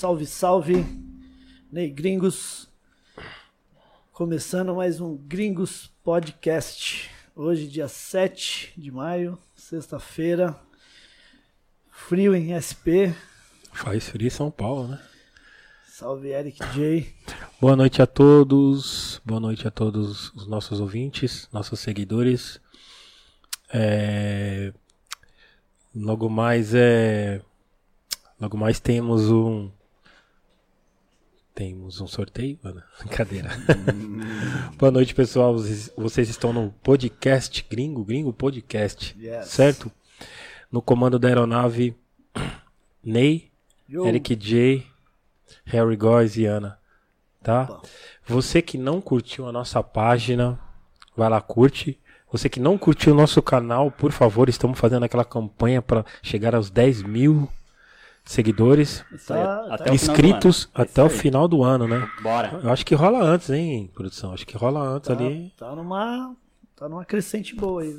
Salve, salve, Ney Gringos. Começando mais um Gringos Podcast. Hoje, dia 7 de maio, sexta-feira. Frio em SP. Faz frio em São Paulo, né? Salve, Eric J. Boa noite a todos. Boa noite a todos os nossos ouvintes, nossos seguidores. É... Logo mais é. Logo mais temos um. Temos um sorteio? Mano, brincadeira. Boa noite, pessoal. Vocês- estão no podcast Gringo, Gringo Podcast. Yes. Certo? No comando da aeronave Ney, Yo. Eric J, Harry Góes e Ana. Tá? Bom. Você que não curtiu a nossa página, vai lá, curte. Você que não curtiu o nosso canal, por favor, estamos fazendo aquela campanha para chegar aos 10 mil seguidores Isso aí, Tá- até tá o inscritos ano. até o aí. final do ano, né? Bora. Eu acho que rola antes, hein, produção? Acho que rola antes Tá, ali. tá numa, tá numa crescente boa aí.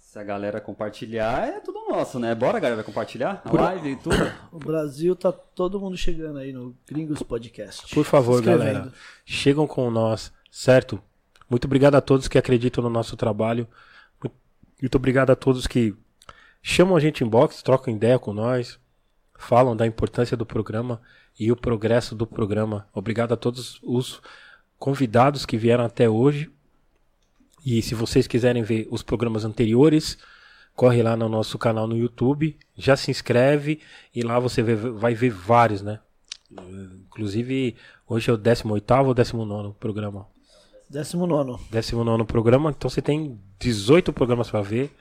Se a galera compartilhar, é tudo nosso, né? Bora, galera, compartilhar a Por- live e tudo. O Brasil tá todo mundo chegando aí no Gringos Podcast. Por favor, galera, chegam com nós, certo? Muito obrigado a todos que acreditam no nosso trabalho. Mu- Muito obrigado a todos que chamam a gente em box, trocam ideia com nós, falam da importância do programa e o progresso do programa. Obrigado a todos os convidados que vieram até hoje. E se vocês quiserem ver os programas anteriores, corre lá no nosso canal no YouTube, já se inscreve e lá você vê- vai ver vários, né? Inclusive, hoje é o 18º ou 19 programa? 19. 19 programa, então você tem 18 programas para ver.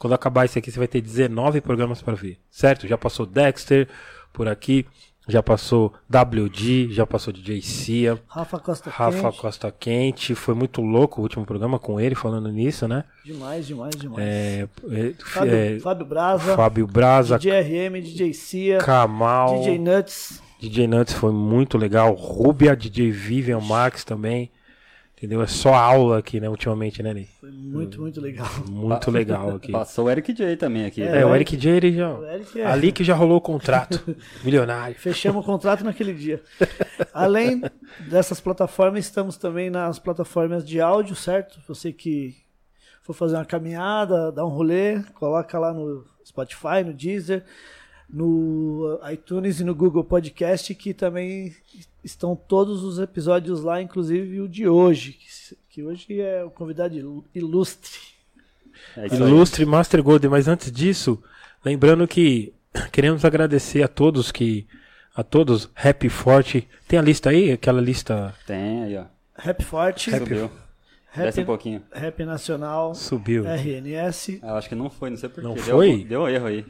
Quando acabar esse aqui, você vai ter 19 programas para ver, certo? Já passou Dexter por aqui, já passou WD, já passou DJ Cia, Rafa Costa Rafa Quente. Costa Quente. Foi muito louco o último programa com ele falando nisso, né? Demais, demais, demais. É, é, Fábio, é, Fábio Braza, Fábio Braza, DJ RM, DJ Cia, Kamal, DJ Nuts. DJ Nuts foi muito legal. Rubia, DJ Vivian Max também. Entendeu? É só aula aqui, né, ultimamente, né, Ney? Foi muito, muito legal. Muito legal aqui. Passou o Eric J também aqui. É, o Eric J, ele já. O Eric é- Ali que já rolou o contrato. Milionário. Fechamos o contrato naquele dia. Além dessas plataformas, estamos também nas plataformas de áudio, certo? Você que for fazer uma caminhada, dar um rolê, coloca lá no Spotify, no Deezer, no iTunes e no Google Podcast, que também estão todos os episódios lá, inclusive o de hoje, que- hoje é o convidado ilu- ilustre. É. Ilustre Master Golden, mas antes disso, lembrando que queremos agradecer a todos que. A todos, Rap Forte. Tem a lista aí? Aquela lista Tem aí, ó. Rap Forte, Subiu. Desce um Rap, pouquinho. Rap Nacional, subiu. RNS, Eu acho que não foi, não sei porquê. Não deu, foi? Deu erro aí.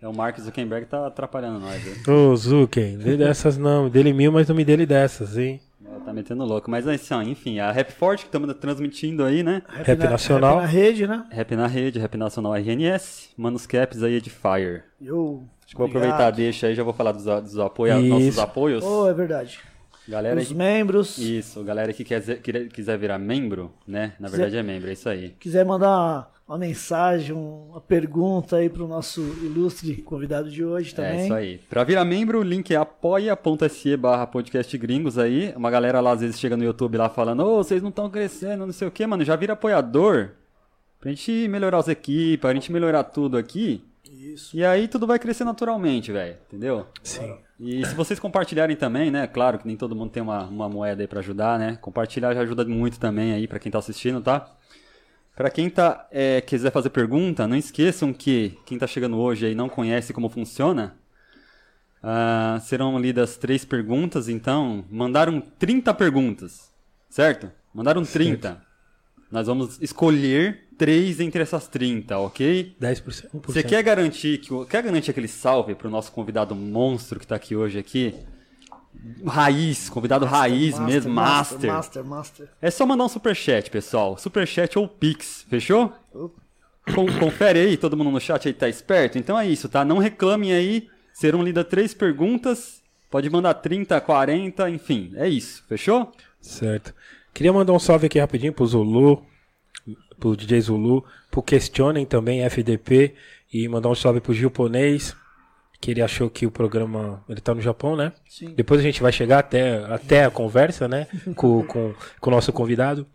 É o Mark Zuckerberg tá atrapalhando nós. Ô, Zuken, dê dessas não. Dele mil, mas não me dele dessas, hein? Tá metendo louco. Mas assim, ó, enfim, a Rap Forte que estamos transmitindo aí, né? Rap Nacional. Rap na rede, né? Rap na rede, Rap Nacional RNS, Manos Caps aí de Fire. Eu, Acho que vou aproveitar, deixa aí, já vou falar dos, dos apoia, Isso. nossos apoios. Oh, é verdade. Galera Os membros, isso, galera que quer, quiser, quiser virar membro, né? Na verdade é membro, é isso aí. quiser mandar uma, mensagem, um- uma pergunta aí pro nosso ilustre convidado de hoje também. É isso aí. Pra virar membro, o link é apoia.se barra podcast gringos aí. Uma galera lá às vezes chega no YouTube lá falando, ô, vocês não estão crescendo, não sei o que, mano. Já vira apoiador. Pra gente melhorar as equipes, pra gente melhorar tudo aqui. Isso. E aí tudo vai crescer naturalmente, velho. Entendeu? Sim. E se vocês compartilharem também, né? Claro que nem todo mundo tem uma, uma moeda aí pra ajudar, né? Compartilhar já ajuda muito também aí pra quem tá assistindo, tá? Pra quem tá, é, quiser fazer pergunta, não esqueçam que quem tá chegando hoje aí não conhece como funciona. ah, serão lidas três perguntas, então mandaram 30 perguntas, certo? Mandaram 30. Nós vamos escolher três entre essas 30, ok? 10%. 1%. Você quer garantir que o- quer garantir aquele salve pro nosso convidado monstro que tá aqui hoje aqui? Raiz, convidado raiz mesmo, master. Master, master. É só mandar um superchat, pessoal. Superchat ou Pix, fechou? Com- confere aí, todo mundo no chat aí tá esperto. Então é isso, tá? Não reclamem aí. Serão lidas três perguntas. Pode mandar 30, 40, enfim. É isso, fechou? Certo. Queria mandar um salve aqui rapidinho pro Zulu, pro DJ Zulu, pro Questionem também, FDP, e mandar um salve pro Gilponês, que ele achou que o programa. Ele tá no Japão, né? Sim. Depois a gente vai chegar até, até a conversa, né? Com, com, com o nosso convidado.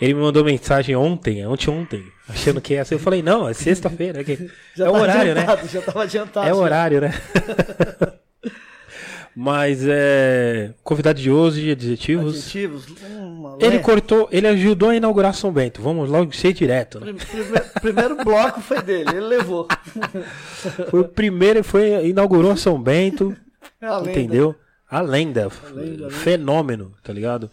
Ele me mandou mensagem ontem, ontem, ontem, achando que ia ser. Eu falei, não, é sexta-feira. que- Já É o tá horário, né? Já tava adiantado. É o horário, né? Mas é. Convidado de hoje, adjetivos. Adjetivos. Ele cortou, ele ajudou a inaugurar São Bento. Vamos logo ser direto, né? Prim- prime- Primeiro bloco foi dele, ele levou. Foi o primeiro, foi, inaugurou São Bento, É a lenda. entendeu? A lenda, lenda, né? fenômeno, tá ligado?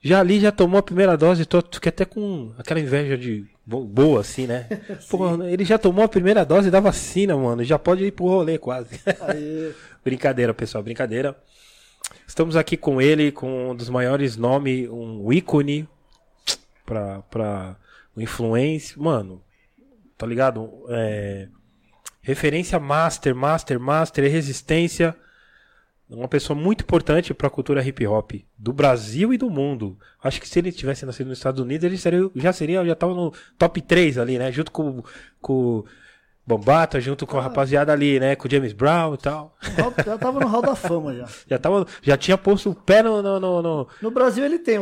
Já ali já tomou a primeira dose, tô, fiquei até com aquela inveja de bo- boa, assim, né? Pô, ele já tomou a primeira dose da vacina, mano, já pode ir pro rolê quase. Aí, brincadeira, pessoal, brincadeira. Estamos aqui com ele, com um dos maiores nomes, um ícone pra, pra o influência. Mano, tá ligado? É, referência master, master, master, resistência. Uma pessoa muito importante pra cultura hip hop do Brasil e do mundo. Acho que se ele tivesse nascido nos Estados Unidos, ele seria, já seria, já tava no top 3 ali, né? Junto com, com Bombata, junto com a rapaziada ali, né? Com o James Brown e tal. já tava no Hall da Fama já. Já, tava, já tinha posto o pé no. no, no- no- No Brasil ele tem.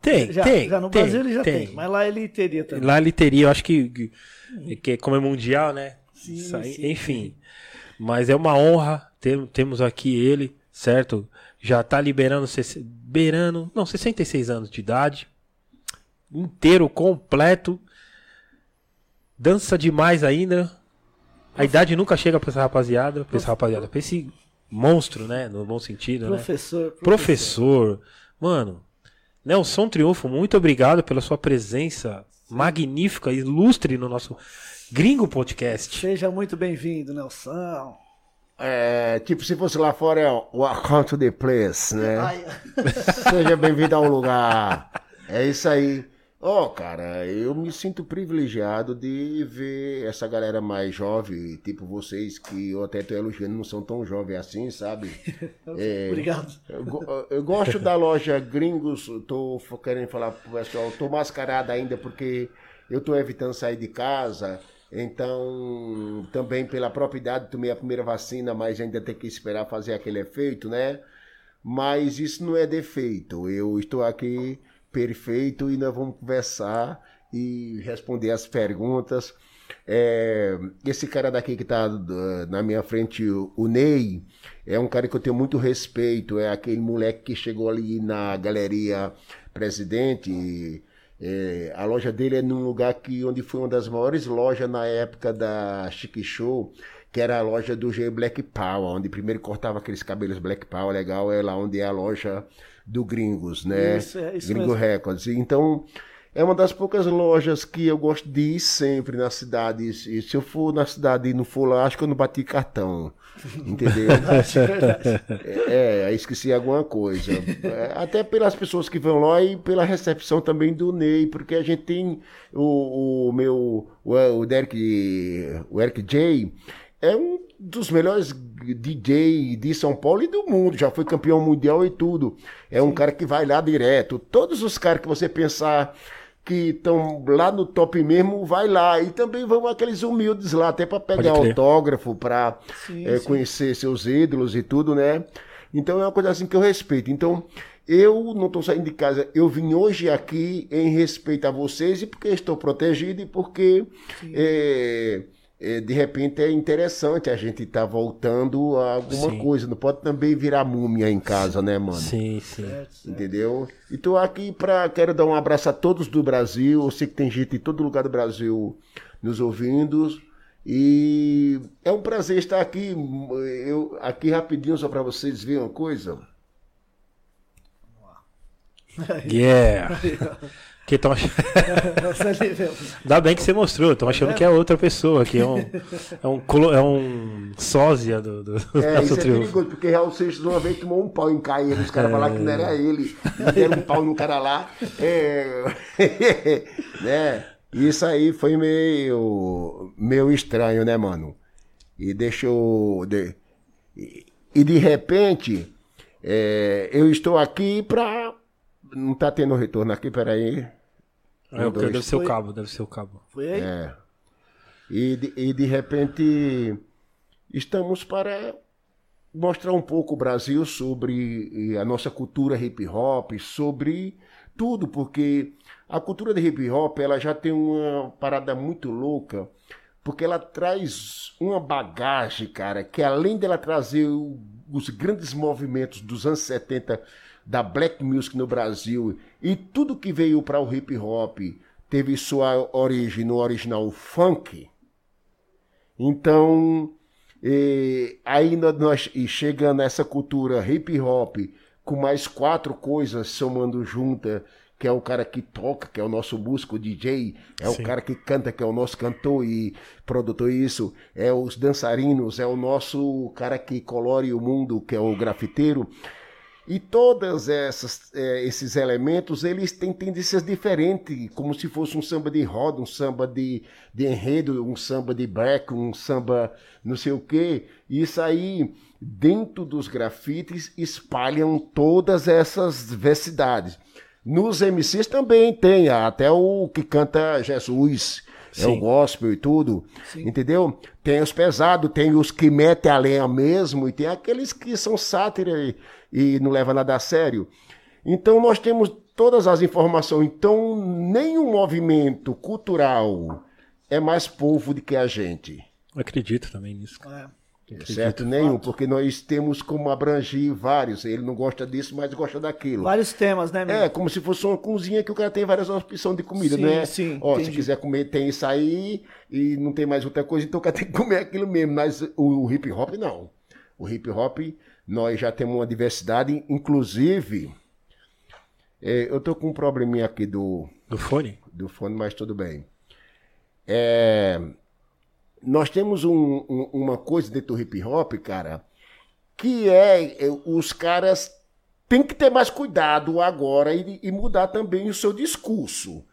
Tem, já, tem, Já no tem, Brasil ele já tem. tem. Mas lá ele teria também. Lá ele teria, eu acho que, que, que como é mundial, né? Sim, Isso aí, sim, enfim. Mas é uma honra ter, temos aqui ele, certo? Já tá liberando, beirando, não, 66 anos de idade. Inteiro, completo. Dança demais ainda. A idade nunca chega pra essa rapaziada, pra essa rapaziada, pra esse monstro, né? No bom sentido, né? Professor. Professor, mano, Nelson Triunfo, muito obrigado pela sua presença magnífica, ilustre no nosso Gringo Podcast. Seja muito bem-vindo, Nelson. É, tipo, se fosse lá fora, é welcome to the place, né? Seja bem-vindo ao lugar. É isso aí. Ó, cara, eu me sinto privilegiado de ver essa galera mais jovem, tipo vocês, que eu até tô elogiando, não são tão jovens assim, sabe? É, Obrigado. Eu, eu gosto da loja Gringos, tô querendo falar pro pessoal, tô mascarado ainda porque eu tô evitando sair de casa, então também pela própria idade tomei a primeira vacina, mas ainda tem que esperar fazer aquele efeito, né? Mas isso não é defeito, eu estou aqui perfeito e nós vamos conversar e responder as perguntas. É, esse cara daqui que está na minha frente, o, Ney, é um cara que eu tenho muito respeito. É aquele moleque que chegou ali na galeria Presidente. é, a loja dele é num lugar que, onde foi uma das maiores lojas na época da Chic Show, que era a loja do G Black Power, onde primeiro cortava aqueles cabelos Black Power legal, é lá onde é a loja do Gringos, né? Isso, é isso Gringo mesmo. Records. Então, é uma das poucas lojas que eu gosto de ir sempre na cidade. E se eu for na cidade e não for lá, acho que eu não bati cartão. Entendeu? É. É, esqueci alguma coisa. É, até pelas pessoas que vão lá e pela recepção também do Ney, porque a gente tem o, o meu, o, o Derek, o Eric J, é um dos melhores DJ de São Paulo e do mundo, já foi campeão mundial e tudo. É um cara que vai lá direto. Todos os caras que você pensar que estão lá no top mesmo, vai lá. E também vão aqueles humildes lá, até para pegar autógrafo, para Sim, é, sim. conhecer seus ídolos e tudo, né? Então é uma coisa assim que eu respeito. Então, eu não estou saindo de casa. Eu vim hoje aqui em respeito a vocês e porque estou protegido e porque é, de repente é interessante a gente estar voltando a alguma Sim. coisa. Não pode também virar múmia em casa, né, mano? Sim, sim. Entendeu? E tô aqui para quero dar um abraço a todos do Brasil. Eu sei que tem gente em todo lugar do Brasil nos ouvindo. E é um prazer estar aqui. Eu aqui rapidinho só para vocês verem uma coisa. Yeah. Que tão ach... Nossa, ele veio. Ainda bem que você mostrou, estão achando que é outra pessoa, que é um, é um, colo- é um sósia do, do É, nosso isso é triunfo. perigoso, porque Raul Seixas uma vez tomou um pau em Caíra, os caras falaram que não era ele. E deram um pau no cara lá. É, né? Isso aí foi meio, meio estranho, né, mano? E deixou. De, e, e de repente, é, eu estou aqui pra. Não tá tendo retorno aqui, peraí. É, o que- deve ser o cabo, deve ser o cabo. Foi aí? É. E de, e de repente estamos para mostrar um pouco o Brasil sobre a nossa cultura hip hop, sobre tudo, porque a cultura de hip hop ela já tem uma parada muito louca, porque ela traz uma bagagem, cara, que além dela trazer os grandes movimentos dos anos 70 da black music no Brasil e tudo que veio para o hip hop teve sua origem no original funk. Então, e, aí nós e chegando nessa cultura hip hop com mais quatro coisas somando junta, que é o cara que toca, que é o nosso músico DJ, é Sim. o cara que canta, que é o nosso cantor e produtor isso, é os dançarinos, é o nosso cara que colore o mundo, que é o grafiteiro. E todos é, esses elementos, eles têm tendências diferentes, como se fosse um samba de roda, um samba de, de enredo, um samba de break, um samba não sei o quê. Isso aí, dentro dos grafites, espalham todas essas diversidades. Nos MCs também tem, até o que canta Jesus, Sim. é o gospel e tudo, Sim. entendeu? Tem os pesados, tem os que metem a lenha mesmo, e tem aqueles que são sátira e não leva nada a sério. Então nós temos todas as informações. Então nenhum movimento cultural é mais povo do que a gente. Eu acredito também nisso. É. Acredito, certo? Nenhum, porque nós temos como abranger vários. Ele não gosta disso, mas gosta daquilo. Vários temas, né, amigo? É, como se fosse uma cozinha que o cara tem várias opções de comida, sim, né? Sim, Ó, se quiser comer, tem isso aí e não tem mais outra coisa, então o cara tem que comer aquilo mesmo. Mas o, o hip hop, não. O hip hop nós já temos uma diversidade, inclusive. É, eu tô com um probleminha aqui do. Do fone? Do fone, mas tudo bem. É, nós temos um, um, uma coisa dentro do hip hop, cara, que é, é os caras têm que ter mais cuidado agora e, e mudar também o seu discurso.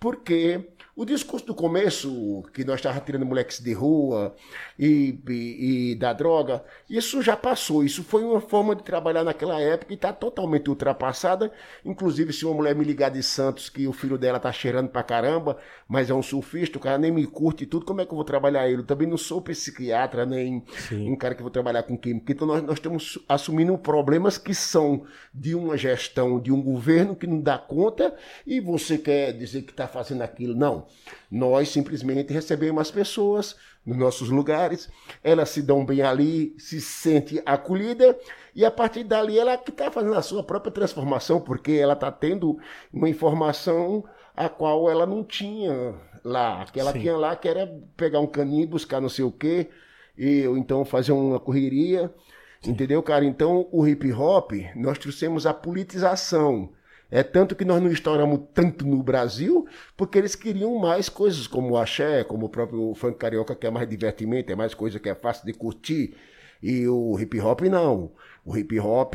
Porque o discurso do começo, que nós estávamos tirando moleques de rua e, e, e, da droga, isso já passou. Isso foi uma forma de trabalhar naquela época e está totalmente ultrapassada. Inclusive, se uma mulher me ligar de Santos que o filho dela tá cheirando pra caramba, mas é um surfista, o cara nem me curte e tudo, como é que eu vou trabalhar ele? Eu também não sou psiquiatra, nem Sim. um cara que vou trabalhar com química. Então, nós, nós estamos assumindo problemas que são de uma gestão, de um governo que não dá conta e você quer dizer que está fazendo aquilo. Não. Nós simplesmente recebemos as pessoas nos nossos lugares, elas se dão bem ali, se sente acolhida e a partir dali ela que está fazendo a sua própria transformação, porque ela está tendo uma informação a qual ela não tinha lá, que ela Sim. tinha lá que era pegar um caninho, buscar não sei o quê, e ou então fazer uma correria, Sim. entendeu, cara? Então o hip hop nós trouxemos a politização é tanto que nós não estouramos tanto no Brasil, porque eles queriam mais coisas como o axé, como o próprio funk carioca, que é mais divertimento, é mais coisa que é fácil de curtir. E o hip hop não. O hip hop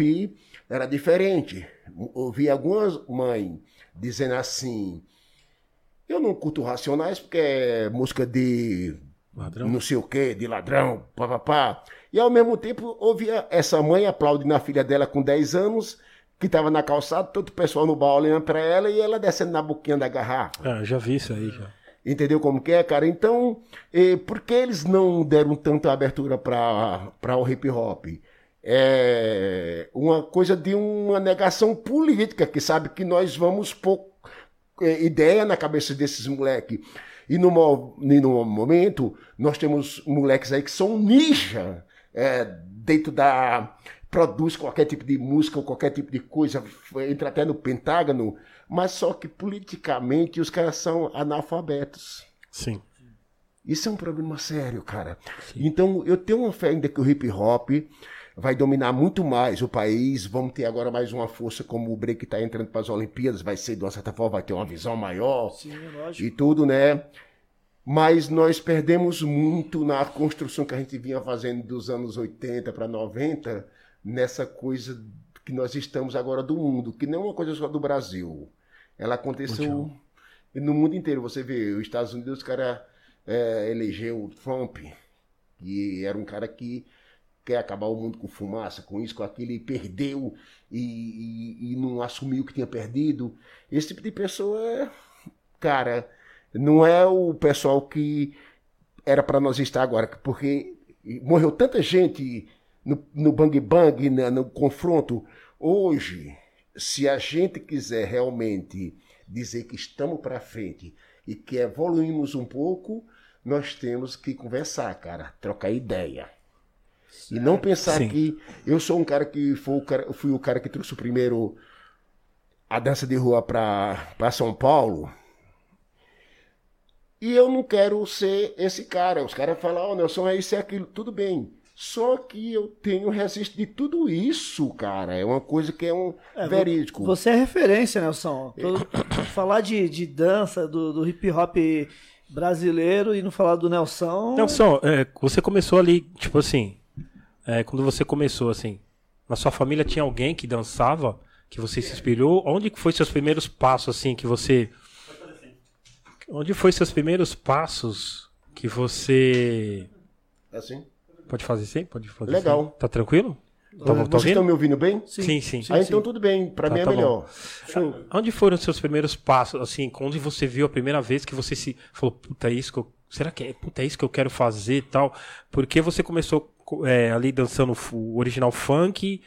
era diferente. Ouvi algumas mães dizendo assim: eu não curto Racionais porque é música de ladrão. não sei o que, de ladrão, papapá. E ao mesmo tempo ouvia essa mãe aplaudindo a filha dela com 10 anos que estava na calçada, todo o pessoal no bar olhando para ela e ela descendo na boquinha da garrafa. Ah, já vi isso aí, já. Entendeu como que é, cara? Então, eh, por que eles não deram tanta abertura para o hip hop? É uma coisa de uma negação política, que sabe que nós vamos pôr eh, ideia na cabeça desses moleques. E no, no momento, nós temos moleques aí que são ninja é, dentro da produz qualquer tipo de música ou qualquer tipo de coisa, entra até no Pentágono, mas só que politicamente os caras são analfabetos. Sim. Isso é um problema sério, cara. Sim. Então eu tenho uma fé ainda que o hip hop vai dominar muito mais o país. Vamos ter agora mais uma força como o break está entrando para as Olimpíadas, vai ser de uma certa forma vai ter uma visão maior Sim, lógico. e tudo, né? Mas nós perdemos muito na construção que a gente vinha fazendo dos anos 80 para 90 nessa coisa que nós estamos agora do mundo, que não é uma coisa só do Brasil. Ela aconteceu no mundo inteiro. Você vê, os Estados Unidos, o cara é, elegeu o Trump, que era um cara que quer acabar o mundo com fumaça, com isso, com aquilo, e perdeu e, e, e não assumiu que tinha perdido. Esse tipo de pessoa, cara, não é o pessoal que era para nós estar agora, porque morreu tanta gente no, no bang bang, né, no confronto. Hoje, se a gente quiser realmente dizer que estamos para frente e que evoluímos um pouco, nós temos que conversar, cara, trocar ideia. E não pensar Sim. que eu sou um cara que foi o cara, fui o cara que trouxe o primeiro a dança de rua para São Paulo. E eu não quero ser esse cara. Os caras falam, oh, Nelson, é isso e aquilo. Tudo bem. Só que eu tenho registro de tudo isso, cara. É uma coisa que é um É, verídico. Você é referência, Nelson. Todo- falar de, de dança, do, do hip hop brasileiro e não falar do Nelson. Nelson, é, você começou ali, tipo assim, é, quando você começou, assim, na sua família tinha alguém que dançava, que você se inspirou? Onde que foi seus primeiros passos, assim, que você... Onde foi seus primeiros passos que você... Assim? Pode fazer sim? Pode fazer Legal. sim? Tá tranquilo? Tá, tá Vocês estão ouvindo? me ouvindo bem? Sim, sim. ah, então tudo bem. Pra Tá, mim é tá bom. melhor. Onde foram os seus primeiros passos, assim, onde você viu a primeira vez que você se falou, puta, é isso que eu, será que é, puta, é isso que eu quero fazer e tal? Porque você começou é, ali dançando o original funk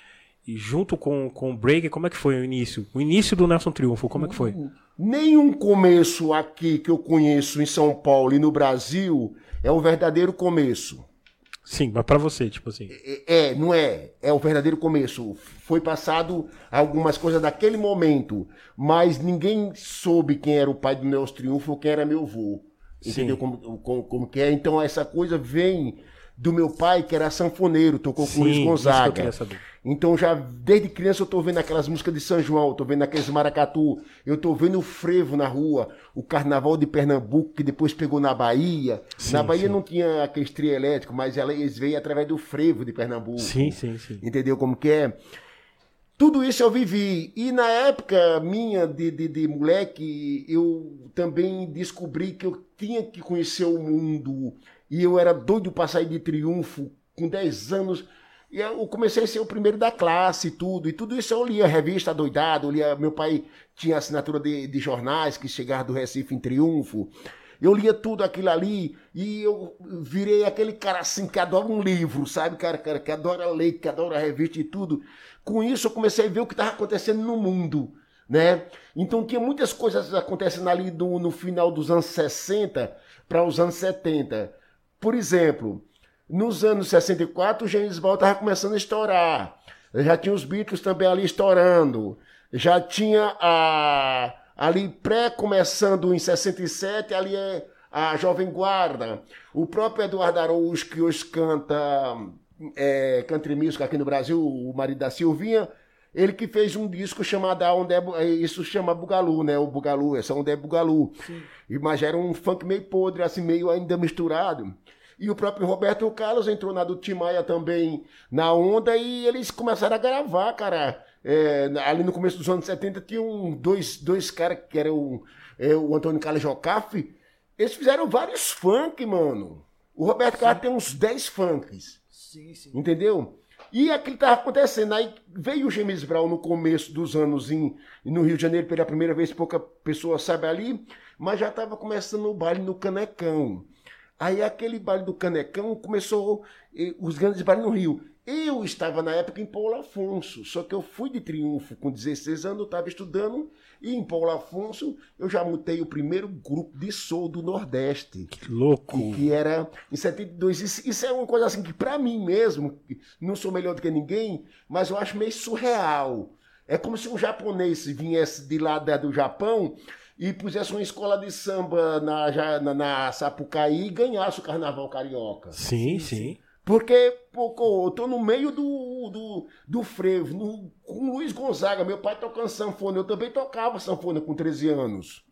e junto com, com o break, como é que foi o início? O início do Nelson Triunfo, como é que foi? Nenhum começo aqui que eu conheço em São Paulo e no Brasil é o verdadeiro começo. Sim, mas pra você, tipo assim. É, é, não é. É o verdadeiro começo. Foi passado algumas coisas daquele momento, mas ninguém soube quem era o pai do Nelson Triunfo ou quem era meu avô. Entendeu como, como, como que é? Então essa coisa vem do meu pai, que era sanfoneiro, tocou com Sim, Luiz isso que eu Gonzaga. Então já desde criança eu tô vendo aquelas músicas de São João, eu tô vendo aqueles maracatu, eu tô vendo o frevo na rua, o carnaval de Pernambuco que depois pegou na Bahia. Sim, na Bahia sim. não tinha aquele trio elétrico, mas eles veio através do frevo de Pernambuco. Sim, sim, sim. Entendeu como que é? Tudo isso eu vivi. E na época minha de, de, de moleque, eu também descobri que eu tinha que conhecer o mundo. E eu era doido para sair de triunfo com 10 anos. E eu comecei a ser o primeiro da classe e tudo. E tudo isso eu lia revista doidado. Lia, meu pai tinha assinatura de, de jornais que chegavam do Recife em triunfo. Eu lia tudo aquilo ali e eu virei aquele cara assim que adora um livro, sabe, cara, cara que adora ler, que adora revista e tudo. Com isso eu comecei a ver o que estava acontecendo no mundo, né? Então tinha muitas coisas acontecendo ali no, no final dos anos 60 para os anos 70. Por exemplo, nos anos 64 o James Bond estava começando a estourar. Já tinha os Beatles também ali estourando. Já tinha a ali pré começando em 67, ali é a Jovem Guarda. O próprio Eduardo Araújo, que hoje canta é, country music aqui no Brasil, o marido da Silvinha, ele que fez um disco chamado Aonde é, é, isso chama Bugalu, né? O Bugalu, esse é Onde é Bugalu. E, mas era um funk meio podre, assim, meio ainda misturado. E o próprio Roberto Carlos entrou na do Timaya também na onda e eles começaram a gravar, cara. É, ali no começo dos anos 70 tinha um, dois, dois caras que eram o, é, o Antônio Carlos Jocafe. Eles fizeram vários funk, mano. O Roberto Carlos tem uns 10 funks. Sim, sim. Entendeu? E aquilo estava acontecendo. Aí veio o James Brown no começo dos anos em, no Rio de Janeiro pela primeira vez, pouca pessoa sabe ali, mas já estava começando o baile no Canecão. Aí aquele baile do Canecão começou eh, os grandes bailes no Rio. Eu estava na época em Paulo Afonso, só que eu fui de triunfo com 16 anos, eu estava estudando, e em Paulo Afonso eu já montei o primeiro grupo de soul do Nordeste Que louco. que, que era em 72. Isso, isso é uma coisa assim que, pra mim mesmo, não sou melhor do que ninguém, mas eu acho meio surreal. É como se um japonês viesse de lá do Japão e pusesse uma escola de samba na, na, na Sapucaí e ganhasse o carnaval carioca. Sim, sim. Porque, pô, eu tô no meio do, do, do frevo, no, com Luiz Gonzaga. Meu pai tocando sanfona, eu também tocava sanfona com 13 anos.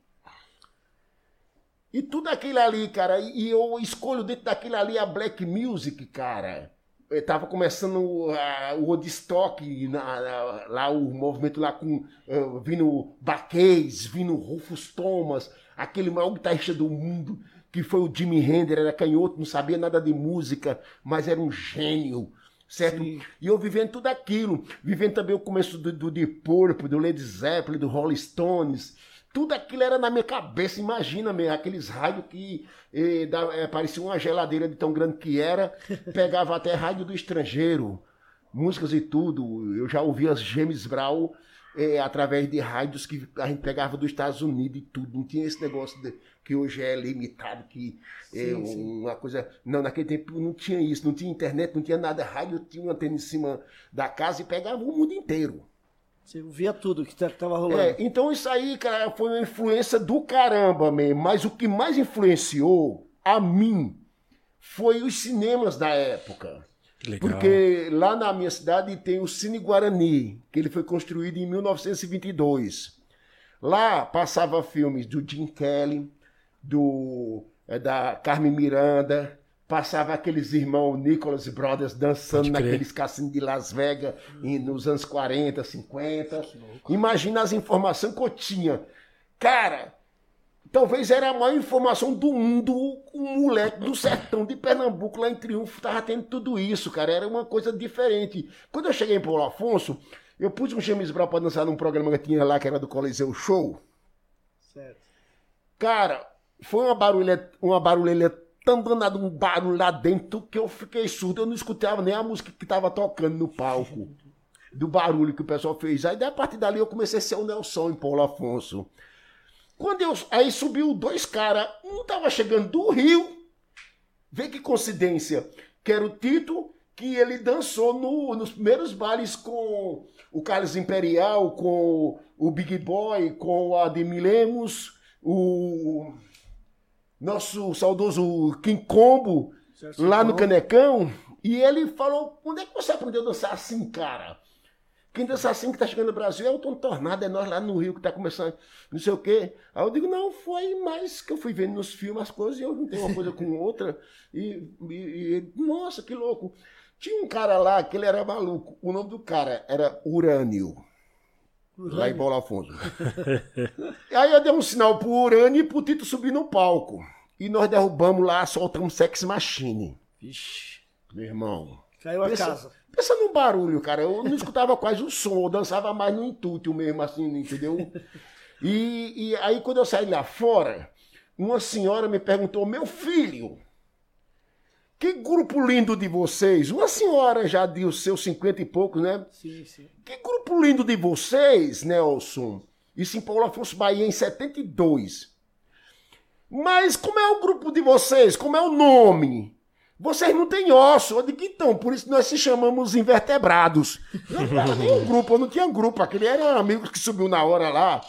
E tudo aquilo ali, cara, e eu escolho dentro daquilo ali a black music, cara. Eu tava começando ah, o Woodstock, na- na- lá o movimento lá com ah, vindo Baquês, vindo Rufus Thomas, aquele maior guitarrista do mundo, que foi o Jimi Hendrix, era canhoto, não sabia nada de música, mas era um gênio, certo? Sim. E eu vivendo tudo aquilo, vivendo também o começo do, do Deep Purple, do Led Zeppelin, do Rolling Stones, tudo aquilo era na minha cabeça, imagina mesmo, aqueles raios que eh, da, eh, parecia uma geladeira de tão grande que era, pegava até rádio do estrangeiro, músicas e tudo. Eu já ouvia as James Brown eh, através de rádios que a gente pegava dos Estados Unidos e tudo. Não tinha esse negócio de, que hoje é limitado, que é Sim, sim. uma coisa. Não, naquele tempo não tinha isso, não tinha internet, não tinha nada. Rádio tinha uma antena em cima da casa e pegava o mundo inteiro. Você via tudo que tá- que tava rolando. É, então isso aí, cara, foi uma influência do caramba mesmo. Mas o que mais influenciou a mim foi os cinemas da época. Legal. Porque lá na minha cidade tem o Cine Guarani, que ele foi construído em 1922. Lá passava filmes do Jim Kelly, do é, da Carmen Miranda, passava aqueles irmãos Nicholas Brothers dançando naqueles cassinos de Las Vegas em- nos anos 40, 50. Imagina as informações que eu tinha. Cara, talvez era a maior informação do mundo. Um moleque do sertão de Pernambuco, lá em Triunfo, tava tendo tudo isso, cara. Era uma coisa diferente. Quando eu cheguei em Paulo Afonso, eu pus um James Brown pra dançar num programa que tinha lá, que era do Coliseu Show. Certo. Cara, foi uma barulha, uma barulheira tão danada, um barulho lá dentro que eu fiquei surdo. Eu não escutava nem a música que tava tocando no palco. Do barulho que o pessoal fez. Aí, a partir dali, eu comecei a ser o Nelson em Paulo Afonso. Quando eu. Aí subiu dois caras. Um tava chegando do Rio. Vê que coincidência. Que era o Tito, que ele dançou no- nos primeiros bailes com o Carlos Imperial, com o Big Boy, com o Ademir Lemos, o nosso saudoso King Combo, Certo, lá no. Canecão. E ele falou: onde é que você aprendeu a dançar assim, cara? Quem dança assim que tá chegando no Brasil é o Tom Tornado, é nós lá no Rio que tá começando, não sei o quê. Aí eu digo, não, foi mais que eu fui vendo nos filmes as coisas e eu juntei uma coisa com outra. E, e, e nossa, que louco. Tinha um cara lá que ele era maluco. O nome do cara era Urânio. Lá em Paulo Afonso. Aí eu dei um sinal pro Urânio e pro Tito subir no palco. E nós derrubamos lá, soltamos Sex Machine. Vixe. Meu irmão. Caiu a Pensa- casa. Pensa no barulho, cara. Eu não escutava quase o som, eu dançava mais no intuito mesmo, assim, entendeu? E, e aí, quando eu saí lá fora, uma senhora me perguntou: Meu filho, que grupo lindo de vocês. Uma senhora já de os seus cinquenta e poucos, né? Sim, sim. Que grupo lindo de vocês, Nelson. Isso em Paulo Afonso Bahia, em 72. Mas como é o grupo de vocês? Como é o nome? Vocês não têm osso. Eu digo, então, por isso nós se chamamos invertebrados. Eu não era nem um grupo, eu não tinha grupo. Aquele era amigos que subiu na hora lá.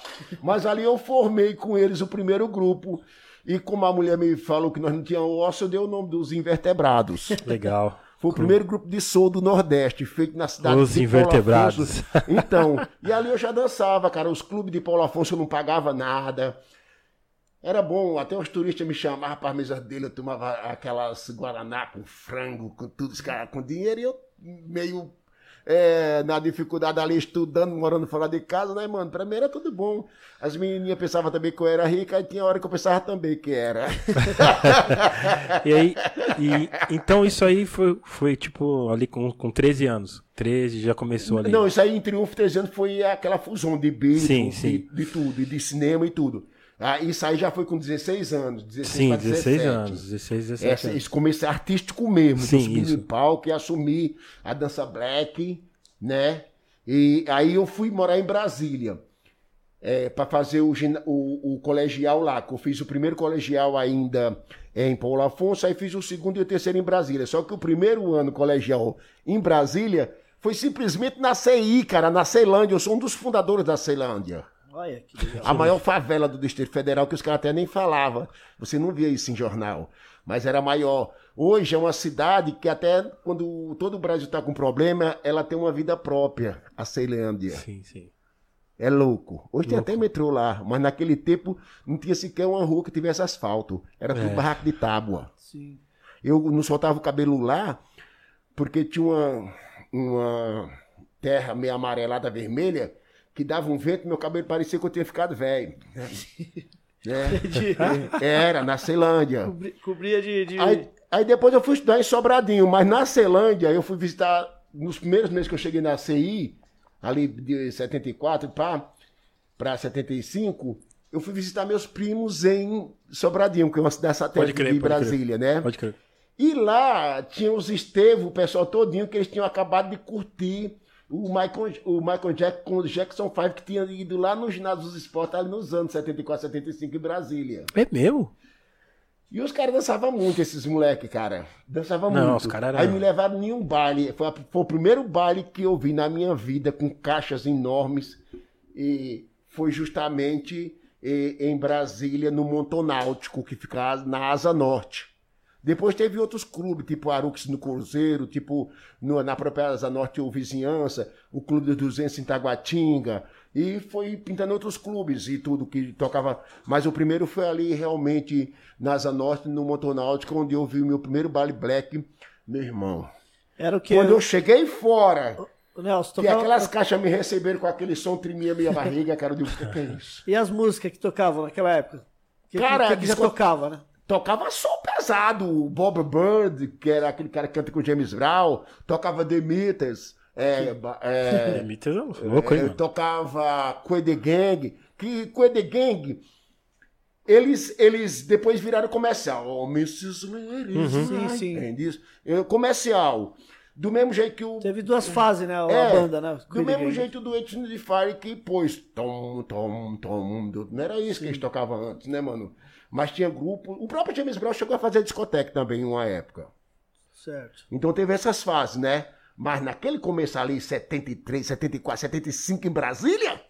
Mas ali eu formei com eles o primeiro grupo. E como a mulher me falou que nós não tínhamos osso, eu dei o nome dos invertebrados. Legal. Foi o primeiro grupo de soul do Nordeste, feito na cidade Os de Paulo invertebrados. Afonso. Então, e ali eu já dançava, cara. Os clubes de Paulo Afonso eu não pagava nada. Era bom, até os turistas me chamavam para a mesa dele, eu tomava aquelas Guaraná com frango, com tudo, os caras com dinheiro, e eu meio é, na dificuldade ali, estudando, morando fora de casa, né, mano? Pra mim era tudo bom. As menininhas pensavam também que eu era rica, e tinha hora que eu pensava também que era. E aí, e, então isso aí foi, foi tipo ali com, com 13 anos. 13 já começou ali. Não, isso aí em Triunfo 13 anos foi aquela fusão de Beatles, Sim, de, sim. de tudo, e de cinema e tudo. Ah, isso aí já foi com 16 anos, 16 Sim, pra 16 17. anos. 16, 17 Essa, anos. esse começo artístico mesmo, Sim, de subir isso. no palco e assumir a dança black, né? E aí eu fui morar em Brasília é, para fazer o, o, o colegial lá, que eu fiz o primeiro colegial ainda em Paulo Afonso, aí fiz o segundo e o terceiro em Brasília. Só que o primeiro ano colegial em Brasília foi simplesmente na CI, cara, na Ceilândia. Eu sou um dos fundadores da Ceilândia. Olha que legal. A maior favela do Distrito Federal, que os caras até nem falavam. Você não via isso em jornal. Mas era maior. Hoje é uma cidade que até quando todo o Brasil está com problema, ela tem uma vida própria, a Ceilândia. Sim, sim. É louco. Hoje tem até metrô lá, mas naquele tempo não tinha sequer uma rua que tivesse asfalto. Era tudo É. barraco de tábua. Sim. Eu não soltava o cabelo lá porque tinha uma, uma terra meio amarelada vermelha que dava um vento meu cabelo parecia que eu tinha ficado velho. É. Era, na Ceilândia. Cobri- cobria de. de- Aí, aí depois eu fui estudar em Sobradinho, mas na Ceilândia eu fui visitar, nos primeiros meses que eu cheguei na CI, ali de 74 para 75, eu fui visitar meus primos em Sobradinho, que é uma cidade satélite crer, de pode crer. Brasília, né? Pode crer. E lá tinha os Estevo, o pessoal todinho, que eles tinham acabado de curtir o Michael, o Michael Jackson com o Jackson 5, que tinha ido lá no ginásio dos esportes ali nos anos 74, 75 em Brasília. É mesmo? E os caras dançavam muito, esses moleques, cara. Dançavam Não, muito. os caras eram- Aí me levaram em um baile. Foi, a- foi o primeiro baile que eu vi na minha vida, com caixas enormes. E foi justamente eh, em Brasília, no Montonáutico, que fica na Asa Norte. Depois teve outros clubes, tipo Arux no Cruzeiro, tipo no- na própria Asa Norte ou Vizinhança, o Clube dos 200 em Taguatinga, e foi pintando outros clubes e tudo que tocava. Mas o primeiro foi ali realmente na Asa Norte, no Montonáutico, onde eu vi o meu primeiro baile black, meu irmão. Era o que? Quando eu cheguei fora, Nelson, tocava... aquelas caixas me receberam com aquele som, tremia minha barriga, cara, eu digo, o que é isso? E as músicas que tocavam naquela época? Que, Cara, que, que já tocava, né? Tocava som pesado, o Bob Bird, que era aquele cara que canta com o James Brown, tocava The Meters, é, é, Demeter é louco, hein, é, tocava The Gang, que The Gang, eles, eles depois viraram comercial. Oh, Mrs. Ladies, Sim, right? sim. Entende isso? É, Comercial. Do mesmo jeito que o Teve duas fases, né? A é, banda, né? Do mesmo jeito do Etno de Fire que pôs tom, tom, tom. Não era isso que eles tocavam antes, né, mano? Mas tinha grupo. O próprio James Brown chegou a fazer discoteca também em uma época. Certo. Então teve essas fases, né? Mas naquele começo ali, 73, 74, 75 em Brasília.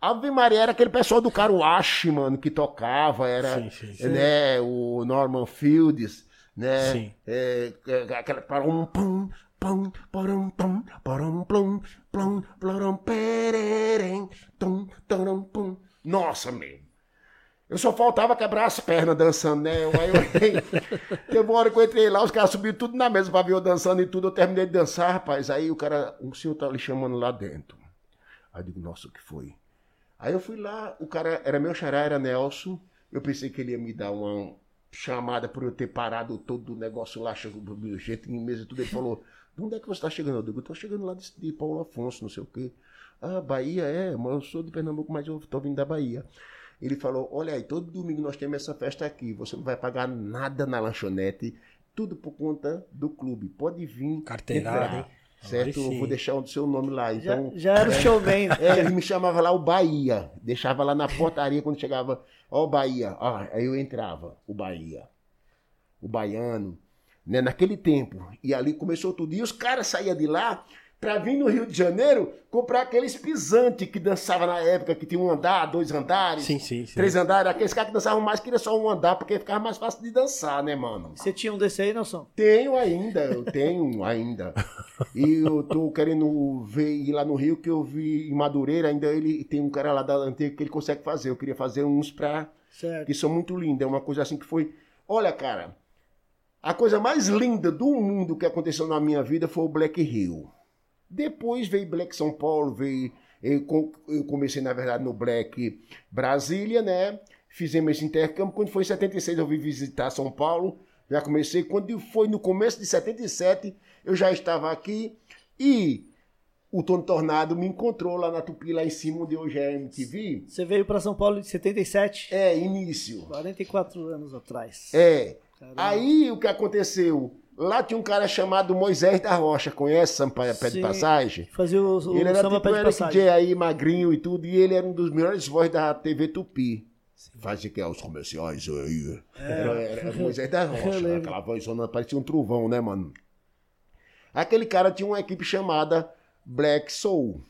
Ave Maria era aquele pessoal do Caruache, mano, que tocava, era Sim, sim, sim. né, o Norman Fields, né? Sim. É, é, aquela parum pum pum parum pum parum plum plum plarum pererem tum tarum pum. Nossa, meu. Eu só faltava quebrar as pernas dançando, né? Aí eu entrei. Teve uma hora que eu entrei lá, os caras subiram tudo na mesa pra ver eu dançando e tudo. Eu terminei de dançar, rapaz. Aí o cara, um senhor tá lhe chamando lá dentro. Aí eu digo, nossa, o que foi? Aí eu fui lá, o cara era meu xará, era Nelson. Eu pensei que ele ia me dar uma chamada por eu ter parado todo o negócio lá, chegou jeito em mesa e tudo. Ele falou, de onde é que você tá chegando? Eu digo, eu tô chegando lá de, de Paulo Afonso, não sei o quê. Ah, Bahia, é, mas eu sou de Pernambuco, mas eu tô vindo da Bahia. Ele falou, olha aí, todo domingo nós temos essa festa aqui, você não vai pagar nada na lanchonete, tudo por conta do clube. Pode vir. Carteirada, entrar, hein? Certo? Eu vou deixar o seu nome lá. Já, Então, já era o showman. né? é, ele me chamava lá o Bahia. Deixava lá na portaria quando chegava, ó o Bahia. Ó, aí eu entrava, o Bahia. O baiano. Né, naquele tempo. E ali começou tudo. E os caras saíam de lá pra vir no Rio de Janeiro comprar aqueles pisantes que dançava na época, que tinha um andar, dois andares, Sim, sim, sim. três andares. Aqueles caras que dançavam mais queriam só um andar, porque ficava mais fácil de dançar, né, mano? Você tinha um desse aí, Nelson? Tenho ainda, eu tenho ainda. E eu tô querendo ver ir lá no Rio, que eu vi em Madureira, ainda ele tem um cara lá da antiga que ele consegue fazer. Eu queria fazer uns pra. Certo. que são muito lindos. É uma coisa assim que foi. Olha, cara, a coisa mais linda do mundo que aconteceu na minha vida foi o Black Rio. Depois veio Black São Paulo, veio. Eu, co- eu comecei, na verdade, no Black Brasília, né? Fizemos esse intercâmbio. Quando foi em 76, eu vim visitar São Paulo. Já comecei. Quando foi no começo de 77, eu já estava aqui. E o Tony Tornado me encontrou lá na Tupi, lá em cima, onde hoje é a MTV. Você veio pra São Paulo em 77, É, início. 44 anos atrás. É. Caramba. Aí o que aconteceu? Lá tinha um cara chamado Moisés da Rocha, conhece Sampaio Pé de Sim. Passagem? Fazia o, o ele era samba tipo pé de passagem. J aí, magrinho e tudo, e ele era um dos melhores vozes da TV Tupi. Fazia que é os comerciais aí. Era, era Moisés da Rocha, aquela vozona parecia um trovão, né, mano? Aquele cara tinha uma equipe chamada Black Soul.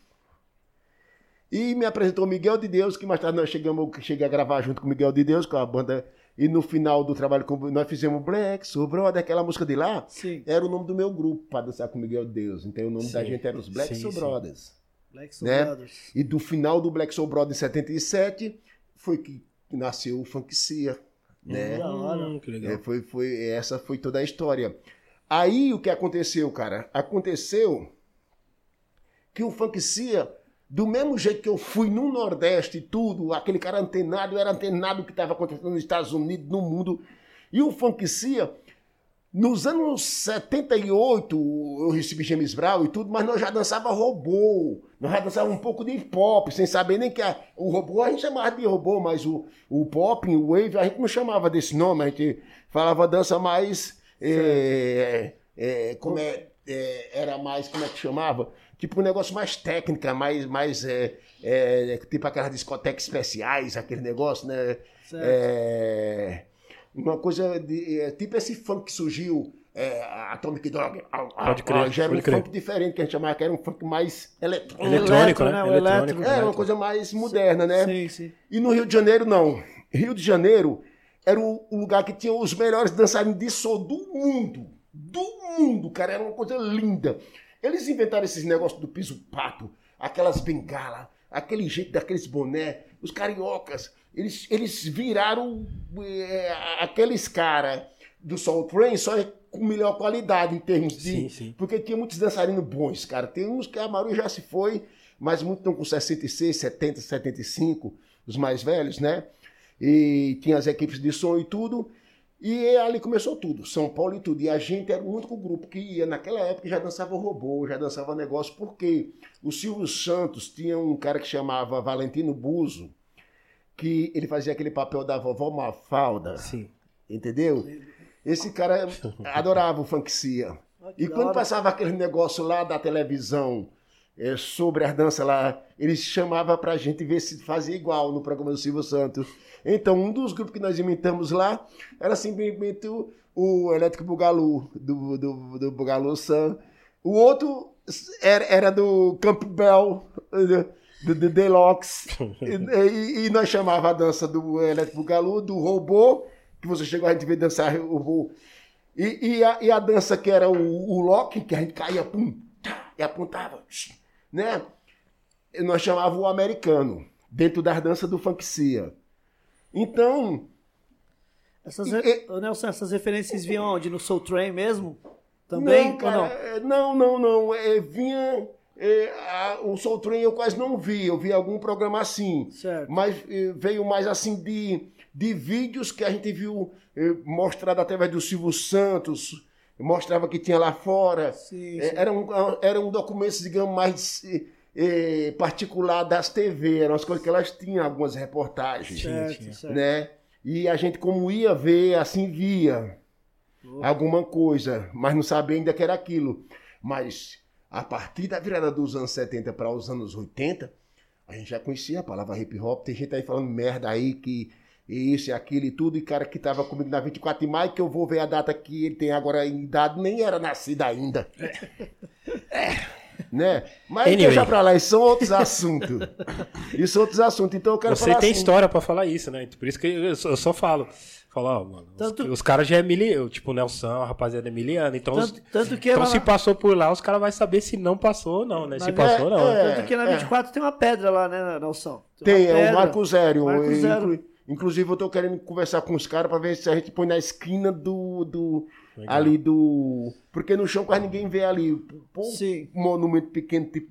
E me apresentou Miguel de Deus, que mais tarde nós chegamos, cheguei a gravar junto com Miguel de Deus, com a banda. E no final do trabalho, com- nós fizemos Black Soul Brother, aquela música de lá. Sim. Era o nome do meu grupo para dançar com Miguel de Deus. Então o nome da Sim. gente era os Black Sim, Soul. Brothers. Black Soul né? Brothers. E do final do Black Soul Brothers em 77 foi que nasceu o Funkcia, né? Da hora. Hum, que legal. É, foi, foi, essa foi toda a história. Aí o que aconteceu, cara? Aconteceu que o Funkcia, do mesmo jeito que eu fui no Nordeste e tudo, aquele cara antenado, era antenado que estava acontecendo nos Estados Unidos, no mundo. E o Funkcia, Nos anos 78, eu recebi James Brown e tudo, mas nós já dançava robô. Nós já dançava um pouco de pop, sem saber nem que a, o robô a gente chamava de robô, mas o, o pop, o wave, a gente não chamava desse nome, a gente falava dança mais. É, é, como é, é, era mais, como é que chamava? Tipo um negócio mais técnica, mais, mais é, é, tipo aquelas discotecas especiais, aquele negócio, né? É, uma coisa de. é, tipo esse funk que surgiu, é, Atomic Dog. Pode crer, a- já era um crer. funk diferente, que a gente chamava que era um funk mais eletrônico. Eletrônico, né? O Eletrônico. elétrico. Era uma coisa mais moderna, né? Sim, sim. E no Rio de Janeiro, não. Rio de Janeiro era o, o lugar que tinha os melhores dançarinos de soul do mundo. Do mundo, cara. Era uma coisa linda. Eles inventaram esses negócios do piso pato, aquelas bengalas, aquele jeito daqueles boné, os cariocas. Eles, eles viraram é, aqueles caras do Soul Train só com melhor qualidade em termos de. Sim, sim. Porque tinha muitos dançarinos bons, cara. Tem uns que a maioria já se foi, mas muitos estão com 66, 70, 75, os mais velhos, né? E tinha as equipes de som e tudo. E ali começou tudo, São Paulo e tudo. E a gente era o único grupo que ia, naquela época, já dançava robô, já dançava negócio, porque o Silvio Santos tinha um cara que chamava Valentino Buzo, que ele fazia aquele papel da vovó Mafalda. Sim. Entendeu? Esse cara adorava o funkcia. Ah, E quando passava aquele negócio lá da televisão eh, sobre as danças lá, eles chamavam pra gente ver se fazia igual no programa do Silvio Santos. Então, um dos grupos que nós imitamos lá era simplesmente o, o Elétrico Bugalu, do, do, do Bugalu Sam. O outro era, era do Campbell, do, do Deluxe. e, e- e nós chamava a dança do Elétrico Bugalu, do robô, que você chegou a gente ver dançar o robô. E, e a, e a dança que era o, o lock, que a gente caía, pum, tá, e apontava, né? Nós chamávamos o americano, dentro das danças do funkcia. Então, Essas, E- Ô, Nelson, essas referências vinham onde? No Soul Train mesmo? Também? não, cara, ou não? é, não, não, não, é, vinha... é, a- o Soul Train eu quase não vi, eu vi algum programa assim. Certo. Mas eh, veio mais assim de, de vídeos que a gente viu eh, mostrado através do Silvio Santos, mostrava que tinha lá fora. Sim, Eh, sim. Eram, eram documentos, digamos, mais eh, particular das TV, eram as coisas que elas tinham, algumas reportagens. Certo, certo. Né? E a gente, como ia ver, assim via alguma coisa, mas não sabia ainda que era aquilo. Mas a partir da virada dos anos 70 para os anos 80, a gente já conhecia a palavra hip hop. Tem gente aí falando merda aí que isso e aquilo e tudo. E cara que tava comigo na 24 de maio, que eu vou ver a data que ele tem agora em idade, nem era nascido ainda. É. Né? Mas Anyway. deixa pra lá, isso são outros assuntos. Isso são outros assuntos. Então eu quero Você falar tem assim, história pra falar isso, né? Por isso que eu só, eu só falo. Falo, ó, mano, os- Tanto- os, caras já é miliano, tipo o Nelson, a rapaziada é miliana. Então, os- Tanto, tanto que então lá se passou por lá, os caras vão saber se não passou ou não, né? Se passou ou não. é, Tanto que na 24 tem uma pedra lá, né, Nelson? Tem, uma é o. Marco Zero. Marco Inclu- Zero. Inclusive, eu tô querendo conversar com os caras pra ver se a gente põe na esquina do. do Legal. ali do. Porque no chão quase ninguém vê ali. Pô, Sim. um monumento pequeno tipo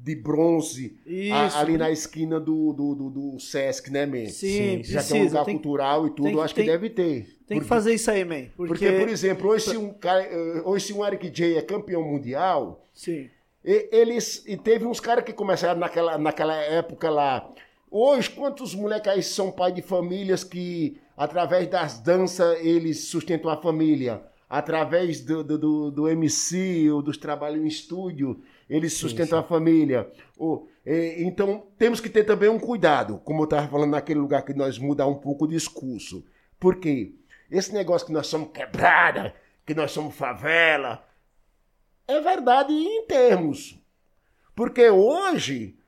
de bronze a- ali na esquina do, do, do, do Sesc, né, man? Sim, Já que é um lugar Tem, cultural e tudo, tem acho que tem- deve ter. tem que fazer isso aí, man. Porque, Porque, por exemplo, hoje se um, eh, hoje se um Eric J é campeão mundial, Sim. e- eles e teve uns caras que começaram naquela, naquela época lá. Hoje, quantos moleques aí são pai de famílias que, através das danças, eles sustentam a família? Através do, do, do, MC ou dos trabalhos em estúdio, eles sustentam a família. Ou, então, temos que ter também um cuidado, como eu estava falando naquele lugar que nós mudar um pouco o discurso. Por quê? Esse negócio que nós somos quebrada, que nós somos favela, é verdade em termos. Porque hoje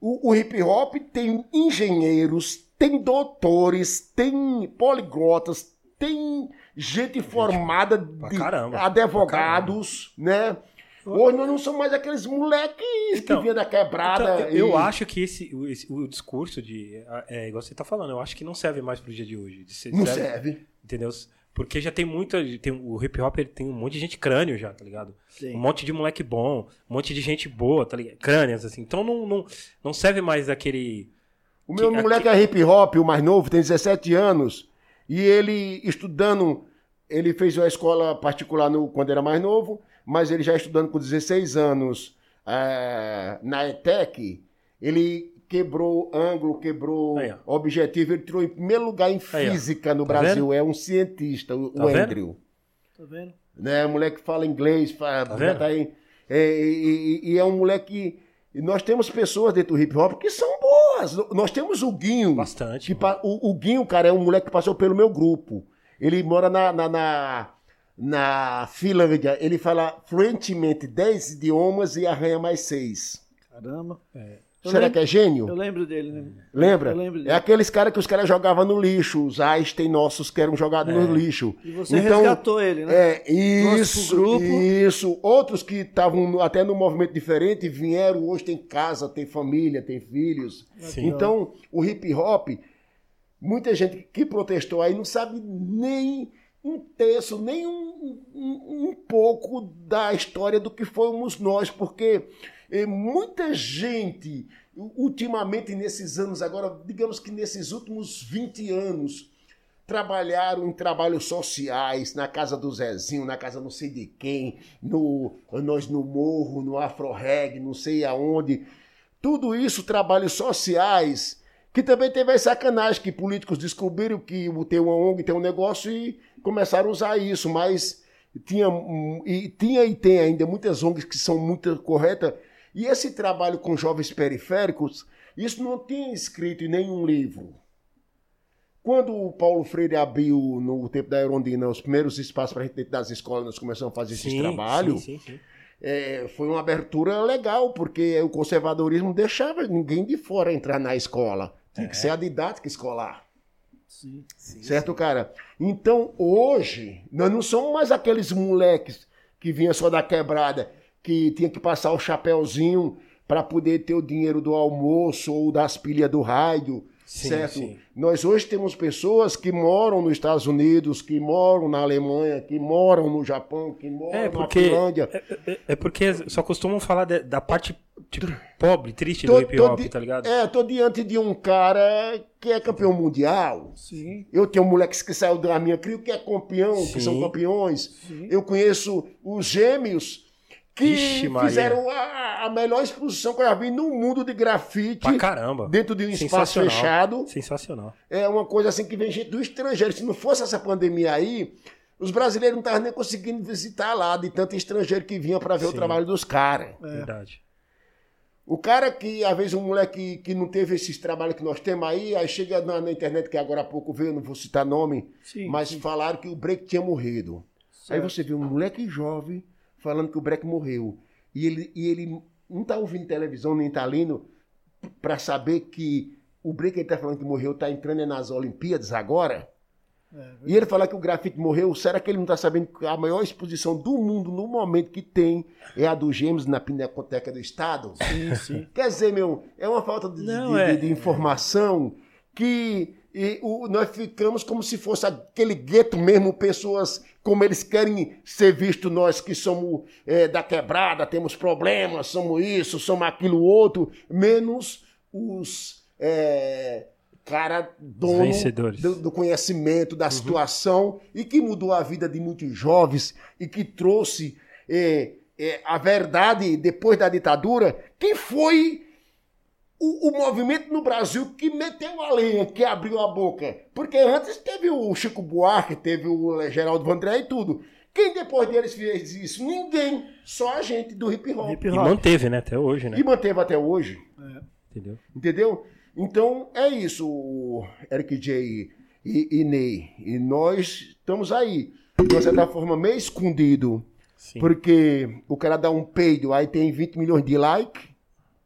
o, o hip hop tem engenheiros, tem doutores, tem poliglotas, tem gente formada de caramba, advogados, né? Hoje nós não somos mais aqueles moleques Então, que vinham da quebrada. Então, eu e- acho que esse, o, esse- o discurso de. É igual você tá falando, eu acho que não serve mais pro dia de hoje. Não serve. Entendeu? Porque já tem muita. Tem, o hip hop ele tem um monte de gente crânio já, tá ligado? Sim. Um monte de moleque bom, um monte de gente boa, tá ligado? Crânias, assim. Então não, não, não serve mais aquele. O meu Que- moleque é hip hop, o mais novo, tem 17 anos, e ele estudando ele fez uma escola particular no, quando era mais novo, mas ele já estudando com 16 anos é, na ETEC, ele quebrou ângulo, quebrou Aí, objetivo, ele entrou em primeiro lugar em Aí, física no Tá Brasil, é um cientista, o, Tá o vendo? Andrew. Tá vendo? Né? Moleque fala inglês, fala, Tá vendo? tá aí. É, e, e- e é um moleque. e Nós temos pessoas dentro do hip hop que são boas. Nós temos o Guinho. Bastante, que o, o Guinho, cara, é um moleque que passou pelo meu grupo. Ele mora na, na, na, na Finlândia. Ele fala fluentemente 10 idiomas e arranha mais 6. Caramba. Eu Será lembro- que é gênio? Eu lembro dele, né? Lembra? Eu lembro dele. É aqueles caras que os caras jogavam no lixo, os Einstein nossos que eram jogados no lixo. E você resgatou ele, né? É, isso, isso. Outros que estavam até no movimento diferente vieram, hoje tem casa, tem família, tem filhos. Sim. Então, o hip hop, muita gente que protestou aí não sabe nem um terço, nem um, um, um pouco da história do que fomos nós, porque eh, muita gente, ultimamente nesses anos, agora, digamos que nesses últimos 20 anos, trabalharam em trabalhos sociais, na casa do Zezinho, na casa não sei de quem, no nós no morro, no Afro Reg, não sei aonde. Tudo isso trabalhos sociais, que também teve a sacanagem que políticos descobriram que tem uma ONG, tem um negócio e começaram a usar isso, mas tinha e tinha e tem ainda muitas ONGs que são muito corretas. E esse trabalho com jovens periféricos, isso não tinha escrito em nenhum livro. Quando o Paulo Freire abriu, no tempo da Erondina, os primeiros espaços para a gente dentro das escolas, nós começamos a fazer esse Sim, trabalho, Sim, sim, sim. é, foi uma abertura legal, porque o conservadorismo deixava ninguém de fora entrar na escola. Tinha É. que ser a didática escolar. Sim. Certo, cara? Então, hoje, nós não somos mais aqueles moleques que vinham só da quebrada, que tinha que passar o chapéuzinho para poder ter o dinheiro do almoço ou das pilhas do rádio. Sim, certo? sim. Nós hoje temos pessoas que moram nos Estados Unidos, que moram na Alemanha, que moram no Japão, que moram É na porque, Finlândia. é, é- é porque só costumam falar de- da parte tipo, pobre, triste Tô- do hip hop, tá ligado? É, tô diante de um cara que é campeão mundial. Sim. Eu tenho moleques que saiu da minha crio que é campeão, que Sim. são campeões. Eu conheço os gêmeos que Ixi, fizeram a, a melhor exposição que eu já vi no mundo de grafite. Pra caramba. Dentro de um espaço fechado. Sensacional. É uma coisa assim que vem gente do estrangeiro. Se não fosse essa pandemia aí, os brasileiros não estavam nem conseguindo visitar lá, de tanto estrangeiro que vinha para ver o Sim. trabalho dos caras. Verdade. O cara que, às vezes, um moleque que não teve esses trabalhos que nós temos aí, aí chega na, na internet, que agora há pouco veio, não vou citar nome, Sim, mas falaram que o Break tinha morrido. Aí você vê um moleque jovem falando que o Break morreu. E ele, e ele não tá ouvindo televisão, nem tá lendo, para saber que o Break ele tá falando que morreu, tá entrando nas Olimpíadas agora. E ele fala que o grafite morreu, será que ele não está sabendo que a maior exposição do mundo no momento que tem é a do Gêmeos na Pinacoteca do Estado? Sim, sim. Quer dizer, meu, é uma falta de, Não, de- é- de- de informação que e, o- nós ficamos como se fosse aquele gueto mesmo, pessoas como eles querem ser vistos, nós que somos é, da quebrada, temos problemas, somos isso, somos aquilo outro, menos os é, cara dono Vencedores. do, do conhecimento, da situação e que mudou a vida de muitos jovens e que trouxe é, é, a verdade depois da ditadura, que foi o, o movimento no Brasil que meteu a lenha, que abriu a boca. Porque antes teve o Chico Buarque, teve o Geraldo Vandré e tudo. Quem depois deles fez isso? Ninguém. Só a gente do hip hop. Hip E hop. manteve, né? Até hoje, né? E manteve até hoje. Entendeu? Entendeu? Então é isso, o Eric J e, e Ney. E nós estamos aí. De uma certa forma, meio escondido. Sim. Porque o cara dá um peido, aí tem 20 milhões de like.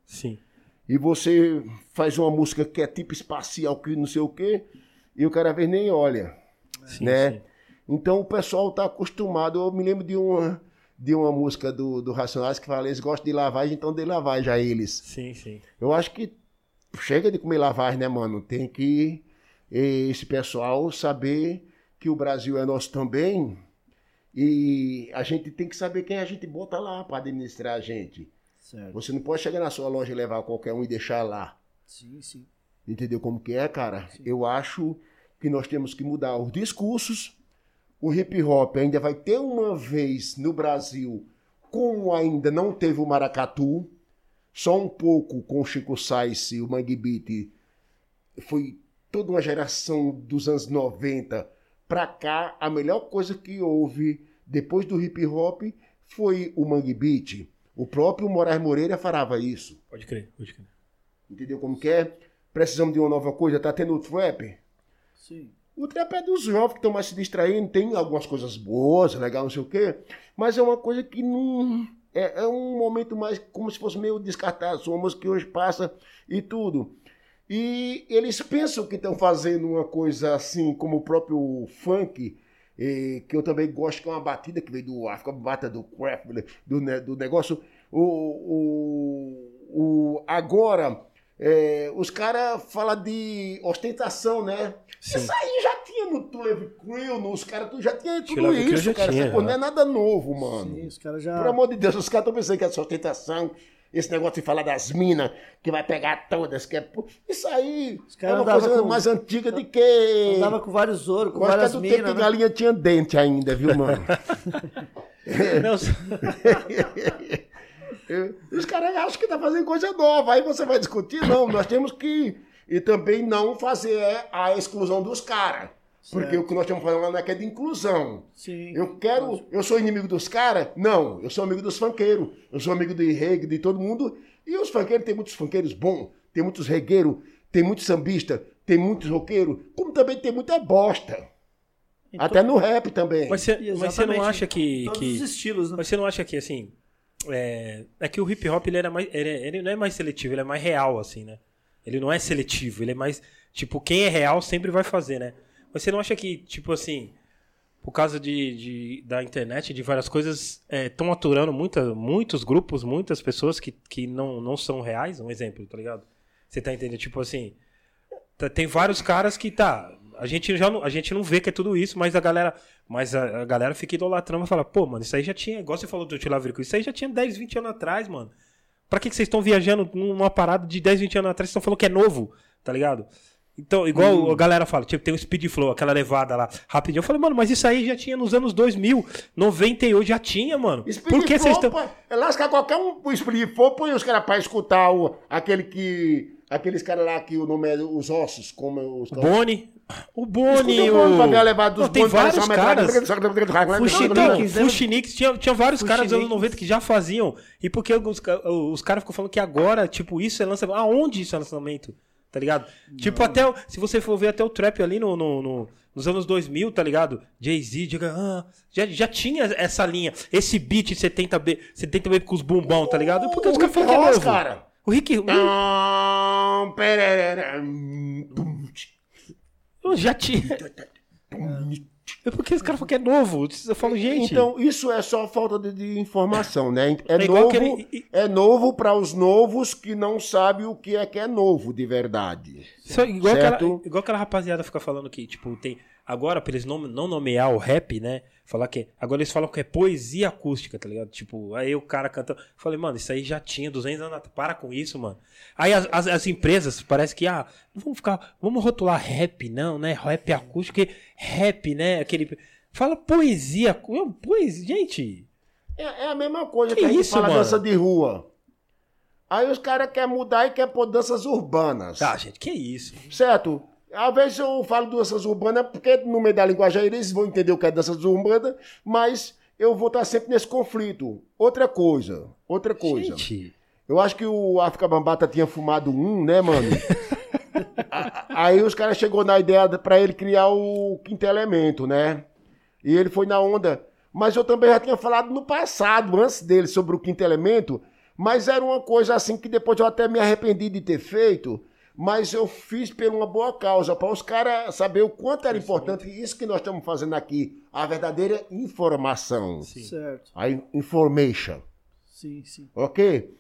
Sim. E você faz uma música que é tipo espacial, que não sei o quê. E o cara vezes nem olha. Sim, né? sim. Então o pessoal tá acostumado. Eu me lembro de uma, de uma música do, do Racionais que fala: eles gostam de lavagem, então dê lavagem a eles. Sim, sim. Eu acho que chega de comer lavagem, né, mano? Tem que esse pessoal saber que o Brasil é nosso também e a gente tem que saber quem a gente bota lá para administrar a gente. Certo. Você não pode chegar na sua loja e levar qualquer um e deixar lá. Sim, sim. Entendeu como que é, cara? Eu acho que nós temos que mudar os discursos, o hip hop ainda vai ter uma vez no Brasil, como ainda não teve o maracatu, só um pouco com o Chico Sainz e o Mangue Beat, foi toda uma geração dos anos 90 pra cá, a melhor coisa que houve depois do hip hop foi o Mangue Beat. O próprio Moraes Moreira falava isso. Pode crer, pode crer. Entendeu como que é? Precisamos de uma nova coisa, tá tendo o trap. Sim. O trap é dos jovens que estão mais se distraindo, tem algumas coisas boas, legal, não sei o quê, mas é uma coisa que não. É, é um momento mais como se fosse meio descartado, são música que hoje passa e tudo. E eles pensam que estão fazendo uma coisa assim, como o próprio funk, eh, que eu também gosto, que é uma batida que veio do África, bata do craft, do, do negócio. O, o, o, agora, eh, os caras falam de ostentação, né? Sim. Isso aí já tinha no Tulip Crew, nos caras, já tinha tudo isso, cara. tinha, né? não é nada novo, mano. Sim, os caras já. Por amor de Deus, os caras estão pensando que é ostentação, esse negócio de falar das minas, que vai pegar todas, que é. Isso aí é uma coisa com- mais antiga de que. Andava com vários ouros, com que é várias do tempo minas. que Né? galinha tinha dente ainda, viu, mano? Não, Os caras acham que tá fazendo coisa nova, aí você vai discutir, não, nós temos que. E também não fazer a exclusão dos caras. Porque o que nós estamos falando aqui é de inclusão. Sim. Eu quero. Eu sou inimigo dos caras? Não, eu sou amigo dos funkeiros. Eu sou amigo do reggae, de todo mundo. E os funkeiros, tem muitos funkeiros bons, tem muitos regueiros, tem muitos sambistas, tem muitos roqueiros, como também tem muita bosta. Então- Até no rap também. mas você, mas você não acha que. Todos que os estilos, né? mas você não acha que, assim. É, é que o hip hop ele, era mais, ele, ele não é mais seletivo, ele é mais real, assim, né? Ele não é seletivo, ele é mais. Tipo, quem é real sempre vai fazer, né? Mas você não acha que, tipo assim, por causa de, de- da internet, de várias coisas, estão aturando muita, muitos grupos, muitas pessoas que, que não, não são reais? Um exemplo, tá ligado? Você tá entendendo? Tipo assim, tá- tem vários caras que tá. A gente já não, a gente não vê que é tudo isso, mas a galera, mas a, a galera fica idolatrando e fala, pô, mano, isso aí já tinha, igual você falou do Tilavrico, isso aí já tinha 10, 20 anos atrás, mano. Pra que, que vocês estão viajando numa parada de 10, 20 anos atrás? Vocês estão falando que é novo, tá ligado? Então, igual a galera fala, tipo, tem o Speed Flow, aquela levada lá, rapidinho. Eu falei, mano, mas isso aí já tinha nos anos 2000, 98 já tinha, mano. Por que vocês estão. estão. Lasca qualquer um pro Speed Flow, põe os caras pra escutar o, aquele que. Aqueles caras lá que o nome é os ossos, como os caras. Boni. O Boni, o. o Não, tem Boni, vários caras. Fuxiniques, né? Fuxinix, tinha, tinha vários caras dos anos Fuxinix. 90 que já faziam. E porque os, os caras ficam falando que agora, tipo, isso é lançamento. Aonde isso é lançamento? Tá ligado? Tipo, até. o- Se você for ver até o trap ali no, no- no- nos anos 2000, tá ligado? Jay-Z, diga, ah, já, já tinha essa linha. Esse beat 70B, 70B com os bumbão, tá ligado? Porque os caras falam que é cara. O Rick. o- Já tinha. É porque os caras falam que é novo. Eu falo, gente. Então, isso é só falta de, de informação, né? É, É novo, aquele- é novo para os novos que não sabem o que é que é novo de verdade. Só igual, Certo? aquela, igual aquela rapaziada fica falando que, tipo, tem. Agora, pra eles não, não nomear o rap, né? Falar que. Agora eles falam que é poesia acústica, tá ligado? Tipo, aí o cara canta. Falei, mano, isso aí já tinha 200 anos. Para com isso, mano. Aí as, as, as empresas, parece que, ah, vamos ficar. Vamos rotular rap, não, né? Rap acústico, porque rap, né? Aquele. Fala poesia. Poesia. Gente. É, é a mesma coisa Que que, a gente isso, fala mano? dança de rua. Aí os caras querem mudar e querem pôr danças urbanas. Ah, gente, que isso? Certo? Às vezes eu falo danças urbanas porque no meio da linguagem eles vão entender o que é danças urbanas, mas eu vou estar sempre nesse conflito. Outra coisa, outra coisa. Gente. Eu acho que o África Bambata tinha fumado um, né, mano? Aí os caras chegou na ideia pra ele criar o quinto elemento, né? E ele foi na onda. Mas eu também já tinha falado no passado, antes dele, sobre o quinto elemento. Mas era uma coisa assim que depois eu até me arrependi de ter feito. Mas eu fiz por uma boa causa, para os caras saber o quanto era importante isso que nós estamos fazendo aqui. A verdadeira informação. Certo. A in- information. Sim, sim. Ok?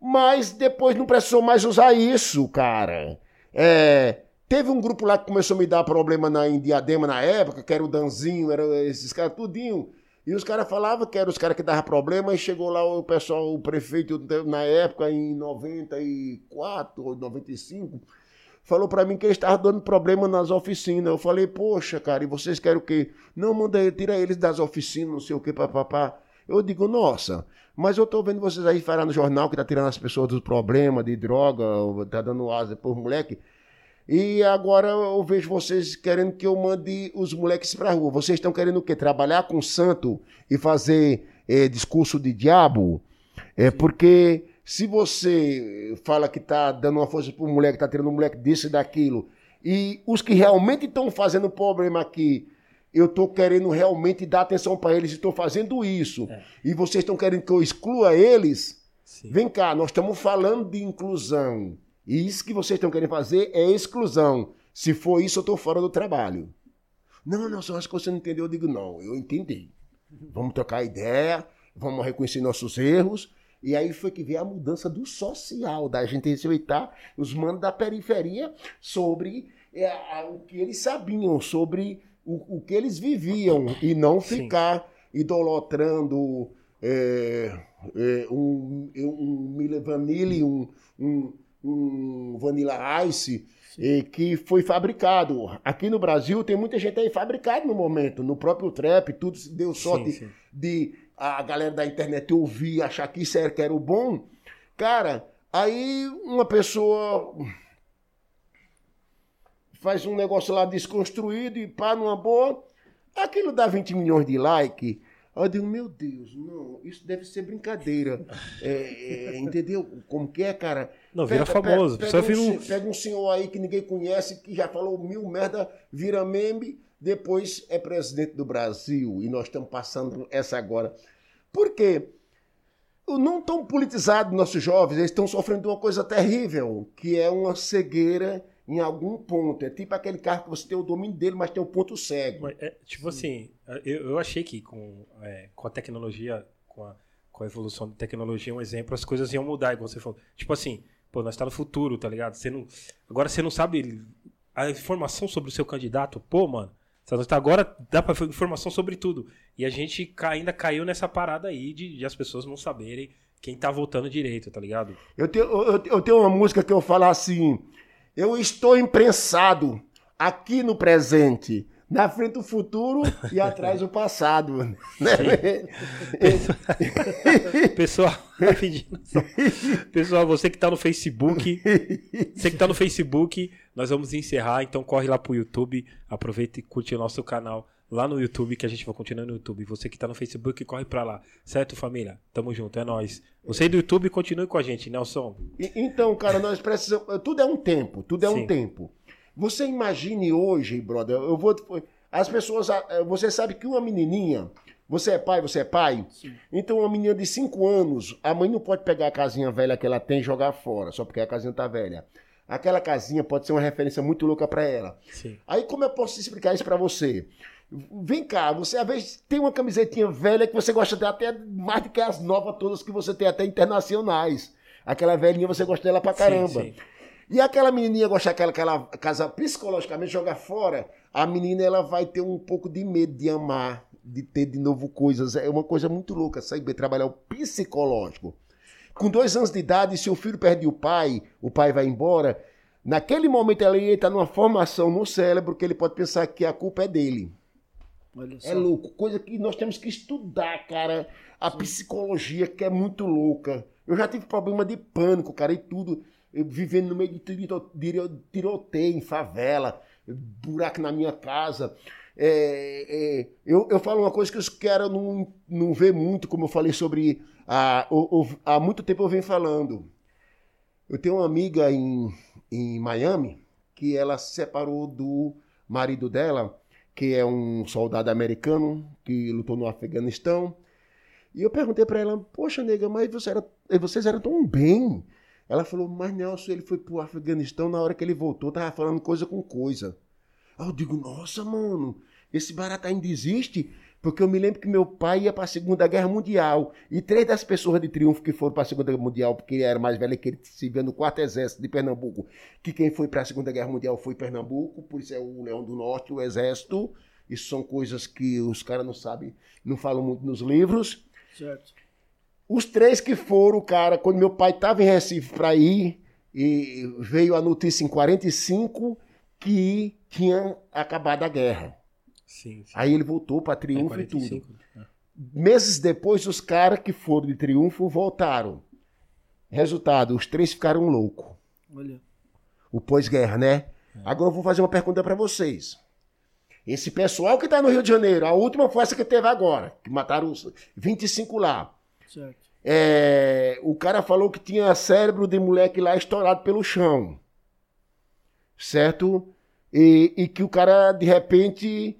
Mas depois não precisou mais usar isso, cara. É, teve um grupo lá que começou a me dar problema na, em Diadema na época, que era o Danzinho, era esses caras tudinho. E os caras falavam que eram os caras que davam problema, e chegou lá o pessoal, o prefeito na época, em 94 ou 95, falou para mim que ele estava dando problema nas oficinas. Eu falei, poxa, cara, e vocês querem o quê? Não, manda ele, tira eles das oficinas, não sei o quê, papapá. Eu digo, nossa, mas eu tô vendo vocês aí falar no jornal que tá tirando as pessoas dos problemas de droga, tá dando asa por moleque. E agora eu vejo vocês querendo que eu mande os moleques pra rua. Vocês estão querendo o quê? Trabalhar com santo e fazer é, discurso de diabo? É porque se você fala que está dando uma força para o moleque, está tirando um moleque disso e daquilo, e os que realmente estão fazendo problema aqui, eu estou querendo realmente dar atenção para eles e estou fazendo isso, é. e vocês estão querendo que eu exclua eles, Sim. vem cá, nós estamos falando de inclusão. E isso que vocês estão querendo fazer é exclusão. Se for isso, eu estou fora do trabalho. Não, não, só acho que você não entendeu. Eu digo, não, eu entendi. Vamos trocar ideia, vamos reconhecer nossos erros e aí foi que veio a mudança do social, da gente respeitar os manos da periferia sobre é, o que eles sabiam, sobre o, o, que eles viviam, e não ficar Sim. idolatrando é, é, um, um Mille Vanille, um, um, um Vanilla Ice, que foi fabricado. Aqui no Brasil tem muita gente aí fabricado no momento, no próprio trap, tudo deu sorte sim, sim. de a galera da internet ouvir, achar que isso era, que era o bom, cara, aí uma pessoa faz um negócio lá desconstruído e pá, numa boa, aquilo dá 20 milhões de like. Eu digo, meu Deus, não, isso deve ser brincadeira. É, é, entendeu? Como que é, cara? Não, vira pega, famoso. Pega, pega, um, pega um senhor aí que ninguém conhece, que já falou mil merda, vira meme depois é presidente do Brasil e nós estamos passando essa agora. Por quê? Não tão politizados nossos jovens, eles estão sofrendo uma coisa terrível, que é uma cegueira em algum ponto. É tipo aquele carro que você tem o domínio dele, mas tem o ponto cego. É, tipo assim, eu, eu achei que com, é, com a tecnologia, com a, com a evolução da tecnologia, um exemplo, as coisas iam mudar, igual você falou. Tipo assim, pô, nós tá no futuro, tá ligado? Você não, agora você não sabe a informação sobre o seu candidato, pô, mano. Agora dá para informação sobre tudo. E a gente ainda caiu nessa parada aí de, de, as pessoas não saberem quem tá votando direito, tá ligado? Eu tenho, eu, eu tenho uma música que eu falo assim: Eu estou imprensado aqui no presente na frente o futuro e atrás o passado. Né? Pessoal, Pessoal, você que está no Facebook, você que está no Facebook, nós vamos encerrar, então corre lá pro YouTube, aproveita e curte o nosso canal lá no YouTube, que a gente vai continuar no YouTube. Você que está no Facebook, corre para lá. Certo, família? Tamo junto, é nós. Você do YouTube, continue com a gente, Nelson. Então, cara, nós precisamos. Tudo é um tempo, tudo é Sim. um tempo. Você imagine hoje, brother, eu vou. As pessoas. Eh, você sabe que uma menininha. Você é pai, você é pai? Sim. Então, uma menina de 5 anos, a mãe não pode pegar a casinha velha que ela tem e jogar fora, só porque a casinha tá velha. Aquela casinha pode ser uma referência muito louca para ela. Sim. Aí, como eu posso explicar isso para você? Vem cá, você às vezes tem uma camisetinha velha que você gosta de até mais do que as novas todas que você tem até internacionais. Aquela velhinha você gosta dela pra caramba. Sim, sim. E aquela menininha gosta daquela aquela casa psicologicamente jogar fora, a menina ela vai ter um pouco de medo de amar, de ter de novo coisas. É uma coisa muito louca, saber trabalhar o psicológico. Com dois anos de idade, se o filho perde o pai, o pai vai embora, naquele momento ele está numa formação no cérebro que ele pode pensar que a culpa é dele. É louco, coisa que nós temos que estudar, cara. A Sim. psicologia que é muito louca. Eu já tive problema de pânico, cara, e tudo vivendo no meio de tiroteio em favela, buraco na minha casa. É, é, eu, eu falo uma coisa que os caras não, não vê muito, como eu falei sobre. há muito tempo eu venho falando. Eu tenho uma amiga em, em Miami que ela se separou do marido dela, que é um soldado americano que lutou no Afeganistão. E eu perguntei para ela: Poxa, nega, mas você era, vocês eram tão bem. Ela falou, mas Nelson, ele foi pro Afeganistão, na hora que ele voltou, tava falando coisa com coisa. Aí eu digo, nossa, mano, esse barato ainda existe? Porque eu me lembro que meu pai ia para a Segunda Guerra Mundial. E três das pessoas de triunfo que foram para a Segunda Guerra Mundial, porque ele era mais velho que ele se via no quarto exército de Pernambuco, que quem foi para a Segunda Guerra Mundial foi Pernambuco, por isso é o Leão do Norte, o Exército. Isso são coisas que os caras não sabem, não falam muito nos livros. Certo. Os três que foram, cara, quando meu pai estava em Recife para ir, e veio a notícia em 45 que tinha acabado a guerra. Sim, sim. Aí ele voltou para É, Triunfo e 45. tudo. Meses depois, os caras que foram de Triunfo voltaram. Resultado, os três ficaram loucos. Olha. O pós-guerra, né? Agora eu vou fazer uma pergunta para vocês. Esse pessoal que tá no Rio de Janeiro, a última foi essa que teve agora, que mataram os 25 lá. Certo. É, o cara falou que tinha cérebro de moleque lá estourado pelo chão. Certo? E, e que o cara, de repente,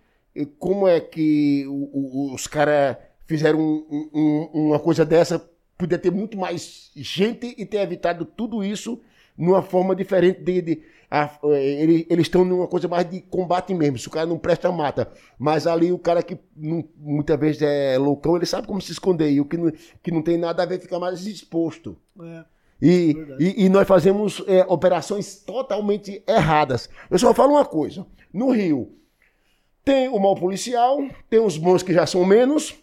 como é que o- o- os caras fizeram um- um- uma coisa dessa? Podia ter muito mais gente e ter evitado tudo isso numa forma diferente de. de- a- ele- eles estão numa coisa mais de combate mesmo. Se o cara não presta, mata. Mas ali o cara que não- muitas vezes é loucão, ele sabe como se esconder. E o que não, que não tem nada a ver fica mais exposto. É. E, Verdade. e, e nós fazemos é, operações totalmente erradas. Eu só falo uma coisa: no Rio tem o mal policial, tem os bons que já são menos,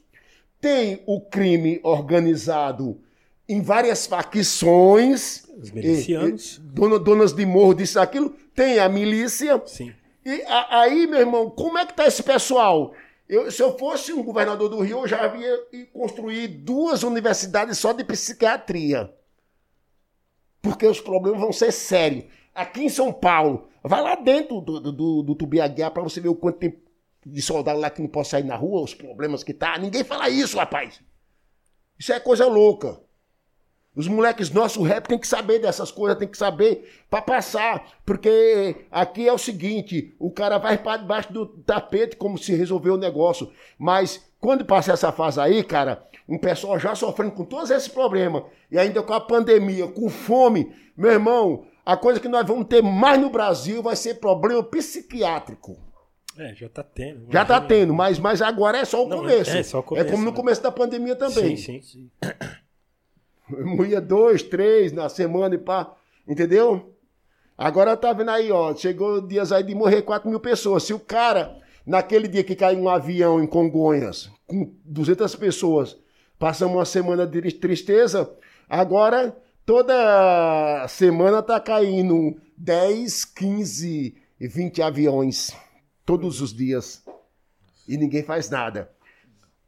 tem o crime organizado em várias facções, Os milicianos. e- e dona- donas de morro, disso e aquilo, tem a milícia. Sim. E a- aí, meu irmão, como é que tá esse pessoal? Eu- se eu fosse um governador do Rio, eu já havia construir duas universidades só de psiquiatria. Porque os problemas vão ser sérios. Aqui em São Paulo, vai lá dentro do, do, do, do Tubiaguiá para você ver o quanto tem de soldado lá que não pode sair na rua, os problemas que tá. Ninguém fala isso, rapaz. Isso é coisa louca. Os moleques nossos, o rap, tem que saber dessas coisas, tem que saber pra passar. Porque aqui é o seguinte: o cara vai para debaixo do tapete como se resolveu o negócio. Mas quando passa essa fase aí, cara, um pessoal já sofrendo com todos esses problemas, e ainda com a pandemia, com fome, meu irmão, a coisa que nós vamos ter mais no Brasil vai ser problema psiquiátrico. É, já tá tendo. Já tá tendo, mas, mas agora é só o Não, começo. é só o começo, é como no né? começo da pandemia também. Sim, sim. Moía dois, três na semana e pá. Entendeu? Agora tá vendo aí, ó. Chegou dias aí de morrer 4 mil pessoas. Se o cara, naquele dia que caiu um avião em Congonhas, com 200 pessoas, passamos uma semana de tristeza, agora toda semana tá caindo 10, 15, 20 aviões. Todos os dias. E ninguém faz nada.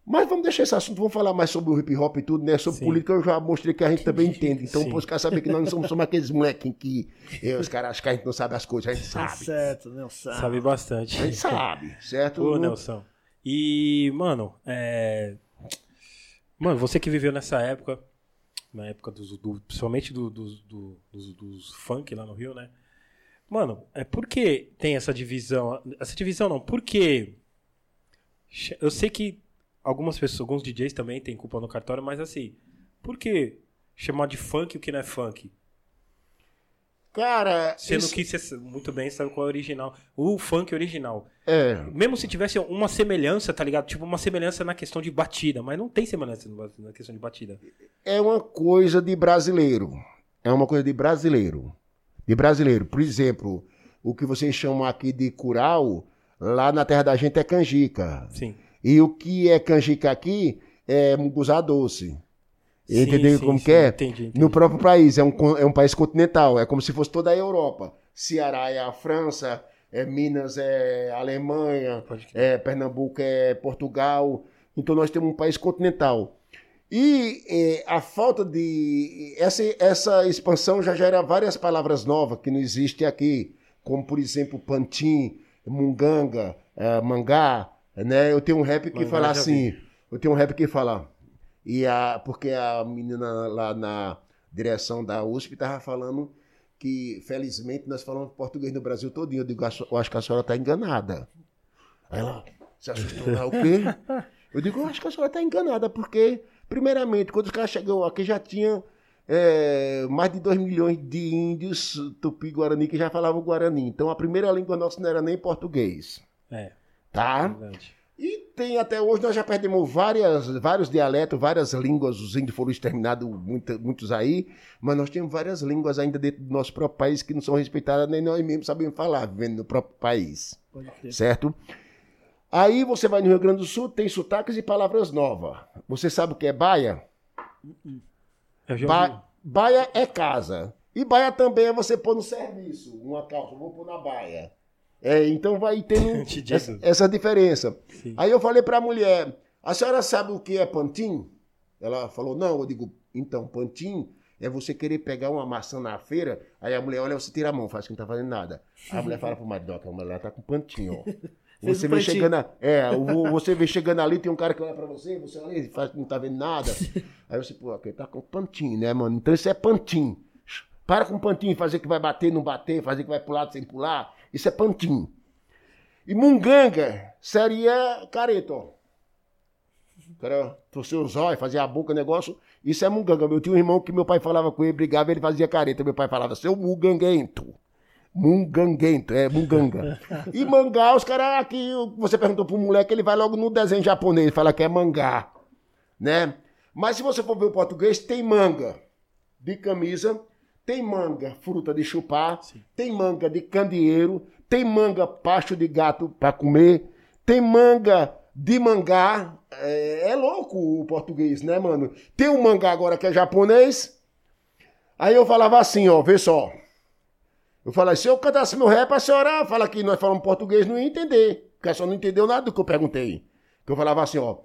Mas vamos deixar esse assunto, vamos falar mais sobre o hip hop e tudo, né? Sobre Sim. política eu já mostrei que a gente também entende. Então, os caras saberem que nós não somos, somos aqueles molequinhos que eh, os caras acham que a gente não sabe as coisas, a gente Tá sabe. certo, Nelson. Sabe bastante. A gente sabe, certo? Ô, Não- Nelson. E, mano, é. Mano, você que viveu nessa época, na época dos. Do, principalmente do- dos- do- dos, dos funk lá no Rio, né? Mano, é por que tem essa divisão? Essa divisão não, por que. Eu sei que algumas pessoas, alguns DJs também têm culpa no cartório, mas assim, por que chamar de funk o que não é funk? Cara, Sendo isso- que você muito bem sabe qual é o original. O funk original. é, Mesmo se tivesse uma semelhança, tá ligado? Tipo, uma semelhança na questão de batida, mas não tem semelhança na questão de batida. é uma coisa de brasileiro. É uma coisa de brasileiro. De brasileiro. Por exemplo, o que vocês chamam aqui de curau, lá na terra da gente é canjica. Sim. E o que é canjica aqui é munguzá doce. Sim, Entendeu sim, como sim, que é? entendi, entendi. No próprio país, é um, é um país continental, é como se fosse toda a Europa. Ceará é a França, é Minas é a Alemanha, é Pernambuco é Portugal. Então nós temos um país continental. E eh, a falta de. Essa, essa expansão já gera várias palavras novas que não existem aqui, como por exemplo pantim, munganga, eh, mangá. Né? Eu tenho um rap que Mangá fala assim. Eu tenho um rap que fala. E a, porque a menina lá na direção da USP estava falando que, felizmente, nós falamos português no Brasil todinho. Eu digo, "Acho- eu acho que a senhora está enganada. Aí ela se assustou lá, o quê? Eu digo, eu acho que a senhora está enganada, porque, primeiramente, quando os caras chegam aqui, já tinha é, mais de 2 milhões de índios tupi-guarani que já falavam guarani. Então, a primeira língua nossa não era nem português, É, tá? verdade. E tem até hoje, nós já perdemos várias, vários dialetos, várias línguas, os índios foram exterminados, muita- muitos aí, mas nós temos várias línguas ainda dentro do nosso próprio país que não são respeitadas, nem nós mesmos sabemos falar, vivendo no próprio país, certo? Aí você vai no Rio Grande do Sul, tem sotaques e palavras novas. Você sabe o que é baia? Já Ba- baia é casa. E baia também é você pôr no serviço, uma calça, vou pôr na baia. É, então vai tendo essa, essa, diferença. Sim. Aí eu falei para a mulher, a senhora sabe o que é pantin? Ela falou, não. Eu digo, então, pantin é você querer pegar uma maçã na feira, aí a mulher olha, você tira a mão, faz que não tá fazendo nada. Aí a mulher fala pro marido, a mulher tá com pantin, ó. Você vem, chegando, é, você vem chegando ali, tem um cara que olha pra você, você olha e faz que não tá vendo nada. Aí você, pô, aqui tá com pantin, né, mano? Então isso é pantin. Para com pantin, fazer que vai bater, não bater, fazer que vai pular sem pular. Isso é pantin. E munganga seria careta, ó. Cara torceu os olhos, fazia a boca, negócio. Isso é munganga. Eu tinha um irmão que meu pai falava com ele, brigava, ele fazia careta. Meu pai falava, seu munganguento. Munganguento, é munganga. E mangá, os caras aqui, você perguntou pro moleque, ele vai logo no desenho japonês, fala que é mangá, né? Mas se você for ver o português, tem manga de camisa, tem manga, fruta de chupar, Sim. tem manga de candeeiro, tem manga, pasto de gato para comer, tem manga de mangá. É, é, louco o português, né, mano? Tem um mangá agora que é japonês. Aí eu falava assim, ó, vê só. Eu falei, se eu cantasse meu rap, a senhora fala que nós falamos português, não ia entender. Porque a senhora não entendeu nada do que eu perguntei. Que eu falava assim, ó.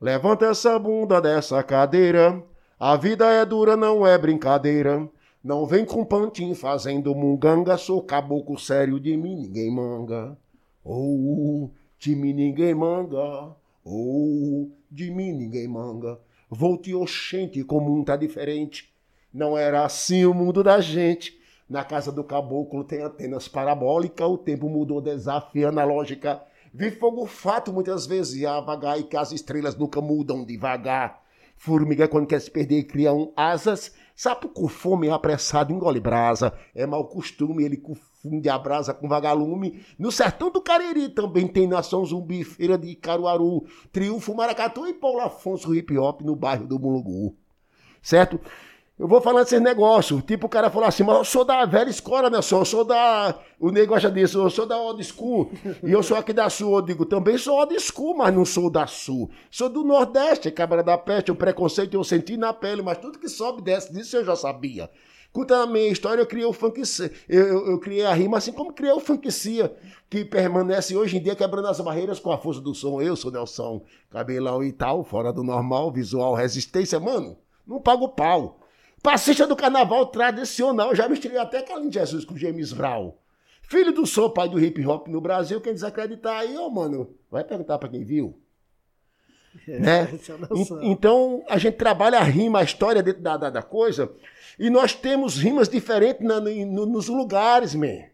Levanta essa bunda dessa cadeira. A vida é dura, não é brincadeira. Não vem com pantin fazendo munganga, sou caboclo sério de mim, ninguém manga. Oh, de mim ninguém manga. Oh, de mim ninguém manga. Volte oxente, como um tá diferente. Não era assim o mundo da gente. Na casa do caboclo tem antenas parabólicas, o tempo mudou, desafio analógica. Vi fogo fato muitas vezes a vagar e que as estrelas nunca mudam devagar. Formiga, quando quer se perder, cria um asas Sapo com fome apressado engole brasa. É mau costume, ele confunde a brasa com vagalume. No sertão do Cariri também tem nação zumbi, feira de Caruaru, Triunfo Maracatu e Paulo Afonso hip hop no bairro do Mulungu. Certo? Eu vou falando esses negócios. Tipo, o cara falou assim, mas eu sou da velha escola, né? Eu sou da. O negócio disso, eu sou da old school. e eu sou aqui da sul. Eu digo, também sou old school, mas não sou da sul. Sou do Nordeste, cabra da peste. O preconceito eu senti na pele, mas tudo que sobe desce disso eu já sabia. Contando a minha história, eu criei o funk. Eu, eu, eu, criei a rima assim como criei o funkcia, que permanece hoje em dia quebrando as barreiras com a força do som. Eu sou Nelson, cabelão e tal, fora do normal, visual, resistência. Mano, não pago pau. Passista do carnaval tradicional, já misturei até Carlinhos Jesus com James Brown. Filho do Sou, pai do hip hop no Brasil, quem desacreditar aí, ô mano, vai perguntar para quem viu. É, né? É então a gente trabalha a rima, a história dentro da, da, da coisa, e nós temos rimas diferentes na, no, nos lugares, man.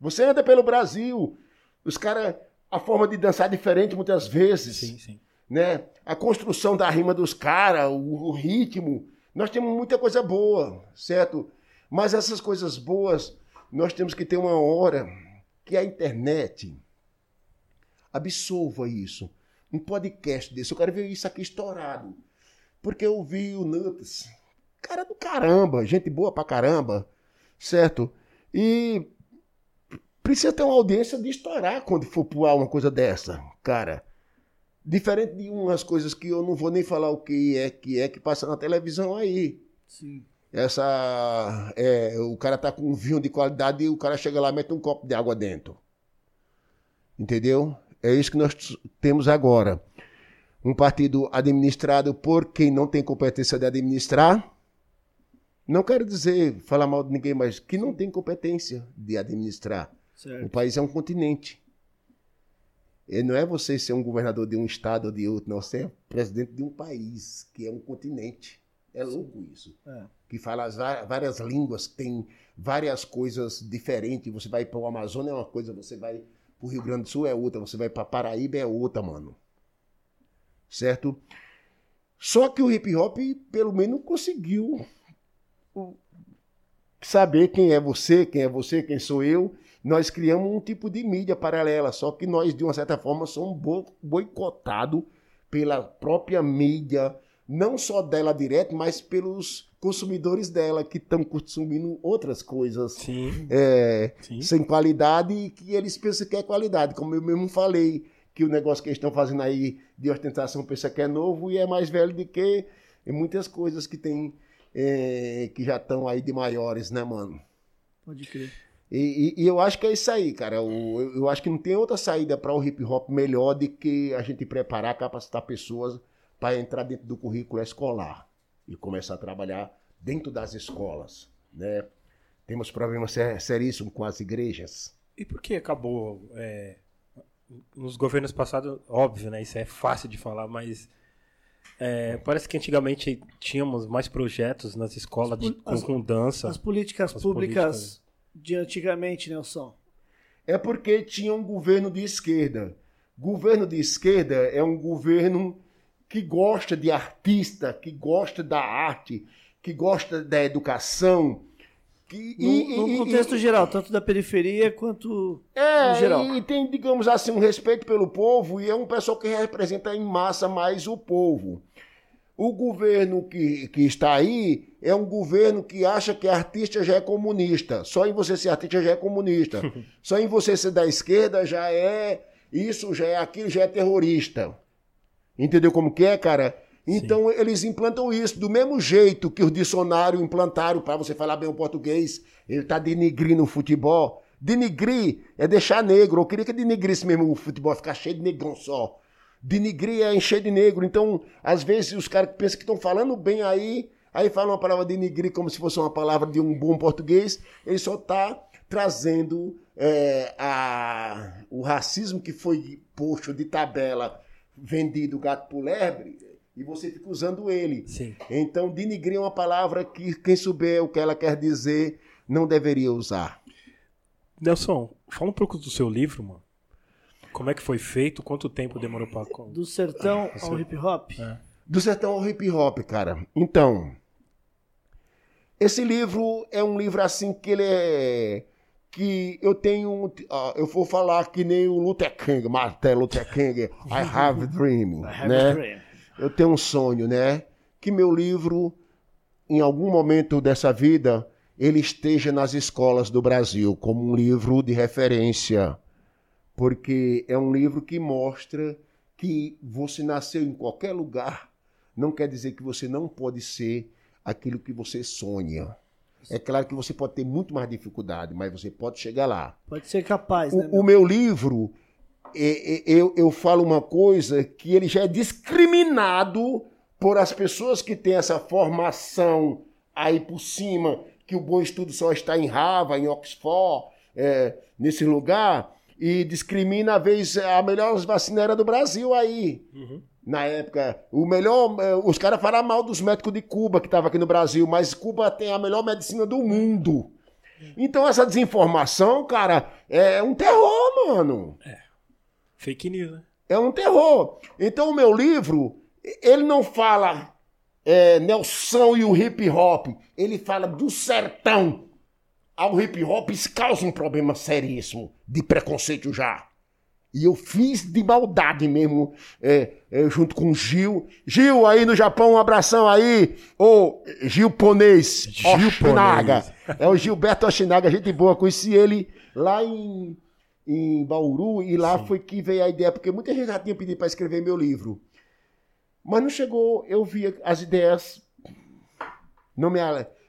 Você anda pelo Brasil, os caras, a forma de dançar é diferente muitas vezes. Sim, sim. Né? A construção da rima dos caras, o, o ritmo. Nós temos muita coisa boa, certo? Mas essas coisas boas, nós temos que ter uma hora que a internet absorva isso. Um podcast desse. Eu quero ver isso aqui estourado. Porque eu vi o Nuts, cara do caramba, gente boa pra caramba, certo? E precisa ter uma audiência de estourar quando for pular uma coisa dessa, cara. Diferente de umas coisas que eu não vou nem falar o que é que é que passa na televisão aí. Sim. Essa. É, o cara tá com um vinho de qualidade e o cara chega lá e mete um copo de água dentro. Entendeu? É isso que nós temos agora. Um partido administrado por quem não tem competência de administrar. Não quero dizer, falar mal de ninguém, mas que não tem competência de administrar. Certo. O país é um continente. E não é você ser um governador de um estado ou de outro, não. Você é presidente de um país, que é um continente. É louco isso. É. Que fala várias línguas, tem várias coisas diferentes. Você vai para o Amazonas é uma coisa, você vai para o Rio Grande do Sul é outra, você vai para Paraíba é outra, mano. Certo? Só que o hip hop, pelo menos, conseguiu saber quem é você, quem é você, quem sou eu, nós criamos um tipo de mídia paralela, só que nós, de uma certa forma, somos boicotados pela própria mídia, não só dela direto, mas pelos consumidores dela que estão consumindo outras coisas Sim. É, Sim. sem qualidade e que eles pensam que é qualidade. Como eu mesmo falei, que o negócio que eles estão fazendo aí de ostentação pensa que é novo e é mais velho do que muitas coisas que tem é, que já estão aí de maiores, né, mano? Pode crer. E, e- e eu acho que é isso aí, cara. O- eu, eu acho que não tem outra saída para o hip hop melhor do que a gente preparar, capacitar pessoas para entrar dentro do currículo escolar e começar a trabalhar dentro das escolas, né? Temos problemas ser- seríssimos com as igrejas. E por que acabou? é, nos governos passados, óbvio, né? Isso é fácil de falar, mas é, parece que antigamente tínhamos mais projetos nas escolas de, com, As- com dança. As políticas As públicas políticas. De antigamente, Nelson. É porque tinha um governo de esquerda. Governo de esquerda é um governo que gosta de artista, que gosta da arte, que gosta da educação. Que, No, e- no e- contexto e- geral, tanto da periferia quanto É, no geral. e tem, digamos assim, um respeito pelo povo e é um pessoal que representa em massa mais o povo. O governo que, que está aí é um governo que acha que artista já é comunista. Só em você ser artista já é comunista. Só em você ser da esquerda já é isso, já é aquilo, já é terrorista. Entendeu como que é, cara? Então eles implantam isso do mesmo jeito que os dicionários implantaram para você falar bem o português. Ele tá denigrindo o futebol. Denigrir é deixar negro. Eu queria que denigrisse mesmo o futebol, ficar cheio de negão só. Denigrir é encher de negro. Então, às vezes, os caras pensam que estão falando bem aí, aí falam a palavra denigrir como se fosse uma palavra de um bom português. Ele só tá trazendo é, a, o racismo que foi posto de tabela, vendido gato por lebre, e você fica usando ele. Sim. Então, denigrir é uma palavra que quem souber o que ela quer dizer não deveria usar. Nelson, fala um pouco do seu livro, mano. Como é que foi feito? Quanto tempo demorou pra. do sertão Ah, ao hip hop. É. Do sertão ao hip hop, cara. Então, esse livro é um livro assim que ele é. Que eu tenho. ah, eu vou falar que nem o Luther King, Martin Luther King. I have a dream. I have né? a dream. eu tenho um sonho, né? Que meu livro, em algum momento dessa vida, ele esteja nas escolas do Brasil como um livro de referência. Porque é um livro que mostra que você nasceu em qualquer lugar, não quer dizer que você não pode ser aquilo que você sonha. É claro que você pode ter muito mais dificuldade, mas você pode chegar lá. Pode ser capaz, né? O, o meu livro, é- é- eu, eu falo uma coisa que ele já é discriminado por as pessoas que têm essa formação aí por cima, que o bom estudo só está em Harvard, em Oxford, é, nesse lugar, e discrimina, às vezes, a melhor vacina era do Brasil aí. Na época, o melhor. eh, Os caras falaram mal dos médicos de Cuba que estavam aqui no Brasil, mas Cuba tem a melhor medicina do mundo. Então essa desinformação, cara, é um terror, mano. Fake news, né? É um terror. Então o meu livro, ele não fala é, Nelson e o hip hop. Ele fala do sertão ao hip hop. Isso causa um problema seríssimo de preconceito já. E eu fiz de maldade mesmo, é, é, junto com o Gil. Gil, aí no Japão, um abração aí. Ô, Gil Ponês. Gil Oshinaga. Ponês. É o Gilberto Oshinaga, gente boa. Conheci ele lá em, em Bauru e lá foi que veio a ideia, porque muita gente já tinha pedido para escrever meu livro. Mas não chegou, eu via as ideias, não me,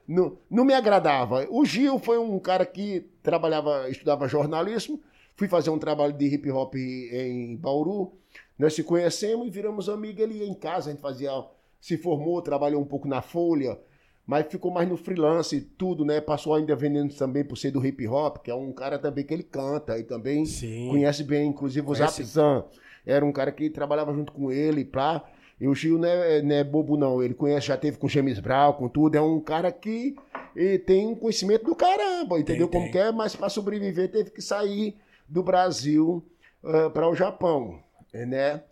não, não me agradava. O Gil foi um cara que trabalhava, estudava jornalismo, fui fazer um trabalho de hip hop em Bauru, nós se conhecemos e viramos amigos, ele ia em casa, a gente fazia, se formou, trabalhou um pouco na Folha, mas ficou mais no freelance e tudo, né? Passou ainda vendendo também por ser do hip hop, que é um cara também que ele canta e também Sim. conhece bem, inclusive o. Zapzan. Era um cara que trabalhava junto com ele, pá. E o Gil não é, não é bobo, não. Ele conhece, já teve com James Brown, com tudo. É um cara que tem um conhecimento do caramba, entendeu? Tem, Como tem. que é, mas para sobreviver teve que sair do Brasil para o Japão, né?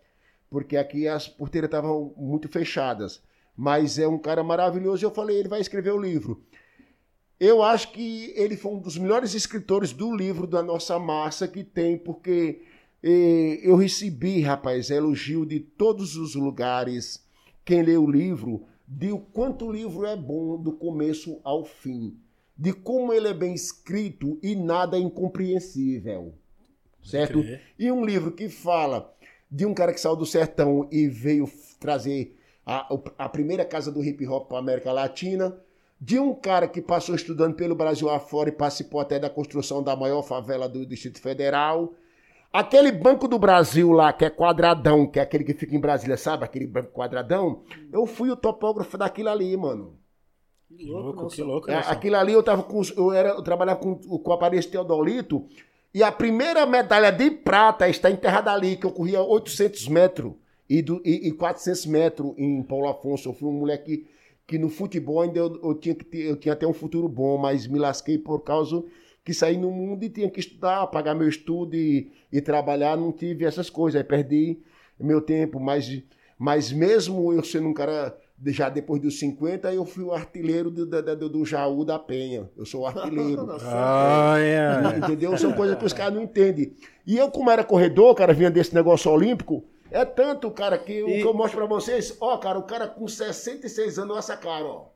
Porque aqui as porteiras estavam muito fechadas. Mas é um cara maravilhoso e eu falei, ele vai escrever o livro. Eu acho que ele foi um dos melhores escritores do livro da nossa massa que tem, porque eh, eu recebi, rapaz, elogio de todos os lugares. Quem lê o livro, de o quanto o livro é bom do começo ao fim. De como ele é bem escrito e nada é incompreensível. Certo? crer. E um livro que fala de um cara que saiu do sertão e veio trazer a, a primeira casa do hip hop para América Latina, de um cara que passou estudando pelo Brasil afora e participou até da construção da maior favela do Distrito Federal. Aquele Banco do Brasil lá, que é quadradão, que é aquele que fica em Brasília, sabe? Aquele banco quadradão. Eu fui o topógrafo daquilo ali, mano. Que louco, que louco. É, Nelson. aquilo ali eu tava com. Eu, era, eu trabalhava com, com o aparelho Teodolito. E a primeira medalha de prata está enterrada ali, que eu corria 800 metros e, do, e, e 400 metros em Paulo Afonso. Eu fui um moleque que no futebol ainda eu, eu tinha eu tinha até um futuro bom, mas me lasquei por causa que saí no mundo e tinha que estudar, pagar meu estudo e, e trabalhar, não tive essas coisas, aí perdi meu tempo, mas, mas mesmo eu sendo um cara já depois dos 50, eu fui o artilheiro do, do, do, do Jaú da Penha. Eu sou o artilheiro. Ah, é. Entendeu? São coisas que os caras não entendem. E eu, como era corredor, cara, vinha desse negócio olímpico, é tanto, cara, que o E- que eu mostro pra vocês, ó, cara, o cara com 66 anos, olha essa cara, ó.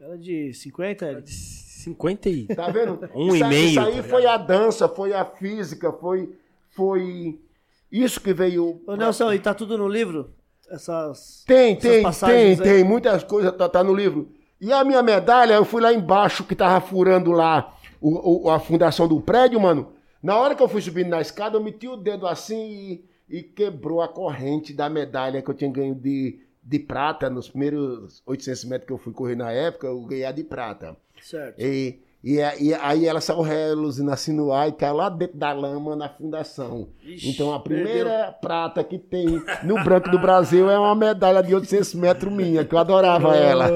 Era de 50? Eric? 50 e... Tá vendo? Um e isso, aí- meio, Isso aí tá foi a dança, foi a física, foi. Foi. Isso que veio. Ô, Nelson, e tá tudo no livro? Essas. Tem, essas tem, tem, passagens aí? tem. Muitas coisas tá, tá no livro. E a minha medalha, eu fui lá embaixo que tava furando lá o, o- a fundação do prédio, mano. Na hora que eu fui subindo na escada, eu meti o dedo assim e, e quebrou a corrente da medalha que eu tinha ganho de, de prata. Nos primeiros 800 metros que eu fui correr na época, eu ganhei a de prata. Certo. E, e, a- e aí ela saiu assim no ar e caiu lá dentro da lama na fundação. Ixi, então a primeira prata que tem no Branco do Brasil é uma medalha de 800 metros minha, que eu adorava ela.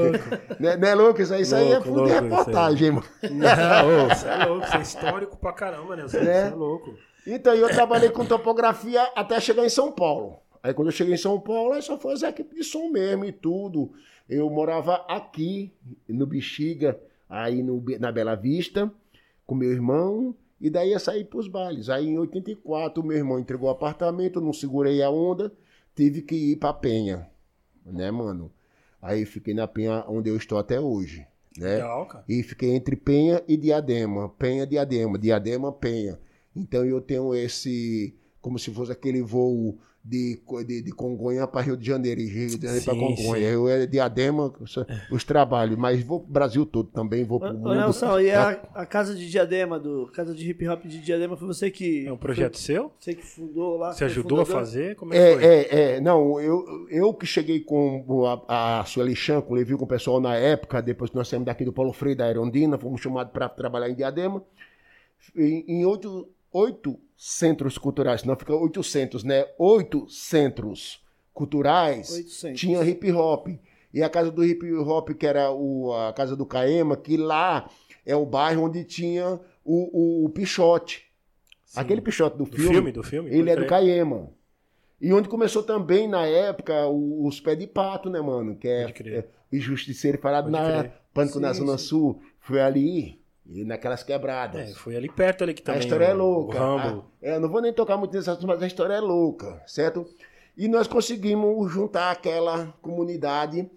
Né, né, louco? Isso aí, isso aí é Louco, fundo de louco, isso reportagem, mano. Não, você é louco, você é histórico pra caramba, né? Você É. é louco. Então eu trabalhei com topografia até chegar em São Paulo. Aí quando eu cheguei em São Paulo, aí só foi as equipes de som mesmo e tudo. Eu morava aqui, no Bexiga, aí no, na Bela Vista, com meu irmão, e daí ia sair pros bailes. Aí em 84, meu irmão entregou o apartamento, não segurei a onda, tive que ir pra Penha, né, mano? Aí fiquei na Penha onde eu estou até hoje, né? Legal. E fiquei entre Penha e Diadema. Penha, Diadema. Diadema, Penha. Então eu tenho esse. Como se fosse aquele voo de, de, de Congonha para Rio de Janeiro. E Rio de Janeiro para Congonha. sim. Eu é Diadema, os, os trabalhos. Mas vou pro Brasil todo também, vou pro ô, mundo. Nelson, e a, a casa de Diadema, do Casa de Hip Hop de Diadema, foi você que. É um projeto seu? Você que fundou lá? Você foi ajudou a fundador? fazer? Como é que foi? É, é, é. Não, eu, eu que cheguei com a, a Sueli Chan, com o Levi, com o pessoal na época, depois que nós saímos daqui do Paulo Freire, da Aerondina, fomos chamados para trabalhar em Diadema. Em, em oito, oito centros culturais, não fica 800, né? Oito centros culturais 800. tinha hip hop. E a casa do hip hop, que era o, a casa do Caema, que lá é o bairro onde tinha o, o Pichote. Sim. Aquele Pichote do, Do filme, do filme? ele é do. Caema. E onde começou também, na época, o- os pés de pato, né, mano? Que é, é o Justiceiro falado na. Pânico na Sim, Zona sim. Sul. Foi ali, e naquelas quebradas. É, foi ali perto ali que também. a história é louca. O Rambo. É, não vou nem tocar muito nesse assunto, mas a história é louca, certo? E nós conseguimos juntar aquela comunidade.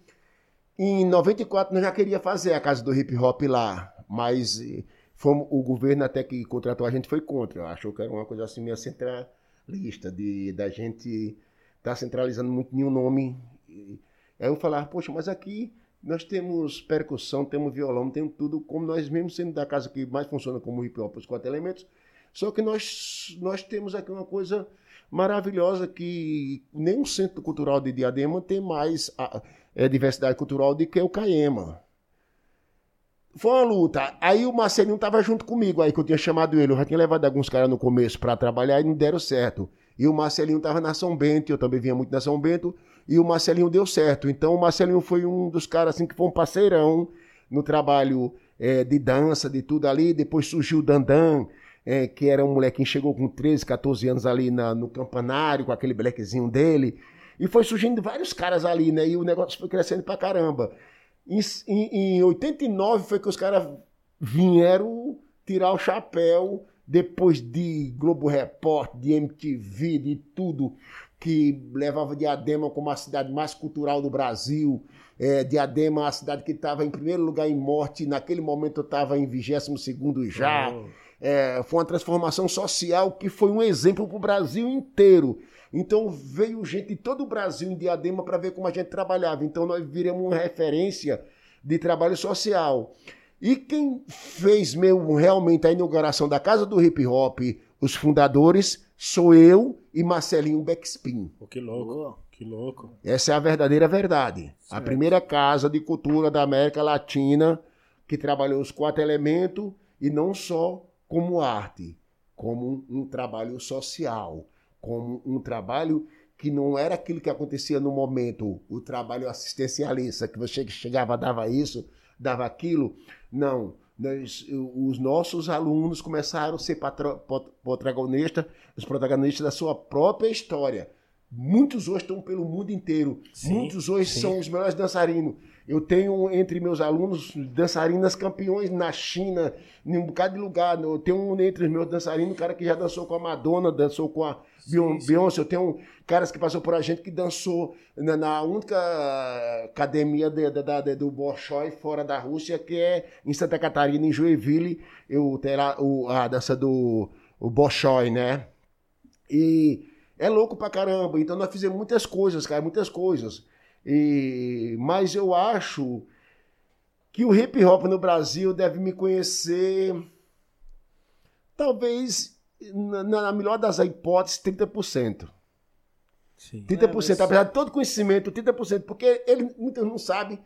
Em 94 nós já queria fazer a casa do hip hop lá, mas eh, fomos, o governo até que contratou a gente foi contra. Achou que era uma coisa assim meio centralista, de da gente estar centralizando muito em um nome. E- Aí eu falava, poxa, mas aqui nós temos percussão, temos violão, temos tudo, como nós mesmos sendo da casa que mais funciona como hip hop, os quatro elementos. Só que nós, nós temos aqui uma coisa maravilhosa que nenhum centro cultural de Diadema tem mais a, é, diversidade cultural do que o Caema. Foi uma luta. Aí o Marcelinho estava junto comigo, aí que eu tinha chamado ele. Eu já tinha levado alguns caras no começo para trabalhar e não deram certo. E o Marcelinho estava na São Bento, eu também vinha muito na São Bento, e o Marcelinho deu certo. Então o Marcelinho foi um dos caras assim que foi um parceirão no trabalho eh, de dança, de tudo ali. Depois surgiu o Dandan, eh, que era um molequinho que chegou com 13, 14 anos ali na- no campanário, com aquele blequezinho dele. E foi surgindo vários caras ali, né? E o negócio foi crescendo pra caramba. Em, em, em 89 foi que os caras vieram tirar o chapéu depois de Globo Repórter, de MTV, de tudo. Que levava Diadema como a cidade mais cultural do Brasil. É, Diadema, a cidade que estava em primeiro lugar em morte, naquele momento estava em 22 já. Oh. É, foi uma transformação social que foi um exemplo para o Brasil inteiro. Então veio gente de todo o Brasil em Diadema para ver como a gente trabalhava. Então nós viramos uma referência de trabalho social. E quem fez meu, realmente a inauguração da Casa do Hip Hop, os fundadores, sou eu e Marcelinho Beckspin. Pô, que louco. Boa. Que louco. Essa é a verdadeira verdade. A Certo. primeira casa de cultura da América Latina que trabalhou os quatro elementos e não só como arte, como um trabalho social, como um trabalho que não era aquilo que acontecia no momento, o trabalho assistencialista, que você chegava, dava isso, dava aquilo. Não. Nós, os nossos alunos começaram a ser protagonistas, os protagonistas da sua própria história. Muitos hoje estão pelo mundo inteiro. Sim, Muitos hoje sim. são os melhores dançarinos. Eu tenho entre meus alunos dançarinas campeões na China, em um bocado de lugar. Eu tenho um entre os meus dançarinos, um cara que já dançou com a Madonna, dançou com a Beyon- Beyoncé. Eu tenho caras que passou por a gente que dançou na, na única academia de- de- de- do Bolshoi fora da Rússia, que é em Santa Catarina, em Joinville, eu lá o, a dança do o Bolshoi, né? E é louco pra caramba. Então nós fizemos muitas coisas, cara, muitas coisas. E, mas eu acho que o hip hop no Brasil deve me conhecer, talvez, na, na melhor das hipóteses, 30%. Sim. 30%, É, mas- apesar de todo conhecimento, 30%, porque ele, muitos não sabem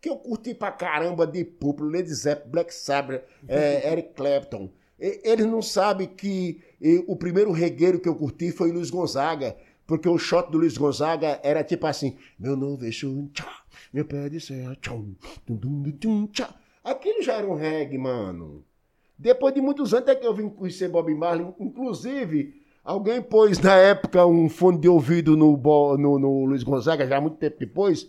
que eu curti pra caramba de Purple, Led Zeppelin, Black Sabbath, é, Eric Clapton. E- Eles não sabem que e, o primeiro regueiro que eu curti foi Luiz Gonzaga, porque o shot do Luiz Gonzaga era tipo assim: meu novo é chum, tchá, meu pé de serra, tchum, tum, tum, tum, tum, tchá. Aquilo já era um reggae, mano. Depois de muitos anos é que eu vim conhecer Bob Marley. Inclusive, alguém pôs na época um fone de ouvido no, no, no Luiz Gonzaga, já há muito tempo depois,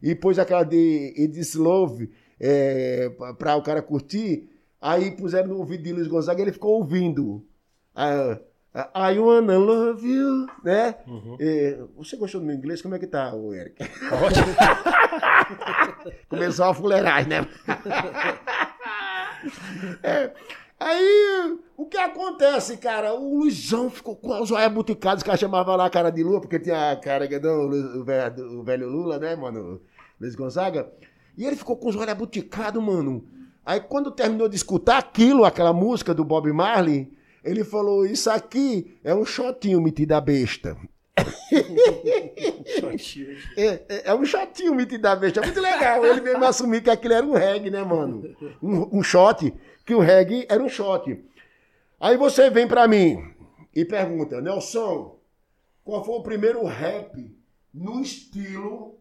e pôs aquela de Edith Love é, para o cara curtir. Aí puseram no ouvido de Luiz Gonzaga e ele ficou ouvindo. Ah, ah, I wanna love you, né? É, você gostou do meu inglês? Como é que tá, Eric? Começou a fuleirar, né? É, Aí, o que acontece, cara? O Luizão ficou com os olhos buticados, que ela chamava lá a cara de lua, porque tinha a cara que não, o velho, o velho Lula, né, mano? Luiz Gonzaga. E ele ficou com os olhos buticados, mano. Aí, quando terminou de escutar aquilo, aquela música do Bob Marley, ele falou: Isso aqui é um shotinho metido a besta. É, é, é um chatinho metido da besta. É muito legal. Ele mesmo assumir que aquilo era um reggae, né, mano? Um, um shot, que o reggae era um shot. Aí você vem pra mim e pergunta, Nelson, qual foi o primeiro rap no estilo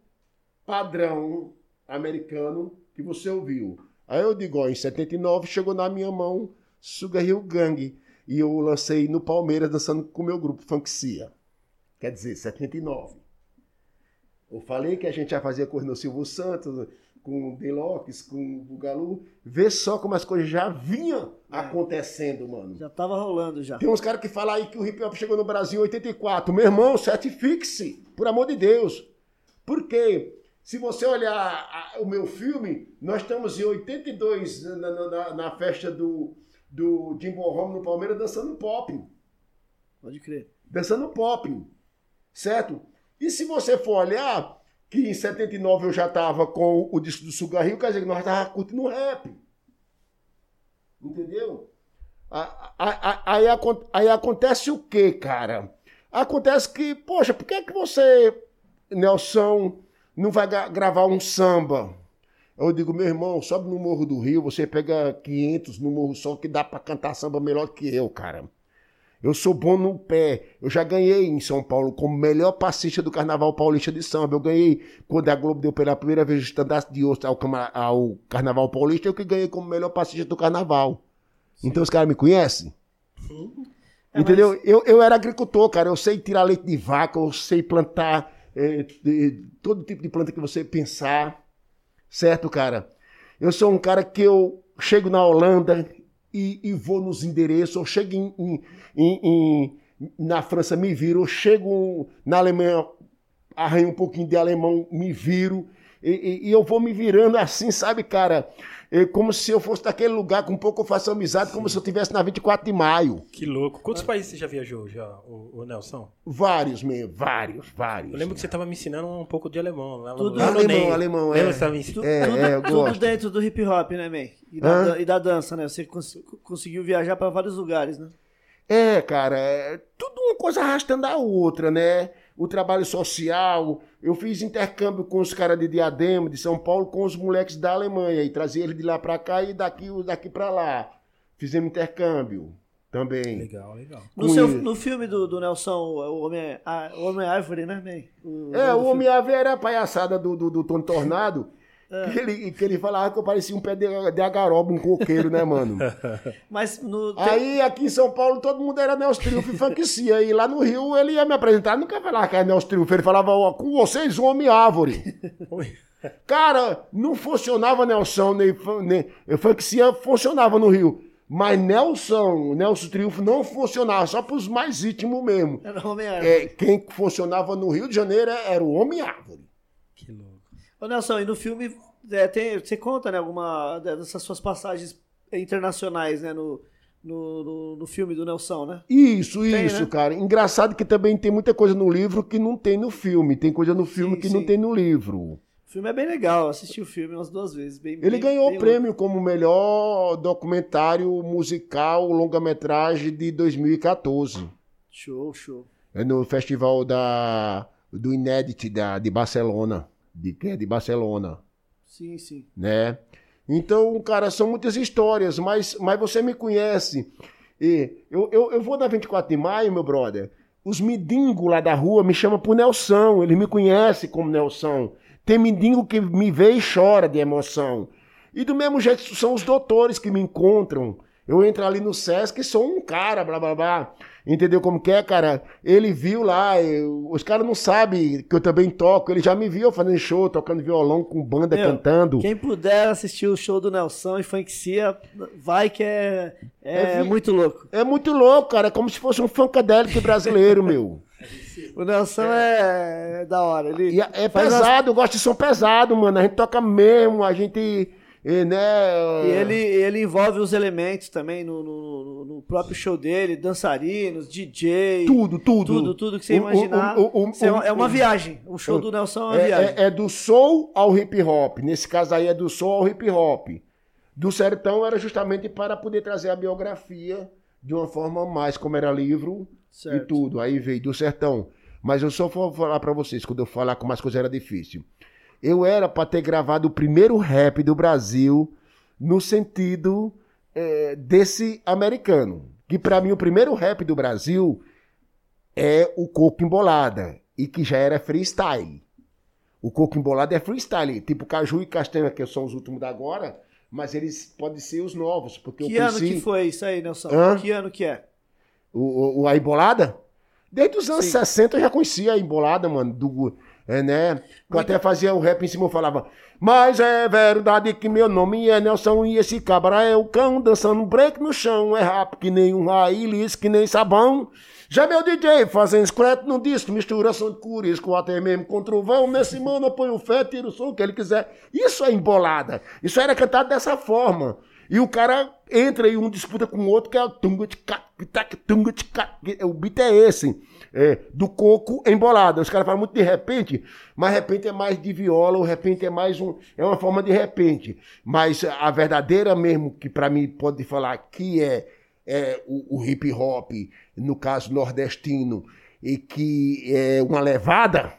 padrão americano que você ouviu? Aí eu digo, ó, em 79 chegou na minha mão Sugar Hill Gang. E eu lancei no Palmeiras dançando com o meu grupo Funkcia. Quer dizer, 79. Eu falei que a gente já fazia coisa no Silvio Santos, com o Delox, com o Bugalu. Vê só como as coisas já vinham acontecendo, mano. Já tava rolando já. Tem uns caras que falam aí que o hip hop chegou no Brasil em 84. Meu irmão, certifique-se, por amor de Deus. Porque se você olhar a- o meu filme, nós estamos em 82 na, na- na- na festa do, do Jimbo Home no Palmeiras dançando pop Pode crer. dançando pop, certo? E se você for olhar, que em 79 eu já tava com o disco do Sugar Hill, quer dizer que nós tava curtindo rap. Entendeu? Aí, aí acontece o que, cara? Acontece que, poxa, por que, que você, Nelson, não vai gra- gravar um samba? Eu digo, meu irmão, sobe no Morro do Rio, você pega 500 no Morro Sol que dá pra cantar samba melhor que eu, cara. Eu sou bom no pé. Eu já ganhei em São Paulo como melhor passista do Carnaval Paulista de Samba. Eu ganhei quando a Globo deu pela primeira vez o estandarte de osso ao, ao Carnaval Paulista. Eu que ganhei como melhor passista do Carnaval. Então os caras me conhecem? É, Entendeu? Eu, eu era agricultor, cara. Eu sei tirar leite de vaca, eu sei plantar eh, de- todo tipo de planta que você pensar. Certo, cara? Eu sou um cara que eu chego na Holanda e, e vou nos endereços. Eu chego em- em- em- na França me viro, eu chego na Alemanha, arranho um pouquinho de alemão, me viro, e, e- e eu vou me virando assim, sabe, cara? É como se eu fosse daquele lugar com pouco eu faço amizade, como se eu estivesse na 24 de maio. Que louco. Quantos países você já viajou, já, o, o Nelson? Vários, mesmo, vários, vários. Eu lembro que você tava me ensinando um pouco de alemão. Lá no, Tudo- lá Alemão, NEM. alemão, Lembra é. que me ensinando? Tu- É, tudo, é, eu tudo gosto. dentro do hip hop, né, man? E da, e da dança, né? Você cons- conseguiu viajar pra vários lugares, né? É, cara, é tudo uma coisa arrastando a outra, né? O trabalho social. Eu fiz intercâmbio com os caras de Diadema, de São Paulo, com os moleques da Alemanha. E trazia eles de lá pra cá e daqui, daqui pra lá. Fizemos intercâmbio também. Legal, legal. No, seu, no filme do, do Nelson, o Homem, a- o Homem Árvore, né, man? O, É, o. Homem Ave era a palhaçada do, do, do Tony Tornado. Que, ele, que ele falava que eu parecia um pé de, de agaroba, um coqueiro, né, mano? Mas no. Aí aqui em São Paulo todo mundo era Nelson Triunfo e funkcia. E lá no Rio ele ia me apresentar, nunca falava que era Nelson Triunfo. Ele falava, ó, com vocês, Homem Árvore. Cara, não funcionava Nelson, nem, nem funkcia funcionava no Rio. Mas Nelson, Nelson Triunfo não funcionava, só pros mais íntimos mesmo. Era o Homem Árvore. É, quem funcionava no Rio de Janeiro era o Homem Árvore. Que louco. Ô, Nelson, e no filme é, tem, você conta, né, alguma dessas suas passagens internacionais, né, no, no, no, no filme do Nelson, né? Isso, Tem, isso, né? cara. Engraçado que também tem muita coisa no livro que não tem no filme. Tem coisa no filme Sim, que sim. não tem no livro. O filme é bem legal, assisti o filme umas duas vezes. Bem, Ele bem- ganhou bem o prêmio como melhor documentário musical longa-metragem de 2014. louco. Show, show. É no festival da, do Inédit da, de Barcelona. De, que é de Barcelona, Sim, sim. né? Então, cara, são muitas histórias, mas, mas você me conhece. E eu, eu, eu vou na 24 de maio, meu brother. Os mendigos lá da rua me chamam por Nelson. Eles me conhecem como Nelson. Tem mendigo que me vê e chora de emoção. E do mesmo jeito são os doutores que me encontram. Eu entro ali no Sesc e sou um cara, blá blá blá. Entendeu como que é, cara? Ele viu lá, eu- os caras não sabem que eu também toco. Ele já me viu fazendo show, tocando violão com banda, Meu, cantando. Quem puder assistir o show do Nelson e Funkcia, vai que é, é, É muito louco. É muito louco, cara. É como se fosse um funkadelic brasileiro, meu. O Nelson é, é da hora. Ele E é faz umas- pesado, eu gosto de som pesado, mano. A gente toca mesmo, a gente. Eh, Né, E ele, ele envolve os elementos também no, no- no- próprio show dele, dançarinos, DJ. Tudo, tudo. Tudo, tudo que você imaginar. o- o- o- é uma o- viagem. O show do Nelson é uma É, viagem. é- é do soul ao hip hop. Nesse caso aí é do soul ao hip hop. Do sertão era justamente para poder trazer a biografia de uma forma mais, como era livro e Certo. tudo. Aí veio do sertão. Mas eu só vou falar para vocês, quando eu falar como as coisas eram difíceis. Eu era para ter gravado o primeiro rap do Brasil no sentido eh, desse americano. Que para mim o primeiro rap do Brasil é o Coco Embolada. E que já era freestyle. O Coco Embolada é freestyle. Tipo Caju e Castanha, que são os últimos da agora. Mas eles podem ser os novos. Porque Que ano que foi isso aí, Nelson? Hã? Que ano que é? o, o, o- a Embolada. Desde os anos Sim. 60 eu já conhecia a Embolada, mano. Do, é, né? Eu até fazia o rap em cima, eu falava. Mas é verdade que meu nome é Nelson e esse cabra é o cão dançando break no chão. É rap que nem um raiz, que nem sabão. Já meu DJ fazendo scratch no disco, mistura som de curisco até mesmo com trovão. Nesse mano eu ponho fé, tiro o som que ele quiser. Isso é embolada. Isso era cantado dessa forma. E o cara entra e um disputa com o outro, que é o tunga de O beat é esse. É, do coco embolada. Os caras falam muito de repente, mas repente é mais de viola, o repente é mais um. É uma forma de repente. Mas a verdadeira mesmo, que pra mim pode falar que é, é o, o hip hop, no caso nordestino, e que é uma levada,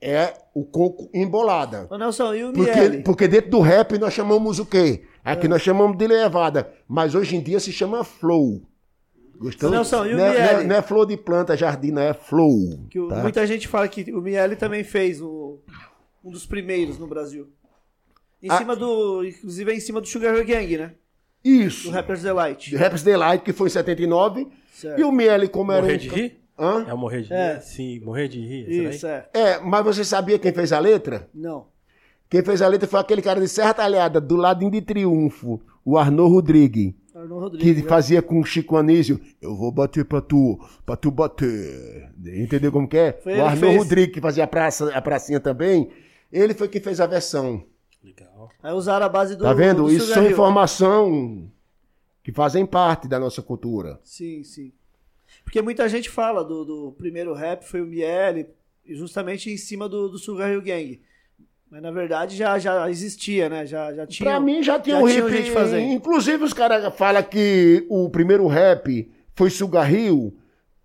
é o coco embolada. Ô, Nelson, e o Porque, Miele? porque dentro do rap nós chamamos o quê? Aqui nós chamamos de levada, mas hoje em dia se chama flow. Gostou? Nelson, e o não, é, não, é, Miele? não é flor de planta, jardim, não é flow. Que o- tá? Muita gente fala que o Miele também fez o- um dos primeiros no Brasil. Em Ah. cima do. Inclusive é em cima do Sugar Ray Gang, né? Isso. Do Rapper's Delight. Raps Delight, que foi em 79. Certo. E o Miele, como era. Morrer de rir? Hã? É o morrer de rir? É. Sim, morrer de rir. Isso, é. É, mas você sabia quem fez a letra? Não. Quem fez a letra foi aquele cara de Serra Talhada, do ladinho de Triunfo, o Arnaud Rodrigues. Rodrigues. que né? fazia com o Chico Anísio. Eu vou bater pra tu, pra tu bater. Entendeu como que é? Foi o que Arnô fez. Rodrigues, que fazia a, praça, a pracinha também, ele foi quem fez a versão. Legal. Aí usaram a base do. Tá vendo? do Isso Sugar são informação que fazem parte da nossa cultura. Sim, sim. Porque muita gente fala do, do primeiro rap foi o Miele, justamente em cima do, do Sugar Hill Gang. Mas na verdade já, já existia, né? Já, já tinha. Pra mim já tinha já um tinha hip. gente fazendo. Inclusive os caras falam que o primeiro rap foi Sugar Hill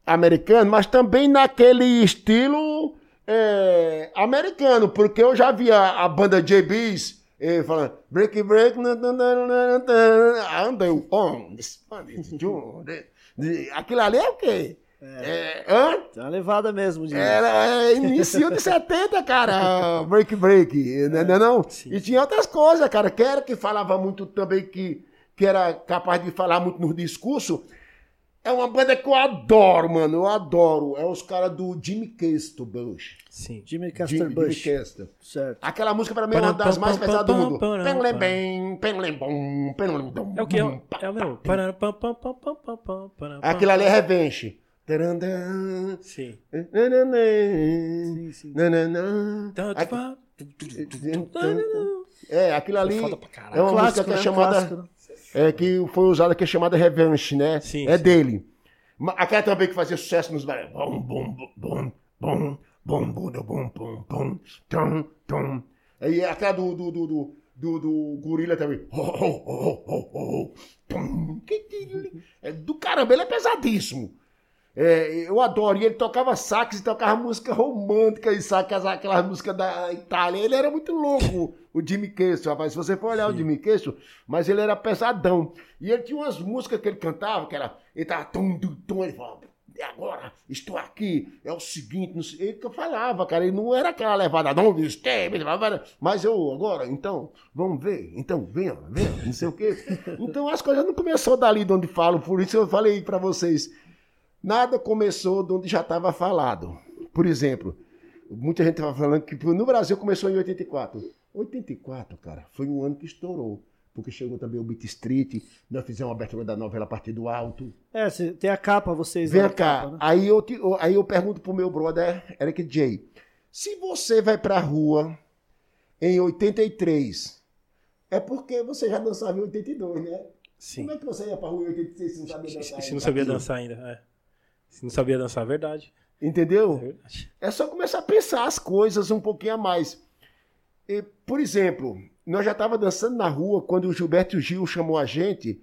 americano, mas também naquele estilo é, americano, porque eu já vi a, banda JBs eh, falando break break andei on aquilo ali é o quê? É, hã? Tem uma levada mesmo de. Era é, início de 70, cara, break break, né, não, é não? E tinha outras coisas, cara, que era que falava muito também que, que era capaz de falar muito no discurso. É uma banda que eu adoro, mano, eu adoro. É os caras do Jimmy Castor Bush. Sim. Jimmy Castor Jimmy, Bush. Jimmy Castor. Certo. Aquela música pra mim é uma das mais pesadas do mundo. Penlem bem, penlem bom, penlem dom. É o que? É o, é meu. Aquilo ali é Revenge. Tarandã. Sim. Sim, sim. Nananã. É, aquilo ali Foda pra caralho. é uma música que é né? chamada. Clássico, né? É que foi usada que é chamada Revenge, né? Sim, é sim. dele. Aquela também que fazia sucesso nos bares. Bom, bom, bom, bom, bom, bom, bom, bom, bom, bom, tom, tom. Aí aquela do, do, do, do, do, do gorila também. Oh, oh, oh, oh, oh, que- É do caramba, ele é pesadíssimo. É, eu adoro. E ele tocava sax e tocava música romântica e sax, aquelas músicas da Itália. Ele era muito louco, o Jimmy Castor, rapaz. Se você for olhar o Jimmy Castor, mas ele era pesadão. E ele tinha umas músicas que ele cantava, que era. Ele tava tum, tum, ele falava. "E agora, estou aqui, é o seguinte, não sei, ele falava, cara, ele não era aquela levada, não, mas eu, agora, então, vamos ver, então, venha, venha, não sei o quê. Então as coisas não começou dali de onde falo, por isso eu falei pra vocês, Nada começou de onde já estava falado. Por exemplo, muita gente estava falando que no Brasil começou em 84. 84, cara, foi um ano que estourou. Porque chegou também o Beat Street, nós fizemos a abertura da novela a partir do alto. É, tem a capa, vocês. Vem a cá, capa, né? aí, eu te- aí eu pergunto pro meu brother Eric J. Se você vai pra rua em 83, é porque você já dançava em 82, né? Sim. Como é que você ia pra rua em 86 se não sabia dançar? se não sabia dançar ainda, é. Se não sabia dançar, é verdade. É Entendeu? verdade. É só começar a pensar as coisas um pouquinho a mais. E, por exemplo, nós já estávamos dançando na rua quando o Gilberto Gil chamou a gente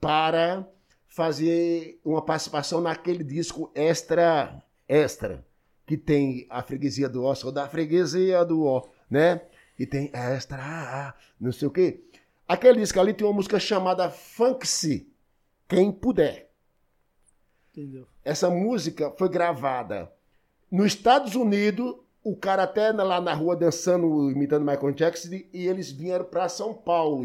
para fazer uma participação naquele disco extra extra que tem a freguesia do Ó, sou da freguesia do Ó, né? E tem extra, não sei o quê. Aquele disco ali tem uma música chamada Funk-se, quem puder. Entendeu? Essa música foi gravada nos Estados Unidos, o cara até lá na rua dançando, imitando Michael Jackson, e eles vieram para São Paulo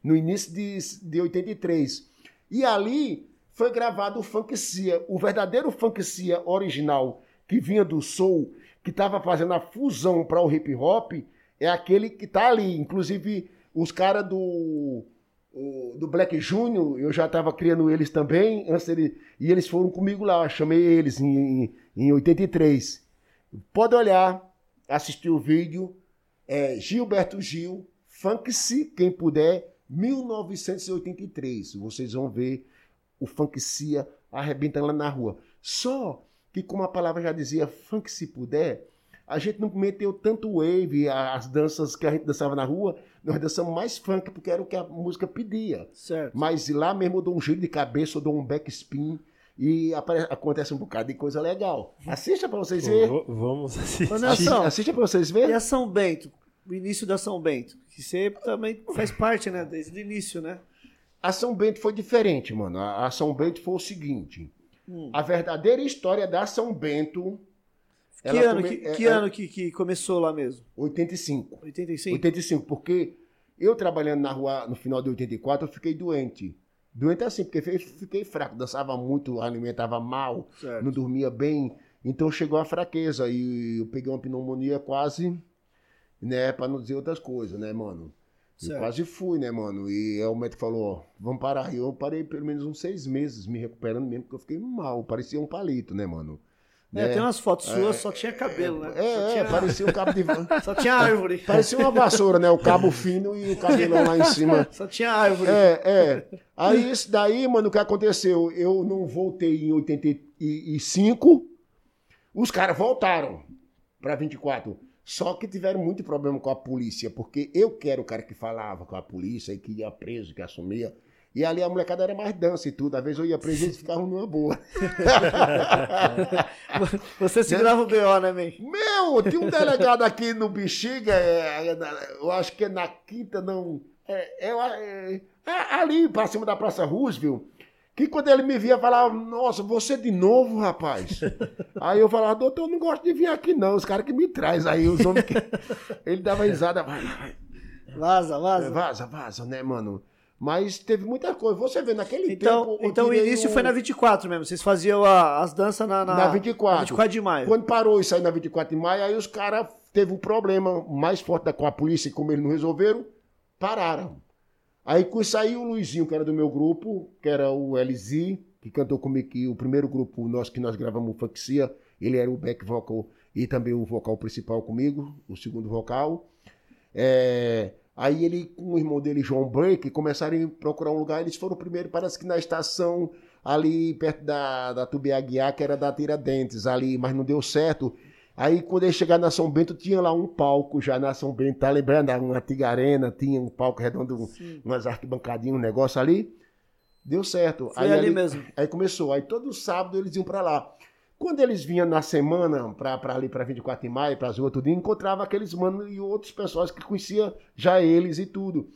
no início de, de 83. E ali foi gravado o Funk Cia, o verdadeiro Funk Cia original, que vinha do soul, que estava fazendo a fusão para o hip hop, é aquele que tá ali. Inclusive, os caras do o- do Black Júnior, eu já estava criando eles também, antes dele, e eles foram comigo lá, chamei eles em, em, em 83. Pode olhar, assistir o vídeo, é Gilberto Gil, Funk-se, quem puder, 1983. Vocês vão ver o Funk-se arrebentando lá na rua. Só que, como a palavra já dizia, funk se puder, a gente não meteu tanto wave, as danças que a gente dançava na rua, nós dançamos mais funk, porque era o que a música pedia. Certo. Mas lá mesmo eu dou um giro de cabeça, eu dou um backspin e acontece um bocado de coisa legal. Assista pra vocês verem. Vamos assistir. Assista, assista pra vocês E verem. a São Bento? O início da São Bento? Que você também faz parte, né? Desde o início, né? A São Bento foi diferente, mano. A a São Bento foi o seguinte. Hum. A verdadeira história da São Bento. Que ela ano, come- que, é- que, é ano que, que começou lá mesmo? 85. 85? 85, porque eu trabalhando na rua no final de 84, eu fiquei doente. Doente assim, porque fi- fiquei fraco, dançava muito, alimentava mal, Certo. não dormia bem. Então chegou a fraqueza e eu peguei uma pneumonia quase, né, para não dizer outras coisas, né, mano? Eu Certo. quase fui, né, mano? E aí o médico falou, ó, vamos parar. E eu parei pelo menos uns seis meses me recuperando mesmo, porque eu fiquei mal. Parecia um palito, né, mano? É, Né? tem umas fotos suas, só tinha cabelo, né? É, é, tinha, parecia um cabo de... só tinha árvore. parecia uma vassoura, né? O cabo fino e o cabelão lá em cima. Só tinha árvore. É, é. Aí, isso daí, mano, o que aconteceu? Eu não voltei em 85, os caras voltaram pra 24. Só que tiveram muito problema com a polícia, porque eu que era o cara que falava com a polícia e que ia preso, que assumia. E ali a molecada era mais dança e tudo. Às vezes eu ia preso e ficavam numa boa. Você segurava o BO, né, man? Meu, tinha um delegado aqui no Bexiga, é, é, eu acho que é na quinta, não. É, é, é, é ali pra cima da Praça Roosevelt. Que quando ele me via, falava, nossa, você de novo, rapaz. Aí eu falava, doutor, eu não gosto de vir aqui, não. Os caras que me traz aí, os homens que. Ele dava risada, vai, vai. Vaza, vaza. Vaza, vaza, né, mano? Mas teve muita coisa. Você vê, naquele Então, tempo. então o início um- foi na 24 mesmo. Vocês faziam a- as danças na, na, Na 24. 24 de maio. Quando parou isso aí na 24 de maio, aí os caras teve um problema mais forte com a polícia, e como eles não resolveram, pararam. Aí com isso aí o Luizinho, que era do meu grupo, que era o LZ, que cantou comigo, que o primeiro grupo nosso que nós gravamos o Funkcia, ele era o back vocal e também o vocal principal comigo, o segundo vocal. É, aí ele com o irmão dele, João Break, começaram a procurar um lugar. Eles foram primeiro, parece que na estação ali perto da, da Tubiaguiar, que era da Tiradentes, ali, mas não deu certo. Aí quando eles chegaram na São Bento, tinha lá um palco já na São Bento, tá lembrando? Uma antiga arena, tinha um palco redondo, umas arquibancadinhas, um negócio ali. Deu certo. Foi ali mesmo. Aí começou. Aí todo sábado eles iam pra lá. Quando eles vinham na semana pra ali pra 24 de maio, pras ruas, tudo, encontrava aqueles manos e outros pessoas que conhecia já eles e tudo.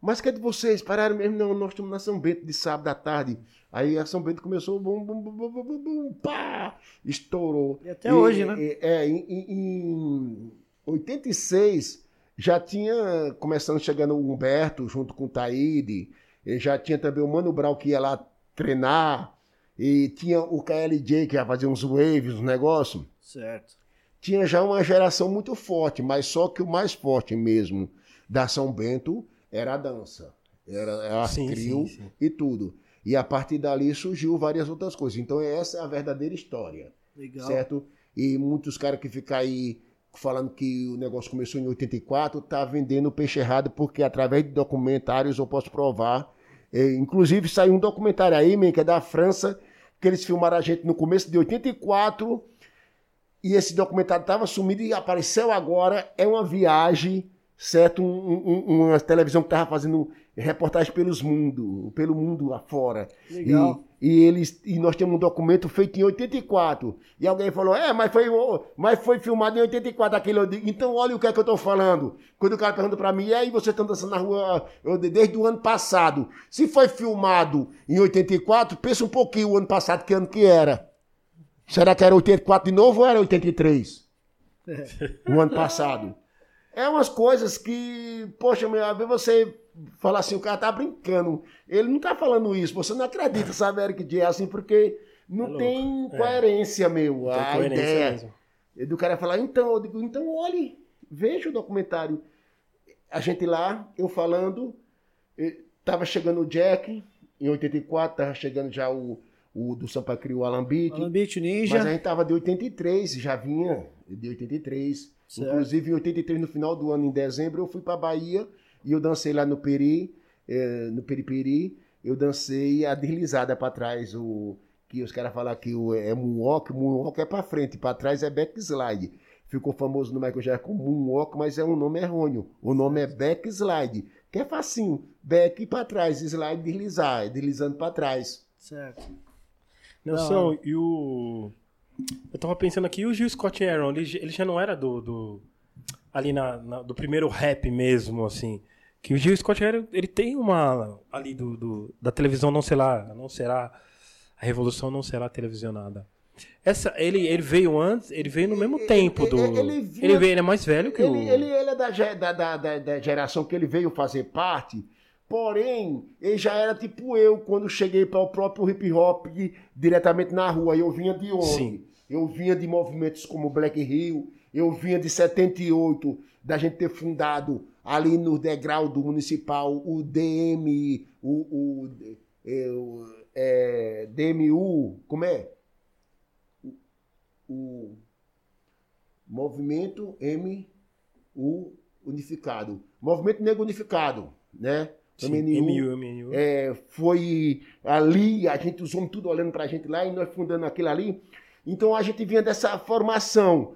Mas cadê vocês? Pararam mesmo? Não, nós estamos na São Bento de sábado à tarde. Aí a São Bento começou, bum, bum, bum, bum, bum, bum, pá, estourou. E até hoje, né? e- É, em, em- em 86 já tinha começando chegando o Humberto junto com o Taíde, e já tinha também o Mano Brau que ia lá treinar, e tinha o KLJ que ia fazer uns waves, uns negócios Certo. tinha já uma geração muito forte, mas só que o mais forte mesmo da São Bento era a dança. Era a Sim, trio sim, sim. e tudo. E a partir dali surgiu várias outras coisas. Então essa é a verdadeira história, Legal. certo? E muitos caras que ficam aí falando que o negócio começou em 84, tá vendendo peixe errado, porque através de documentários eu posso provar. Eh, inclusive saiu um documentário aí, man, que é da França, que eles filmaram a gente no começo de 84, e esse documentário estava sumido e apareceu agora. É uma viagem, certo? Um- um- uma televisão que estava fazendo reportagem pelos mundo, pelo mundo afora. Legal. E, e eles e nós temos um documento feito em 84. E alguém falou: "É, mas foi mas foi filmado em 84 aquele". Eu digo, então olha o que é que eu estou falando. Quando o cara pergunta para mim: "E aí você está dançando na rua eu, desde o ano passado? Se foi filmado em 84, pensa um pouquinho o ano passado que ano que era. Será que era 84 de novo ou era 83? O ano passado. É umas coisas que, poxa, meu, às vezes você fala assim, o cara tá brincando. Ele não tá falando isso, você não acredita, sabe, Eric J, assim, porque não É tem É. coerência, meu, Tem a coerência ideia. mesmo. E do cara falar, então, eu digo, então olhe, veja o documentário. A gente lá, eu falando, tava chegando o Jack, em 84, tava chegando já o, o do Sampa Crio, o Alambite. Alambite Mas Ninja. a gente tava de 83, já vinha de 83. Certo. Inclusive, em 83, no final do ano, em dezembro, eu fui pra Bahia e eu dancei lá no Peri, eh, no Periperi. Eu dancei a deslizada pra trás, o que os caras falam que o, é moonwalk, moonwalk é pra frente, pra trás é backslide. Ficou famoso no Michael Jackson como moonwalk, mas é um nome errôneo. O nome é backslide, que é facinho. Back pra trás, slide, deslizar, deslizando pra trás. Certo. Nelson, e o. Eu tava pensando aqui, e o Gil Scott Aaron, ele, ele já não era do. do- ali na, na- do primeiro rap mesmo, assim. Que o Gil Scott Aaron, ele tem uma. Ali do, do- da televisão não será. Não será. A revolução não será televisionada. Essa, ele, ele veio antes, ele veio no mesmo tempo do. ele Ele, vinha- veio, ele é mais velho que o. Ele, ele, ele é da, da, da, da geração que ele veio fazer parte, porém, ele já era tipo eu, quando cheguei para o próprio hip hop diretamente na rua. Eu vinha de onde? Sim. Eu vinha de movimentos como Black Hill, Eu vinha de 78, da gente ter fundado ali no degrau do municipal o DM, o, o, é, o é, DMU, como é? O, o Movimento MU Unificado. Movimento Negro Unificado, né? Sim, MNU, MNU. é, foi ali, a gente, os homens tudo olhando pra gente lá e nós fundando aquilo ali. Então a gente vinha dessa formação.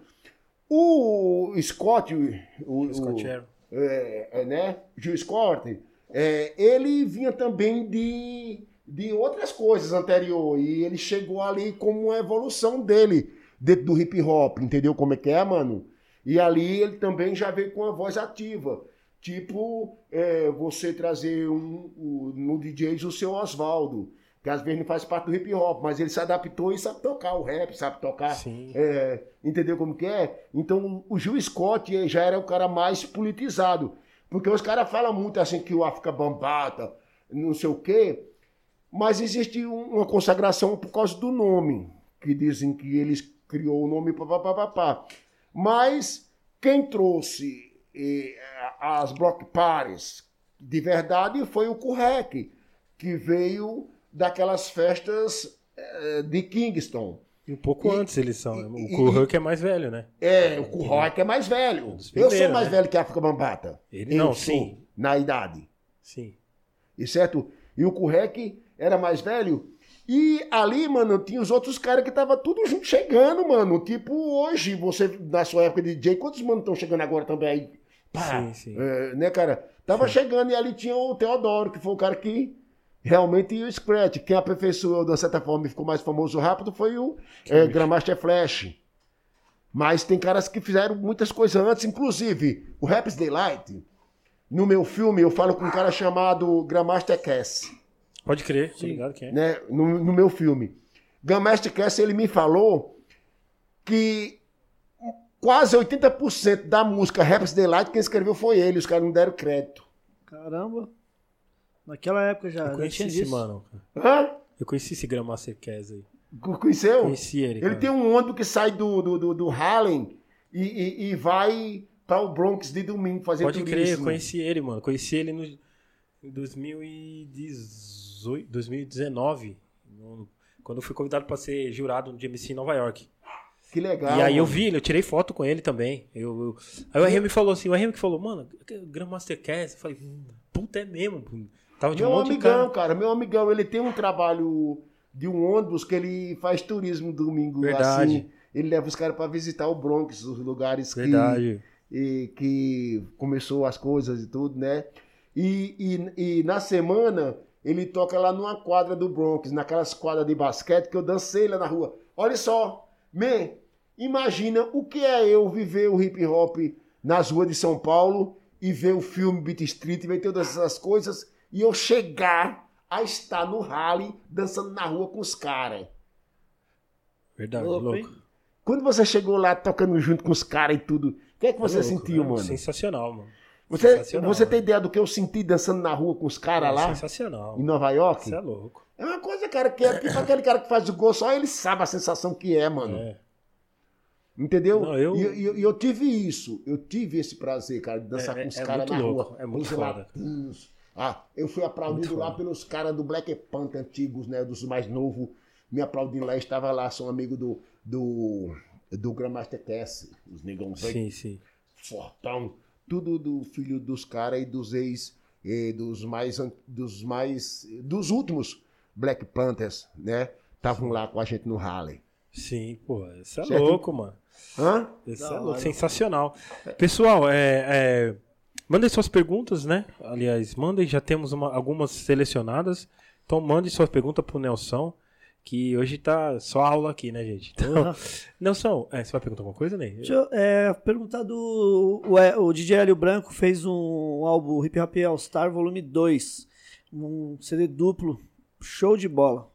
O Scott, o, o, Scott Aaron. é, é, né? Gil Scott, é, ele vinha também de, de outras coisas anterior e ele chegou ali como uma evolução dele dentro do hip hop, entendeu como é que é, mano? E ali ele também já veio com a voz ativa. Tipo, é, você trazer um, o- no DJs o seu Oswaldo, que às vezes não faz parte do hip hop, mas ele se adaptou e sabe tocar o rap, sabe tocar. É, entendeu como que é? Então o Gil Scott eh, já era o cara mais politizado. Porque os caras falam muito assim que o África Bambata, não sei o quê, mas existe um- uma consagração por causa do nome, que dizem que eles criou o nome papapá. Mas quem trouxe eh, as block parties de verdade foi o Kurrek, que veio daquelas festas eh, de Kingston. E um pouco E- antes eles são. né? e- O Kurhuk é mais velho, né? É, o Kurrock é mais velho. Eu sou mais né? velho que a África Bambata. Ele Eu não, sou, sim. Na idade. Sim. E certo? E o Kurrek era mais velho. E ali, mano, tinha os outros caras que tava tudo junto chegando, mano. Tipo, hoje, você, na sua época de DJ, quantos mano estão chegando agora também aí? Pá, Sim, sim. é, né, cara? Tava chegando e ali tinha o Teodoro, que foi o cara que realmente o Scratch. Quem aperfeiçoou, de certa forma, e ficou mais famoso rápido foi o é, Grandmaster Flash. Mas tem caras que fizeram muitas coisas antes, inclusive o Raps Daylight. No meu filme, eu falo com um cara chamado Grandmaster Cass, Pode crer, tô ligado quem é. né? No, no meu filme. Grandmaster Cass, ele me falou que quase 80% da música Raps Daylight, quem escreveu foi ele, os caras não deram crédito. Caramba. Naquela época já, Eu já conheci tinha esse disso. mano. Hã? Eu conheci esse Grandmaster Cass aí. Conheceu? Conheci ele. Ele cara. tem um ônibus que sai do, do, do, do Harlem e, e, e vai para o Bronx de domingo fazer Pode crer, eu turismo. conheci ele, mano. Conheci ele no, em 2018, 2019. no- quando eu fui convidado pra ser jurado no GMC em Nova York. Que legal. e aí eu mano. vi ele, eu tirei foto com ele também. Eu, eu- Aí o RM falou assim, o RM que falou, mano, Grandmaster Cass. Eu falei, puta é mesmo. Tava de Meu amigão, cara. cara. meu amigão, ele tem um trabalho de um ônibus que ele faz turismo domingo Verdade. assim. Ele leva os caras para visitar o Bronx, os lugares que, Verdade. e, que começou as coisas e tudo, né? E, e, e na semana ele toca lá numa quadra do Bronx, naquelas quadras de basquete que eu dancei lá na rua. Olha só, man, imagina o que é eu viver o hip hop nas ruas de São Paulo e ver o filme Beat Street, ver todas essas coisas e eu chegar a estar no rally dançando na rua com os caras. Verdade, Louco, louco. Quando você chegou lá tocando junto com os caras e tudo, o que é que você Louco, sentiu, né? mano? Sensacional, mano. Você, Sensacional, você né? tem ideia do que eu senti dançando na rua com os caras É lá Sensacional. em Nova York? Você é louco. É uma coisa, cara, que é tipo aquele cara que faz o gol, só ele sabe a sensação que é, mano. É. Entendeu? Não, eu- E eu... E, eu tive isso. Eu tive esse prazer, cara, de dançar É- com os é caras muito na louco, rua. é muito os foda. latinos. Ah, eu fui aplaudido lá pelos caras do Black Panther antigos, né? Dos mais novos. Me aplaudindo lá, estava lá, sou amigo do, do, do Grandmaster Cass, os negão Sim, sim. fortão. Tudo do filho dos caras e dos ex, eh, dos mais, dos mais, dos últimos Black Panthers, né? Estavam lá com a gente no Harley. Sim, pô, isso é Certo? louco, mano. Hã? Isso é louco, sensacional. Pessoal, é, é, mandem suas perguntas, né? Aliás, mandem, já temos uma- algumas selecionadas. Então mande sua pergunta pro Nelson, que hoje tá só aula aqui, né, gente? Então, Porra. Nelson, é, você vai perguntar alguma coisa, Ney? Deixa eu é, perguntar do. O, é, o DJ Hélio Branco fez um álbum Hip Hop All Star Volume 2. Um CD duplo. Show de bola.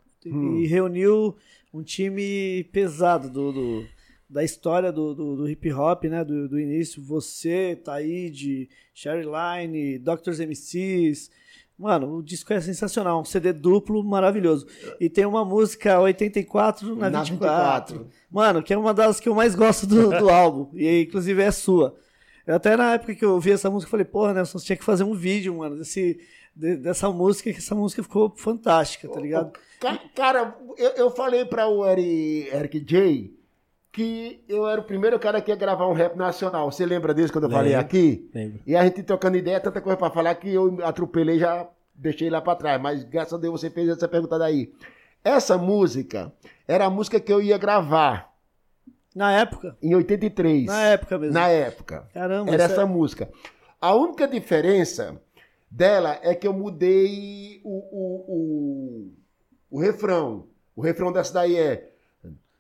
E reuniu um time pesado do, do- da história do, do, do hip hop, né? Do, do início. Você, Taíde, Sherry Line, Doctors MCs. Mano, o disco é sensacional, um CD duplo maravilhoso. E tem uma música 84 na, Na 24. 24. Mano, que é uma das que eu mais gosto do, do álbum. E inclusive é sua. Eu até na época que eu ouvi essa música, eu falei, porra, Nelson, você tinha que fazer um vídeo, mano, desse, de- dessa música, que essa música ficou fantástica, tá ligado? Ca- Cara, eu, eu falei pra o Eric, Eric J que eu era o primeiro cara que ia gravar um rap nacional. Você lembra disso quando eu falei Lembro. aqui? Lembro. E a gente trocando ideia, tanta coisa pra falar que eu atropelei já deixei lá pra trás. Mas graças a Deus você fez essa pergunta daí. Essa música era a música que eu ia gravar Na época. em 83. Na época mesmo. Na época. Caramba, Era essa é- música. A única diferença dela é que eu mudei o, o, o, o refrão. O refrão dessa daí é.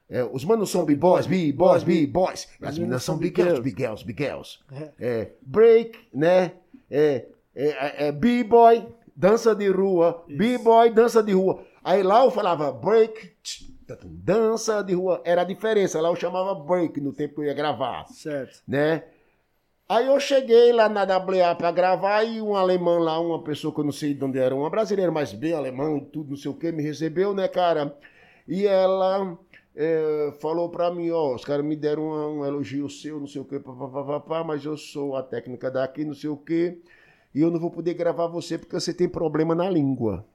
é, os manos são b-boys, b-boys, b-boys. As meninas são big girls, big girls, big girls. É, break, né? É, é, é b-boy, dança de rua. B-boy, dança de rua. Aí lá eu falava break, tch, dança de rua. Era a diferença. Lá eu chamava break no tempo que eu ia gravar Certo. né? Aí eu cheguei lá na WA pra gravar e um alemão lá, uma pessoa que eu não sei de onde era, uma brasileira, mas bem alemão e tudo, não sei o que, me recebeu, né, cara? E ela é, falou pra mim, ó, os caras me deram um, um elogio seu, não sei o que, papapá, mas eu sou a técnica daqui, não sei o que, e eu não vou poder gravar você porque você tem problema na língua.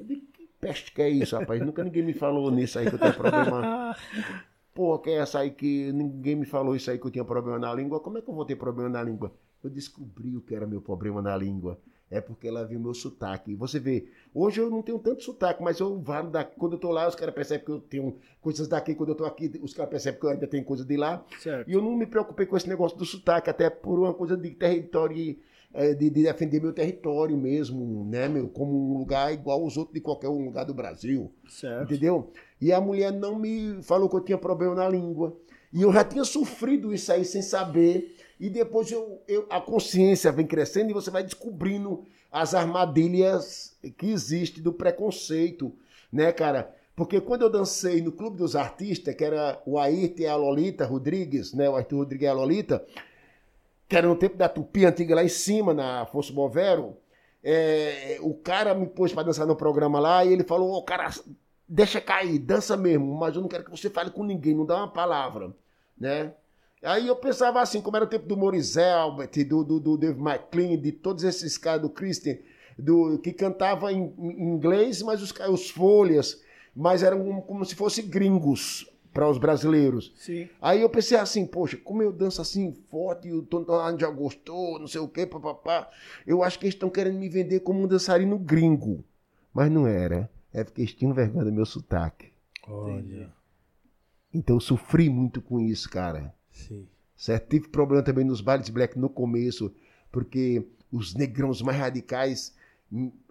Digo, que peste que é isso, rapaz? Nunca ninguém me falou nisso aí que eu tenho problema. Pô, que é essa aí que ninguém me falou isso aí que eu tinha problema na língua? Como é que eu vou ter problema na língua? Eu descobri o que era meu problema na língua. É porque ela viu meu sotaque. Você vê, hoje eu não tenho tanto sotaque, mas eu valo daqui. Quando eu tô lá, os caras percebem que eu tenho coisas daqui. Quando eu tô aqui, os caras percebem que eu ainda tenho coisa de lá. Certo. E eu não me preocupei com esse negócio do sotaque, até por uma coisa de território, eh, de, de defender meu território mesmo, né, meu? Como um lugar igual aos outros de qualquer um lugar do Brasil. Certo. Entendeu? E a mulher não me falou que eu tinha problema na língua. E eu já tinha sofrido isso aí sem saber. E depois eu, eu- a consciência vem crescendo e você vai descobrindo as armadilhas que existem do preconceito, né, cara? Porque quando eu dancei no Clube dos Artistas, que era o Ayrton e a Lolita Rodrigues, né? O Ayrton Rodrigues e a Lolita, que era no tempo da Tupi antiga lá em cima, na Afonso Bovero, é, o cara me pôs pra dançar no programa lá e ele falou, ô cara, deixa cair, dança mesmo, mas eu não quero que você fale com ninguém, não dá uma palavra, né? Aí eu pensava assim, como era o tempo do Maurice Albert, do, do, do Dave McLean, de todos esses caras, do Christian, do, que cantava em, em inglês, mas os, os folhas, mas eram como se fossem gringos para os brasileiros. Sim. Aí eu pensei assim, poxa, como eu danço assim forte, o Tony Tornado já gostou, não sei o quê, papapá. Eu acho que eles estão querendo me vender como um dançarino gringo. Mas não era. É porque eles tinham vergonha do meu sotaque. Olha. Então eu sofri muito com isso, cara. Sim. Certo? Tive problema também nos bailes black no começo, porque os negrãos mais radicais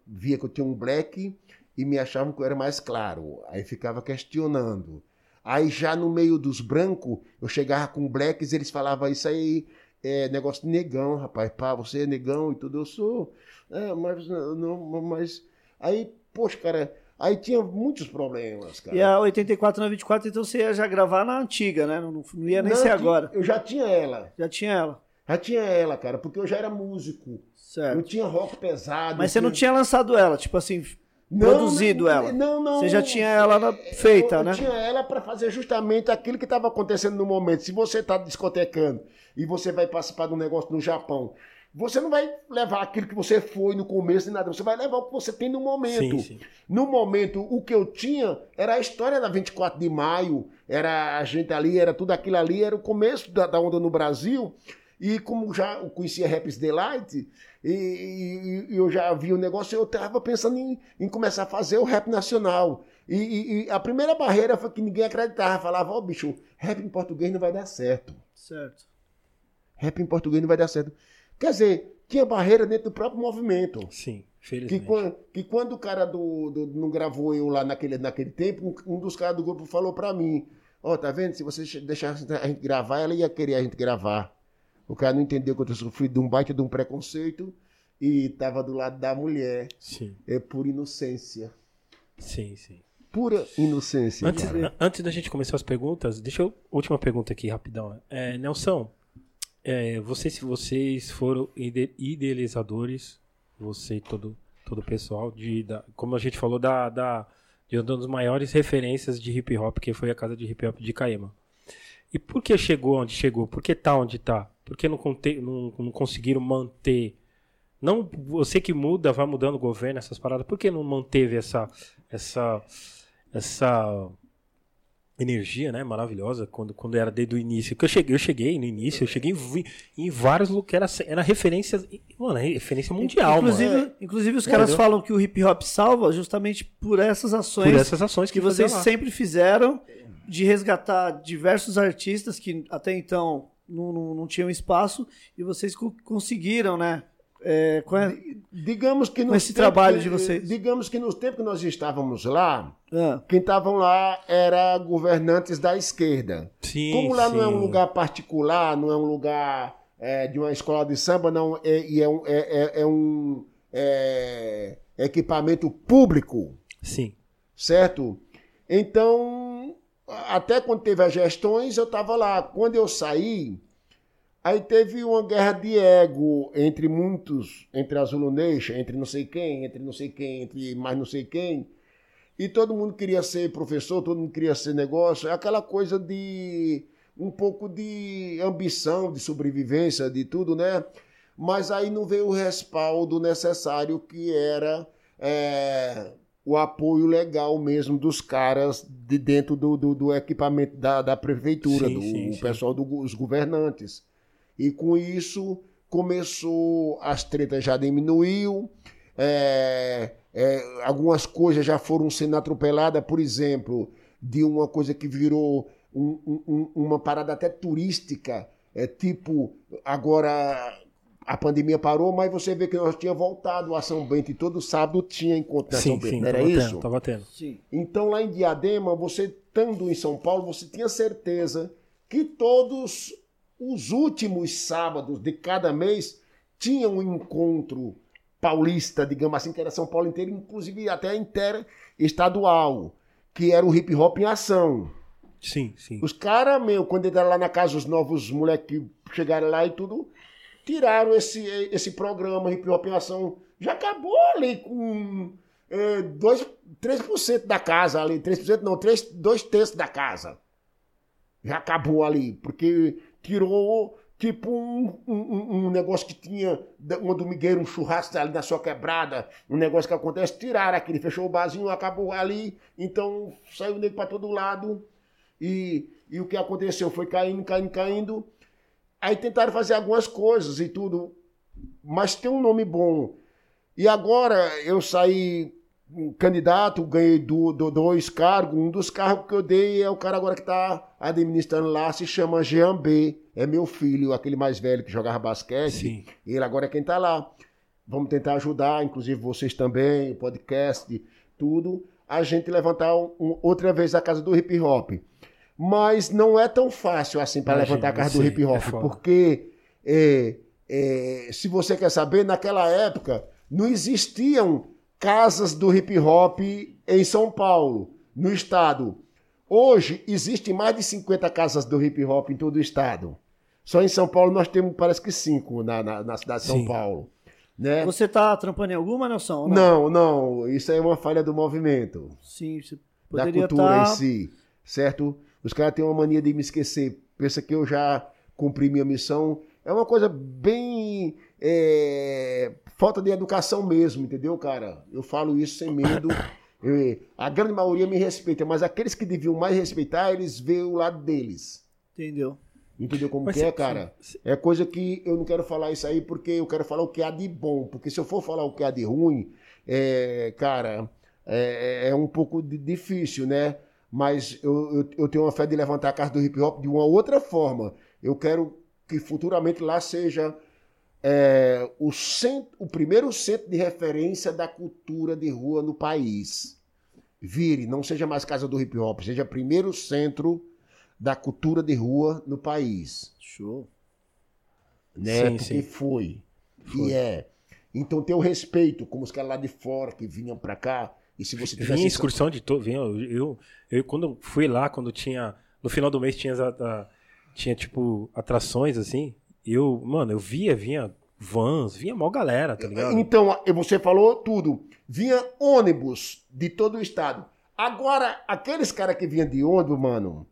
via que eu tinha um black e me achavam que eu era mais claro. Aí ficava questionando. Aí já no meio dos brancos, eu chegava com blacks e eles falavam isso aí é negócio de negão, rapaz. Pá, você é negão e tudo. Eu sou. É, mas não, mas. Aí, poxa, cara, aí tinha muitos problemas, cara. E a 84 na 24, então você ia já gravar na antiga, né? Não, não ia nem Não, ser agora. Eu já tinha ela. Já tinha ela. Já tinha ela, cara, porque eu já era músico. Eu Certo. tinha rock pesado. Mas você eu não tinha lançado ela, tipo assim, Não, produzido não, ela. Não, não. Você já tinha ela na- feita, eu, eu né? tinha ela para fazer justamente aquilo que estava acontecendo no momento. Se você está discotecando e você vai participar de um negócio no Japão, você não vai levar aquilo que você foi no começo nem nada. Você vai levar o que você tem no momento. Sim, sim. No momento, o que eu tinha era a história da 24 de maio, era a gente ali, era tudo aquilo ali, era o começo da, da onda no Brasil. E como já eu conhecia Raps Delight, e, e- e eu já vi o negócio, eu estava pensando em, em começar a fazer o rap nacional. E, e- e a primeira barreira foi que ninguém acreditava, falava, ó bicho, rap em português não vai dar certo. Certo. Rap em português não vai dar certo. Quer dizer, tinha barreira dentro do próprio movimento. Sim, Que felizmente. quando, que quando o cara do, do- não gravou eu lá naquele, naquele tempo, um, dos caras do grupo falou pra mim: Ó, tá vendo? Se você deixasse a gente gravar, ela ia querer a gente gravar. O cara não entendeu que eu sofrido de um baita de um preconceito e tava do lado da mulher. Sim, É por inocência. sim, sim. Pura inocência. Antes, antes da gente começar as perguntas, deixa eu. Última pergunta aqui, rapidão. É, Nelson, é, vocês, vocês foram ide- idealizadores você e todo, todo o pessoal, de, da, como a gente falou, da, da, de uma das maiores referências de hip hop, que foi a casa de hip hop de Caema. E por que chegou onde chegou? Por que tá onde tá? Por que não, conte, não, não conseguiram manter? Não você que muda, vai mudando o governo, essas paradas, por que não manteve essa, essa, essa energia, né, maravilhosa, quando, quando era desde o início. Que eu cheguei, eu cheguei no início, eu cheguei em, em vários lugares, era, era referência, mano, referência mundial, inclusive, mano. Inclusive os caras falam que o hip hop salva justamente por essas ações, por essas ações que, que vocês sempre fizeram de resgatar diversos artistas que até então não, não, não tinham espaço e vocês conseguiram, né? É, digamos que com esse trabalho de vocês. Digamos que nos tempos que nós estávamos lá, ah. quem estavam lá era governantes da esquerda. Sim, Como lá sim. não é um lugar particular, não é um lugar é, de uma escola de samba, não é, e é um, é, é, é um é, equipamento público. Sim. Certo? Então, até quando teve as gestões, eu estava lá. Quando eu saí, Aí teve uma guerra de ego entre muitos, entre a Zulu Nation, entre não sei quem, entre não sei quem, entre mais não sei quem. E todo mundo queria ser professor, todo mundo queria ser negócio. É aquela coisa de um pouco de ambição, de sobrevivência, de tudo, né? Mas aí não veio o respaldo necessário que era é, o apoio legal mesmo dos caras de dentro do, do, do equipamento da, da prefeitura, sim, do sim, pessoal dos do, governantes. E com isso começou, as tretas já diminuiu, é, é, algumas coisas já foram sendo atropeladas, por exemplo, de uma coisa que virou um, um, uma parada até turística, é tipo, agora a pandemia parou, mas você vê que nós tínhamos voltado a São Bento e todo sábado tinha encontro na sim, São Bento, sim, não era tava isso? Tendo, tava tendo. Sim. Então lá em Diadema, você estando em São Paulo, você tinha certeza que todos os últimos sábados de cada mês tinha um encontro paulista, digamos assim, que era São Paulo inteiro, inclusive até interestadual, que era o hip hop em ação. Sim, sim. Os caras, meu, quando entraram lá na casa, os novos moleques chegaram lá e tudo, tiraram esse, esse programa Hip Hop em Ação. Já acabou ali com é, dois, 3% da casa ali. 3% não, 3, 2 terços da casa. Já acabou ali, porque tirou tipo um, um, um, negócio que tinha uma domigueira, um churrasco ali na sua quebrada, um negócio que acontece, tiraram aquele, fechou o barzinho, acabou ali, então saiu nele para todo lado e, e o que aconteceu foi caindo, caindo, caindo. Aí tentaram fazer algumas coisas e tudo, mas tem um nome bom. E agora eu saí candidato, ganhei do, do, dois cargos. Um dos cargos que eu dei é o cara agora que está administrando lá, se chama Jean B. É meu filho, aquele mais velho que jogava basquete. Sim. Ele agora é quem está lá. Vamos tentar ajudar, inclusive vocês também, o podcast, tudo, a gente levantar um, outra vez a casa do hip hop. Mas não é tão fácil assim para levantar a casa do hip hop, é porque é, é, se você quer saber, naquela época não existiam casas do hip hop em São Paulo, no estado. Hoje existem mais de 50 casas do hip hop em todo o estado. Só em São Paulo nós temos, parece que cinco na, na, na cidade de São Sim. Paulo. Né? Você está trampando em alguma, Nelson? Não? não, não. Isso é uma falha do movimento. Sim, você poderia Da cultura tá... em si, certo? Os caras têm uma mania de me esquecer. Pensa que eu já cumpri minha missão. É uma coisa bem é, falta de educação mesmo, entendeu, cara? Eu falo isso sem medo. Eu, a grande maioria me respeita, mas aqueles que deviam mais respeitar, eles veem o lado deles. Entendeu? Entendeu como mas que é, cara? É coisa que eu não quero falar isso aí porque eu quero falar o que há de bom. Porque se eu for falar o que há de ruim, é, cara, é, é um pouco difícil, né? Mas eu, eu, eu tenho uma fé de levantar a casa do hip hop de uma outra forma. Eu quero que futuramente lá seja é, o, centro, o primeiro centro de referência da cultura de rua no país. Vire, não seja mais casa do hip hop, seja primeiro centro da cultura de rua no país. Show. Né? Sim, Porque sim. Foi. foi. E é. Então tem o respeito, como os caras lá de fora que vinham para cá. E se você tivesse. Vinha excursão de todo. Eu, eu, eu, quando fui lá, quando tinha. No final do mês tinha, a, a, tinha tipo atrações assim. Eu, mano, eu via, vinha vans, vinha mó galera, tá ligado? Então, você falou tudo. Vinha ônibus de todo o estado. Agora, aqueles caras que vinham de ônibus, mano,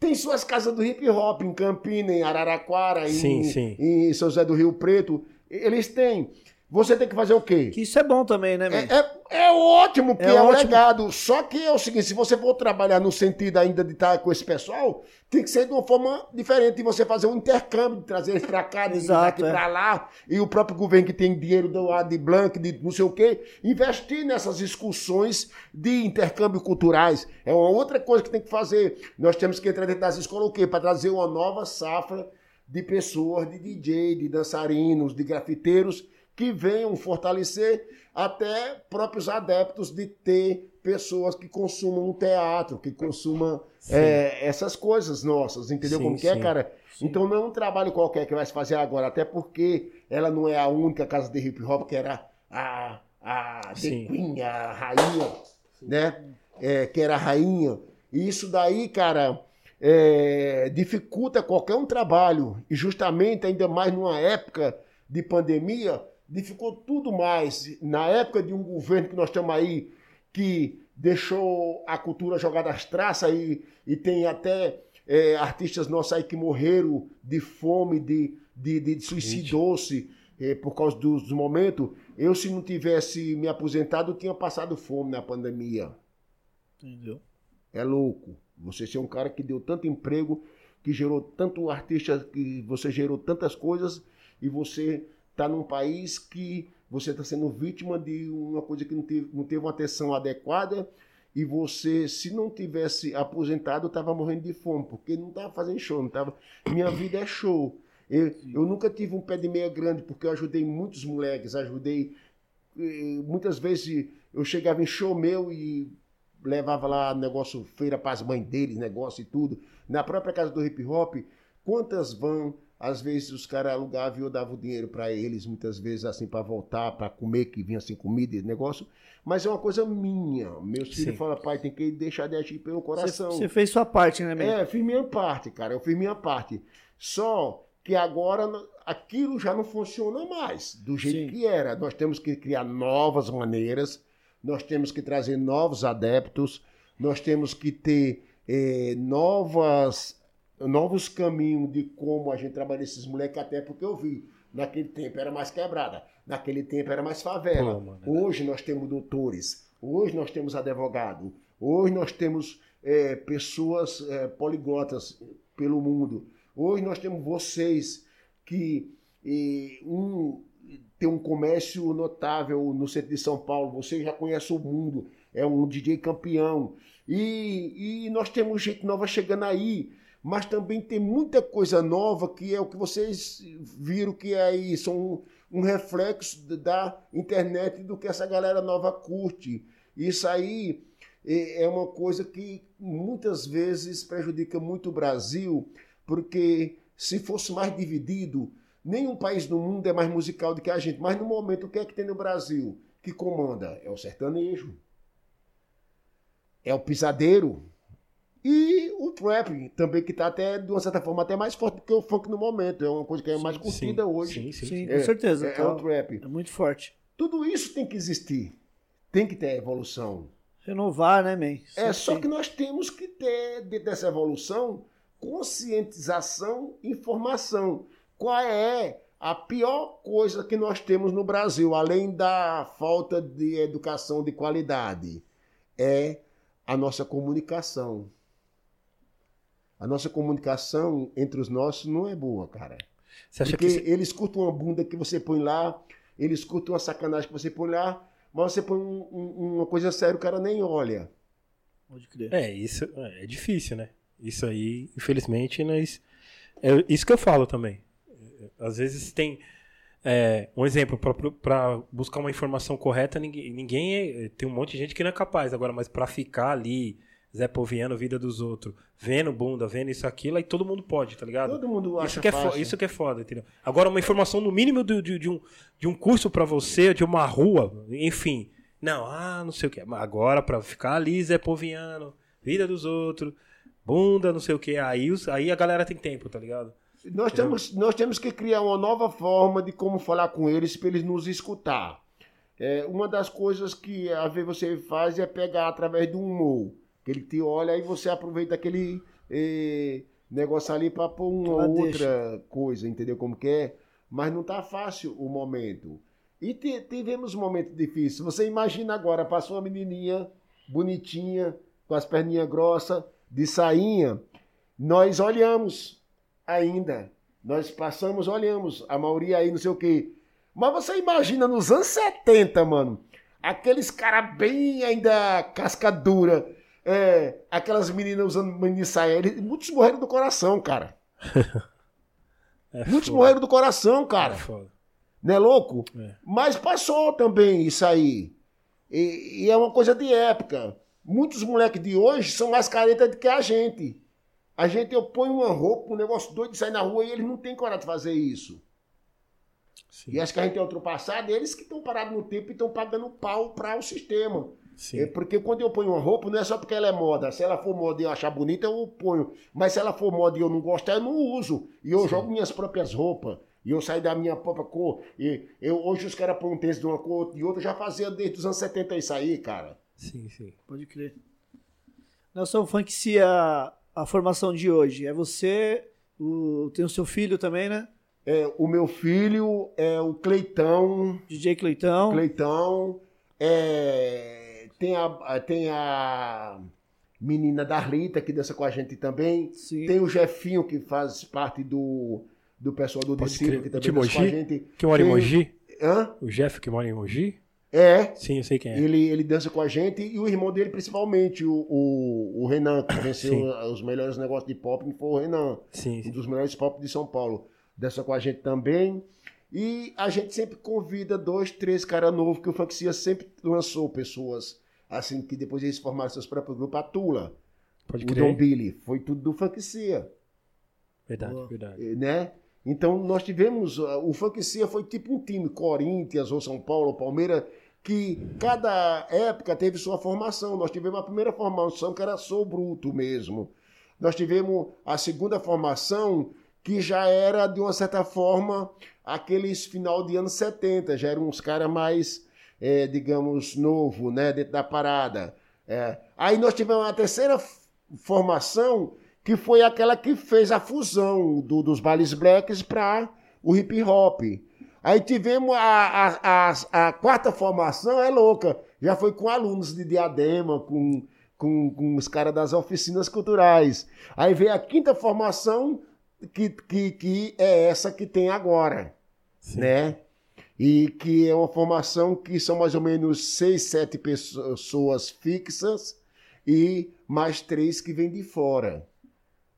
tem suas casas do hip hop em Campina, em Araraquara, Sim, em, sim. em São José do Rio Preto. Eles têm. Você tem que fazer o quê? Que isso é bom também, né? É, é- é ótimo que É é, um legado. Só que é o seguinte: se você for trabalhar no sentido ainda de estar com esse pessoal, tem que ser de uma forma diferente de você fazer um intercâmbio, de trazer eles pra cá, de Exato, daqui é. pra lá, e o próprio governo que tem dinheiro do lado de Blanc, de não sei o quê, investir nessas discussões de intercâmbio culturais. É uma outra coisa que tem que fazer. Nós temos que entrar dentro das escolas o quê? Para trazer uma nova safra de pessoas, de DJ, de dançarinos, de grafiteiros, que venham fortalecer até próprios adeptos de ter pessoas que consumam o teatro, que consumam é, essas coisas nossas, entendeu Sim, como que é, sim. cara? Então não é um trabalho qualquer que vai se fazer agora, até porque ela não é a única casa de hip hop que era a, a Sim. Queen, a rainha, né? É, que era a rainha. E isso daí, cara, é, dificulta qualquer um trabalho. E justamente, ainda mais numa época de pandemia, dificultou tudo mais. Na época de um governo que nós estamos aí, que deixou a cultura jogada às traças e, e tem até é, artistas nossos aí que morreram de fome, de, de, de suicidou-se é, por causa dos, dos momentos. Eu, se não tivesse me aposentado, eu tinha passado fome na pandemia. Entendeu? É louco. Você ser um cara que deu tanto emprego, que gerou tanto artista, que você gerou tantas coisas, e você está num país que você está sendo vítima de uma coisa que não teve, não teve uma atenção adequada, e você, se não tivesse aposentado, estava morrendo de fome, porque não estava fazendo show, não tava... Minha vida é show. Eu, eu nunca tive um pé de meia grande, porque eu ajudei muitos moleques, ajudei. eh, Muitas vezes eu chegava em show meu e levava lá negócio, feira para as mães deles, negócio e tudo. Na própria casa do hip hop, quantas vão, às vezes os caras alugavam e eu dava o dinheiro para eles, muitas vezes assim, para voltar, para comer, que vinha sem comida e negócio. Mas é uma coisa minha. Meus filhos Sim. falam, pai, tem que deixar de agir pelo coração. você fez sua parte, né, man? É, fiz minha parte, cara. Eu fiz minha parte. Só que agora aquilo já não funciona mais do jeito Sim. que era. Nós temos que criar novas maneiras, nós temos que trazer novos adeptos, nós temos que ter eh, novas, novos caminhos de como a gente trabalha esses moleques, até porque eu vi. Naquele tempo era mais quebrada, naquele tempo era mais favela. Pô, mano. Hoje nós temos doutores, hoje nós temos advogado, hoje nós temos eh, pessoas poliglotas pelo mundo. Hoje nós temos vocês que eh, um tem um comércio notável no centro de São Paulo. Você já conhece o mundo, é um DJ campeão. E, e nós temos gente nova chegando aí, mas também tem muita coisa nova que é o que vocês viram que é são um, um reflexo da internet do que essa galera nova curte. Isso aí é é uma coisa que muitas vezes prejudica muito o Brasil, porque se fosse mais dividido, nenhum país do mundo é mais musical do que a gente. Mas no momento, o que é que tem no Brasil que comanda? É o sertanejo, é o pisadeiro e o trap também, que está até, de uma certa forma, até mais forte do que o funk no momento. É uma coisa que é mais curtida hoje. Sim, sim. Sim, É, com certeza. É, é o trap. É muito forte. Tudo isso tem que existir. Tem que ter evolução. Renovar, né, man? É só tem. que nós temos que ter, dentro dessa evolução, conscientização e informação. Qual é a pior coisa que nós temos no Brasil, além da falta de educação de qualidade? É a nossa comunicação. A nossa comunicação entre os nossos não é boa, cara. Você acha Porque que. se- eles curtam uma bunda que você põe lá, eles curtam uma sacanagem que você põe lá, mas você põe um- um- uma coisa séria, o cara nem olha. Pode crer. É, isso é difícil, né? Isso aí, infelizmente, nós. É isso que eu falo também. Às vezes tem. é, um exemplo, para buscar uma informação correta, ninguém, ninguém é- tem um monte de gente que não é capaz. Agora, mas para ficar ali, Zé Poviano, vida dos outros, vendo bunda, vendo isso, aquilo, aí todo mundo pode, tá ligado? Todo mundo acha Isso que, é fácil. isso que é foda, entendeu? Agora, uma informação no mínimo de, de- de um, de um curso pra você, de uma rua, enfim. Não, ah, não sei o que. Agora, pra ficar ali, Zé Poviano, vida dos outros, bunda, não sei o que. Aí, aí a galera tem tempo, tá ligado? Nós temos, nós temos que criar uma nova forma de como falar com eles para eles nos escutar. É, uma das coisas que às vezes você faz é pegar através do humor. Ele te olha e você aproveita aquele eh, negócio ali para pôr uma Ela outra deixa. coisa, entendeu como que é? Mas não tá fácil o momento. E te- tivemos um momento difícil. Você imagina agora, passou uma menininha bonitinha, com as perninhas grossas, de sainha. Nós olhamos ainda. Nós passamos, olhamos. A maioria aí, não sei o quê. Mas você imagina nos anos 70, mano. Aqueles caras bem ainda casca dura. É, aquelas meninas usando. Eles- muitos morreram do coração, cara. É Muitos foda. morreram do coração, É cara. foda. Não é louco? É. Mas passou também isso aí. E, e é uma coisa de época. Muitos moleques de hoje são mais caretas do que a gente. A gente eu ponho uma roupa, um negócio doido de sair na rua e eles não têm coragem de fazer isso. Sim, E acho que a gente é ultrapassado, eles que estão parados no tempo e estão pagando pau para o sistema. Sim. É porque quando eu ponho uma roupa, não é só porque ela é moda. Se ela for moda e eu achar bonita, eu ponho. Mas se ela for moda e eu não gostar, eu não uso. E eu jogo minhas próprias roupas. E eu saio da minha própria cor. E eu, hoje os caras põem um tênis de uma cor e outra. Eu já fazia desde os anos 70 isso aí, cara. Sim, sim. Pode crer. Nelson Funk, se a, a formação de hoje é você, o, tem o seu filho também, né? É, o meu filho é o Cleitão. DJ Cleitão. Cleitão. É, tem, a, tem a menina Darlita, que dança com a gente também. Sim. Tem o Jefinho, que faz parte do, do pessoal do Pode discípulo, que De também dança com a Mogi? gente. Que mora em Tem- Mogi? Hã? O Jeff que mora em Mogi? É. Sim, eu sei quem é. Ele, ele dança com a gente e o irmão dele, principalmente, o, o, o Renan, que venceu Sim. os melhores negócios de pop, foi o Renan. Sim, um sim. dos melhores pop de São Paulo. Dança com a gente também. E a gente sempre convida dois, três caras novos, que o Funkcia sempre lançou pessoas assim, que depois eles formaram seus próprios grupos. A Tula, Pode o Dom crer. Billy, foi tudo do Funkcia, Verdade, Boa. verdade. né? Então nós tivemos, uh, o Funkcia foi tipo um time, Corinthians ou São Paulo, ou Palmeiras, que cada época teve sua formação. Nós tivemos a primeira formação que era Sou Bruto mesmo. Nós tivemos a segunda formação que já era, de uma certa forma, aqueles final de anos 70, já eram uns caras mais, eh, digamos, novo, né, dentro da parada. É. Aí nós tivemos a terceira formação, que foi aquela que fez a fusão do- dos bailes blacks para o hip hop. Aí tivemos a, a, a, a quarta formação, é louca, já foi com alunos de Diadema, com, com, com os caras das oficinas culturais. Aí veio a quinta formação, que, que, que é essa que tem agora, Sim. né? E que é uma formação que são mais ou menos seis, sete pessoas fixas e mais três que vêm de fora.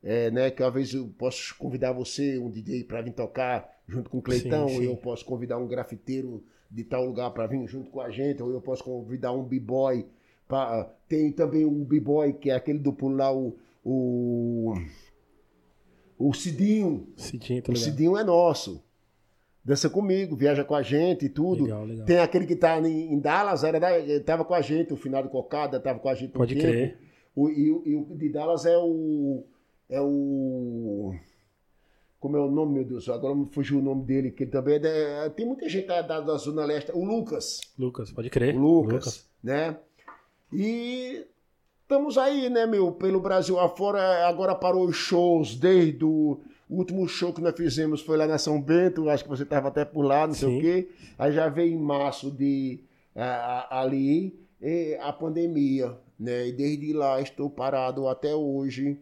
É, né? Que às vezes eu posso convidar você, um DJ, para vir tocar junto com o Cleitão, Sim, ou sim. eu posso convidar um grafiteiro de tal lugar para vir junto com a gente, ou eu posso convidar um b-boy. pra- Tem também o b-boy, que é aquele do pulo lá, o, o, o Cidinho. Cidinho, tá O? Cidinho é nosso. Dança comigo, viaja com a gente e tudo. Legal, legal. Tem aquele que tá em, em Dallas, era da, tava com a gente, o final de Cocada, tava com a gente Pode tempo. crer. O, e, o- e o de Dallas é o. É o. Como é o nome, meu Deus? Agora me fugiu o nome dele, que ele também é. da- tem muita gente da, da, Zona Leste. O Lucas. Lucas, pode crer. O Lucas, né? E estamos aí, né, meu, pelo Brasil afora. Agora parou os shows desde o último show que nós fizemos foi lá na São Bento, acho que você estava até por lá, não sei Sim. o quê. Aí já veio em março de a- ali e a pandemia, né? E desde lá estou parado até hoje,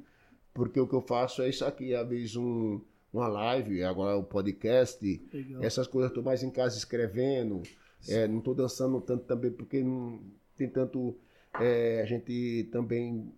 porque o que eu faço é isso aqui, às vezes um, uma live, agora o podcast, Legal. essas coisas, estou mais em casa escrevendo. É, não estou dançando tanto também, porque não tem tanto. é, a gente também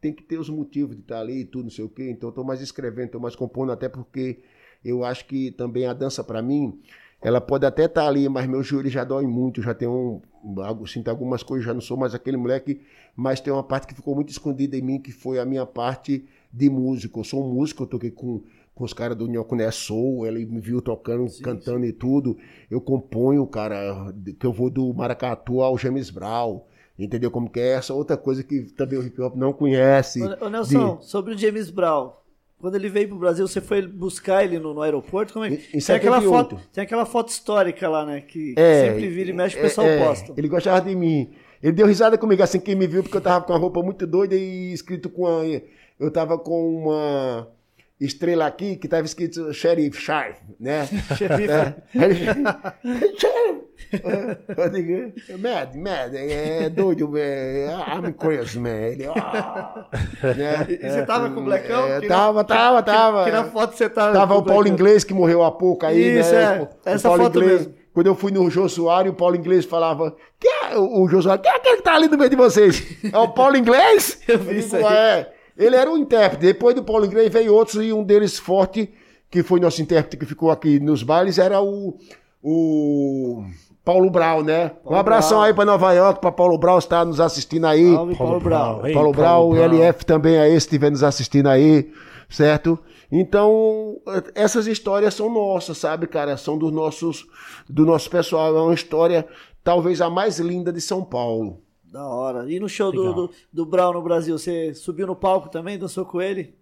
tem que ter os motivos de estar ali e tudo, não sei o quê. Então, estou mais escrevendo, estou mais compondo, até porque eu acho que também a dança, para mim, ela pode até estar ali, mas meu joelho já dói muito, já tenho um, sinto algumas coisas, já não sou mais aquele moleque, mas tem uma parte que ficou muito escondida em mim, que foi a minha parte de músico. Eu sou um músico, eu toquei com, com os caras do Nhocuné Soul, ele me viu tocando, cantando e tudo. Eu componho, cara, que eu vou do Maracatu ao James Brown. Entendeu como que é? Essa outra coisa que também o hip hop não conhece. Ô, Nelson, sobre o James Brown, quando ele veio pro Brasil, você foi buscar ele no, no aeroporto? Como é que... Em tem, aquela 78. foto, tem aquela foto histórica lá, né? Que É, sempre vira e mexe, o é, pessoal é, posta. Ele gostava de mim. Ele deu risada comigo assim que me viu, porque eu tava com uma roupa muito doida e escrito com a. Eu tava com uma estrela aqui que tava escrito Sheriff Sharp, né? É. Sheriff! Eu digo, mad, mad, é doido, é, I'm crazy, man. Ele, ah, né? E você tava com o Blackão? É, Que tava, tava, tava. Que na foto você tava. Tava o Paulo Blackão. Inglês que morreu há pouco aí, Isso, né? é. O- Essa Paulo foto Inglês, mesmo. Quando eu fui no Jô Soares, o Paulo Inglês falava: que é o o Jô Soares? Quem é que tá ali no meio de vocês? É o Paulo Inglês? Eu vi isso aí. É. Ele era o intérprete. Depois do Paulo Inglês veio outros e um deles forte, que foi nosso intérprete que ficou aqui nos bailes, era o. o Paulo Brau, né? um abração Brau. aí pra Nova York, pra Paulo Brau estar nos assistindo aí. Salve, Paulo Brown. Ei, Paulo Brau, LF também aí, se estiver nos assistindo aí, certo? Então, essas histórias são nossas, sabe, cara? São dos nossos, do nosso pessoal. É uma história, talvez a mais linda de São Paulo. Da hora. E no show do, do, do Brown no Brasil, você subiu no palco também, dançou com ele?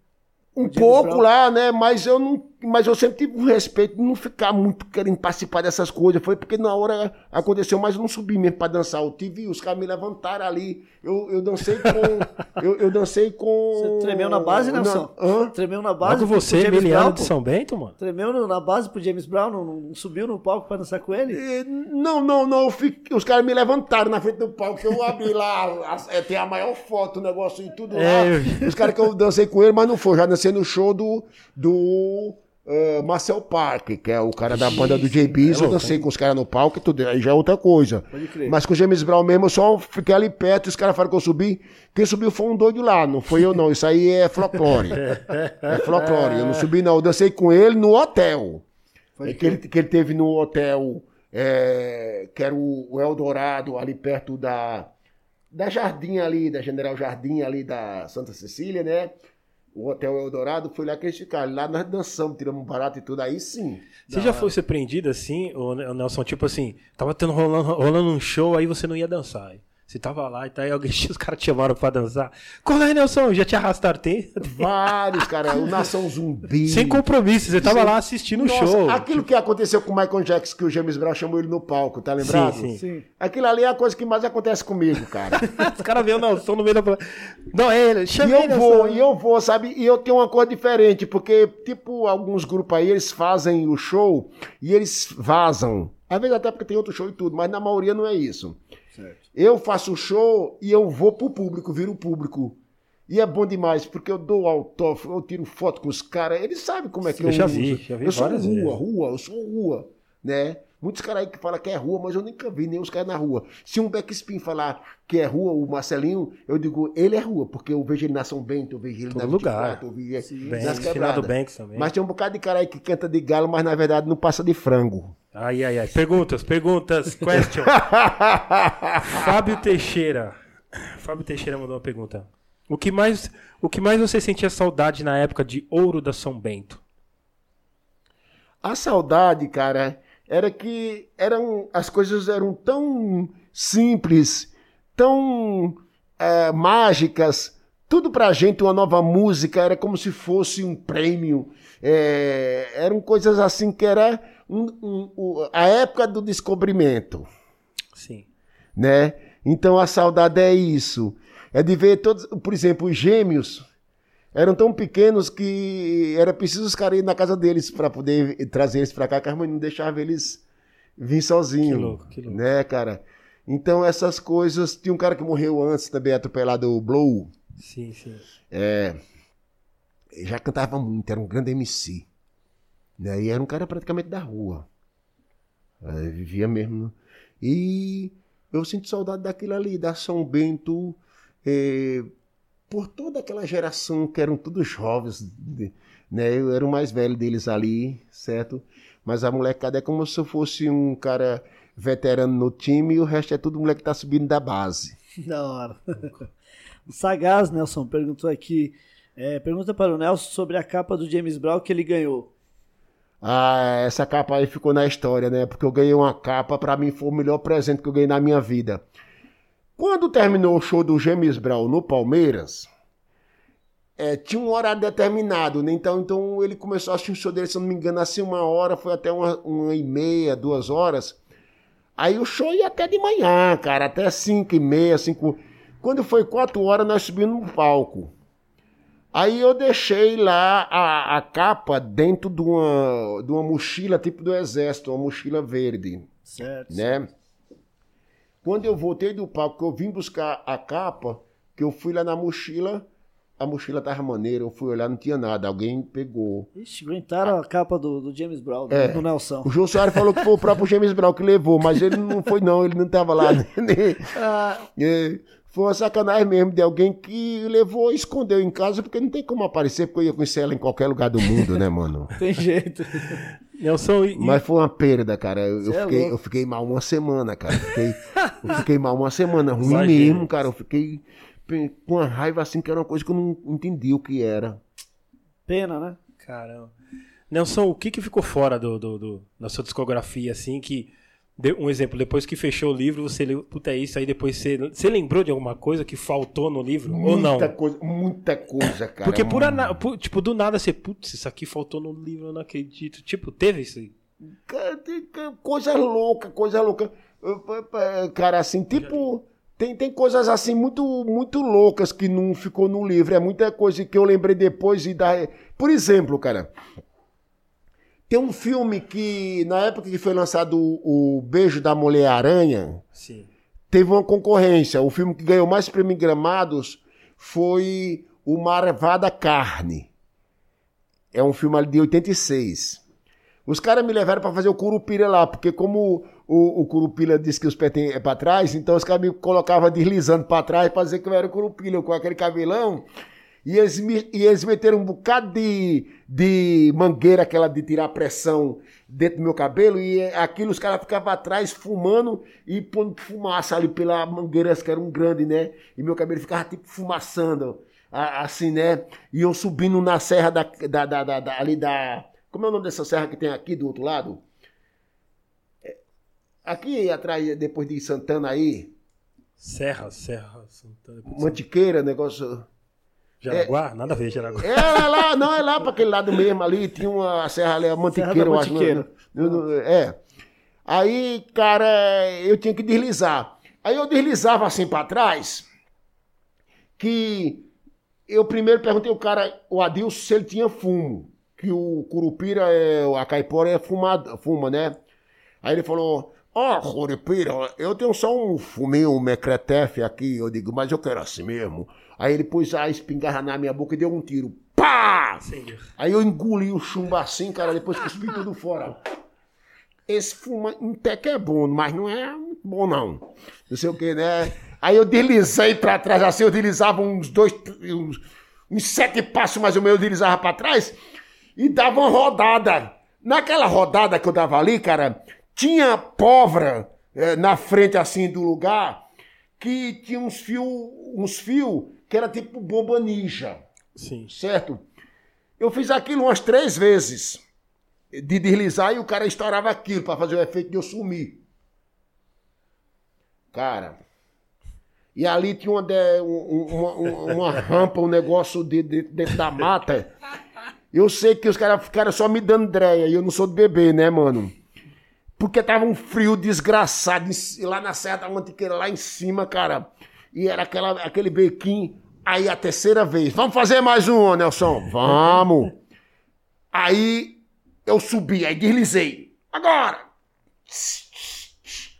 Um pouco Brown. lá, né? Mas eu não, mas eu sempre tive um respeito de não ficar muito querendo participar dessas coisas. Foi porque na hora aconteceu, mas eu não subi mesmo pra dançar. Eu tive, os caras me levantaram ali. Eu, eu dancei com. eu, eu dancei com. Você tremeu na base, Nelson? Na- Hã? Tremeu na base? Logo pro- você, Emiliano Brown, de? São Bento, mano. Tremeu no- na base pro James Brown? Não, não subiu no palco pra dançar com ele? Eh, Não, não, não. eu fiquei- os caras me levantaram na frente do palco. Eu abri lá, as- eh, tem a maior foto, o negócio e tudo lá. É, Os caras que eu dancei com ele, mas não foi. Já dancei no show do, do eh, Marcel Park, que é o cara da banda do JBs. eu dancei com os caras no palco e tudo. Aí já é outra coisa. Pode crer. Mas com o James Brown mesmo, eu só fiquei ali perto. e Os caras falaram que eu subi. Quem subiu foi um doido lá, não foi eu não. Isso aí é folclore. É folclore. Eu não subi não. Eu dancei com ele no hotel. É que, ele, que ele teve no hotel, é, que era o, o Eldorado, ali perto da, da Jardim ali, da General Jardim ali da Santa Cecília, né? O Hotel Eldorado, foi lá que eles ficaram. Lá nós dançamos, tiramos um barato e tudo, aí sim. Você já foi surpreendido assim, ô, Nelson? Tipo assim, tava tendo rolando, rolando um show, aí você não ia dançar. Você tava lá e tá aí alguém, os caras te chamaram pra dançar. Qual é, Nelson? Já te arrastaram? Tem? Vários, cara. O Nação Zumbi. Sem compromisso, você tava lá assistindo o Nossa, show. aquilo que aconteceu com o Michael Jackson, que o James Brown chamou ele no palco, tá lembrado? Sim, Sim. Aquilo ali é a coisa que mais acontece comigo, cara. Os caras veem o Nelson no meio da. Não, é ele, E chama eu ele, vou, Nelson. e eu vou, sabe? E eu tenho uma coisa diferente, porque, tipo, alguns grupos aí, eles fazem o show e eles vazam. Às vezes até porque tem outro show e tudo, mas na maioria não é isso. Eu faço o show e eu vou pro público, viro o público. E é bom demais, porque eu dou autógrafo, eu tiro foto com os caras, eles sabem como é que Eu eu, já uso. vi, já vi eu sou rua, vezes. rua, eu sou rua, né? Muitos caras aí que falam que é rua, mas eu nunca vi nem os caras na rua. Se um backspin falar que é rua, o Marcelinho, eu digo, ele é rua, porque eu vejo ele na São Bento, eu vejo ele Todo na lugar. 24, eu vejo ele nas quebradas. Banks também. Mas tem um bocado de cara aí que canta de galo, mas na verdade não passa de frango. Ai, ai, ai. Perguntas, perguntas, question. Fábio Teixeira. Fábio Teixeira mandou uma pergunta. O que mais, o que mais você sentia saudade na época de Ouro da São Bento? A saudade, cara, era que eram as coisas eram tão simples, tão é, mágicas. Tudo pra gente, uma nova música, era como se fosse um prêmio. É, eram coisas assim que era um- um- o- a época do descobrimento Sim. né? Então a saudade é isso. É de ver todos, por exemplo, os gêmeos eram tão pequenos que era preciso os caras ir na casa deles para poder trazer eles para cá, que a mãe não deixava eles vir sozinhos. Que louco, que louco. Né, cara? Então essas coisas. Tinha um cara que morreu antes também, atropelado, o Blow. Sim, sim. É, já cantava muito, era um grande MC. Né? E era um cara praticamente da rua. É, vivia mesmo. E eu sinto saudade daquilo ali, da São Bento, é, por toda aquela geração que eram todos jovens. Né? Eu era o mais velho deles ali, certo? Mas a molecada é como se eu fosse um cara veterano no time e o resto é tudo moleque que tá subindo da base. Da hora. O Sagaz Nelson perguntou aqui. é, pergunta para o Nelson sobre a capa do James Brown que ele ganhou. Ah, essa capa aí ficou na história, né? Porque eu ganhei uma capa, pra mim foi o melhor presente que eu ganhei na minha vida. Quando terminou o show do James Brown no Palmeiras, é, tinha um horário determinado, né? Então, então ele começou a assistir o show dele, se não me engano, assim uma hora, foi até uma, uma e meia, duas horas. Aí o show ia até de manhã, cara, até cinco e meia, cinco... Quando foi quatro horas, nós subimos no palco. Aí eu deixei lá a, a capa dentro de uma, de uma mochila tipo do exército, uma mochila verde, Certo. né? Quando eu voltei do palco, que eu vim buscar a capa, que eu fui lá na mochila, a mochila tava maneira, eu fui olhar, não tinha nada, alguém pegou. Ixi, aguentaram a capa do, do James Brown, É. do Nelson. O João Soares falou que foi o próprio James Brown que levou, mas ele não foi não, ele não tava lá. né? Ah, É, Foi uma sacanagem mesmo de alguém que levou e escondeu em casa, porque não tem como aparecer, porque eu ia conhecer ela em qualquer lugar do mundo, né, mano? tem jeito. Nelson, e, Mas foi uma perda, cara. Eu, eu é fiquei, louco. eu fiquei mal uma semana, cara. Eu Fiquei, eu fiquei mal uma semana, ruim mesmo, cara. Eu fiquei com uma raiva assim, que era uma coisa que eu não entendi o que era. Pena, né? Caramba. Nelson, o que que ficou fora do, do, do- da sua discografia, assim, que... Um exemplo, depois que fechou o livro, você leu, puta, é isso aí, depois você... Você lembrou de alguma coisa que faltou no livro? ou não? Muita coisa, muita coisa, cara. Porque por, ana- por- tipo, do nada você, putz, isso aqui faltou no livro, eu não acredito. Tipo, teve isso aí? Coisa louca, coisa louca. Cara, assim, tipo. Tem, tem coisas assim muito, muito loucas que não ficou no livro. É muita coisa que eu lembrei depois e da. Por exemplo, cara. Tem um filme que, na época que foi lançado o, o Beijo da Mulher-Aranha, Sim. teve uma concorrência. O filme que ganhou mais prêmios gramados foi O Marvada Carne. É um filme ali de 86. Os caras me levaram pra fazer o Curupira lá, porque como o, o Curupira disse que os pés têm- é pra trás, então os caras me colocavam deslizando pra trás pra dizer que eu era o Curupira, com aquele cabelão. E eles, e eles meteram um bocado de, de mangueira, aquela de tirar pressão dentro do meu cabelo, e aquilo os caras ficavam atrás fumando e pondo fumaça ali pela mangueira, que era um grande, né? E meu cabelo ficava tipo fumaçando, assim, né? E eu subindo na serra da, da, da, da- da- ali da. Como é o nome dessa serra que tem aqui do outro lado? É, Aqui atrás, depois de Santana aí, Serra, Serra, Santana. Mantiqueira, negócio. Jaraguá? Nada a ver, Jaraguá. É, é lá, não, é lá para aquele lado mesmo ali, tinha uma serra ali, a Mantiqueira, Serra da eu acho. Mantiqueira. não- não- não- É. Aí, cara, eu tinha que deslizar. Aí eu deslizava assim para trás, que eu primeiro perguntei ao cara, o Adilson, se ele tinha fumo. Que o Curupira, é, a caipora é fumado, fuma, né? Aí ele falou, ó, Curupira, eu tenho só um fuminho, um mecretefe aqui. Eu digo, mas eu quero assim mesmo. Aí ele pôs a espingarra na minha boca e deu um tiro. Pá! Aí eu engoli o chumbo assim, cara, depois cuspi tudo fora. Esse fuma até que é bom, mas não é muito bom, não. Não sei o que, né? Aí eu deslizei pra trás, assim, eu deslizava uns dois, uns, uns sete passos mais ou menos, eu deslizava pra trás e dava uma rodada. Naquela rodada que eu dava ali, cara, tinha pólvora eh, na frente, assim, do lugar, que tinha uns fios, uns fios que era tipo bomba ninja Sim. certo? Eu fiz aquilo umas três vezes. De deslizar e o cara estourava aquilo pra fazer o efeito de eu sumir. Cara. E ali tinha uma, de- um- uma, uma- uma rampa, um negócio de, de- dentro da mata. Eu sei que os caras ficaram só me dando dreia e eu não sou de bebê, né, mano? Porque tava um frio desgraçado ci- lá na Serra da Mantiqueira, lá em cima, cara. E era aquela, aquele bequinho. Aí a terceira vez. Vamos fazer mais um, Nelson? Vamos. Aí eu subi, aí deslizei. Agora!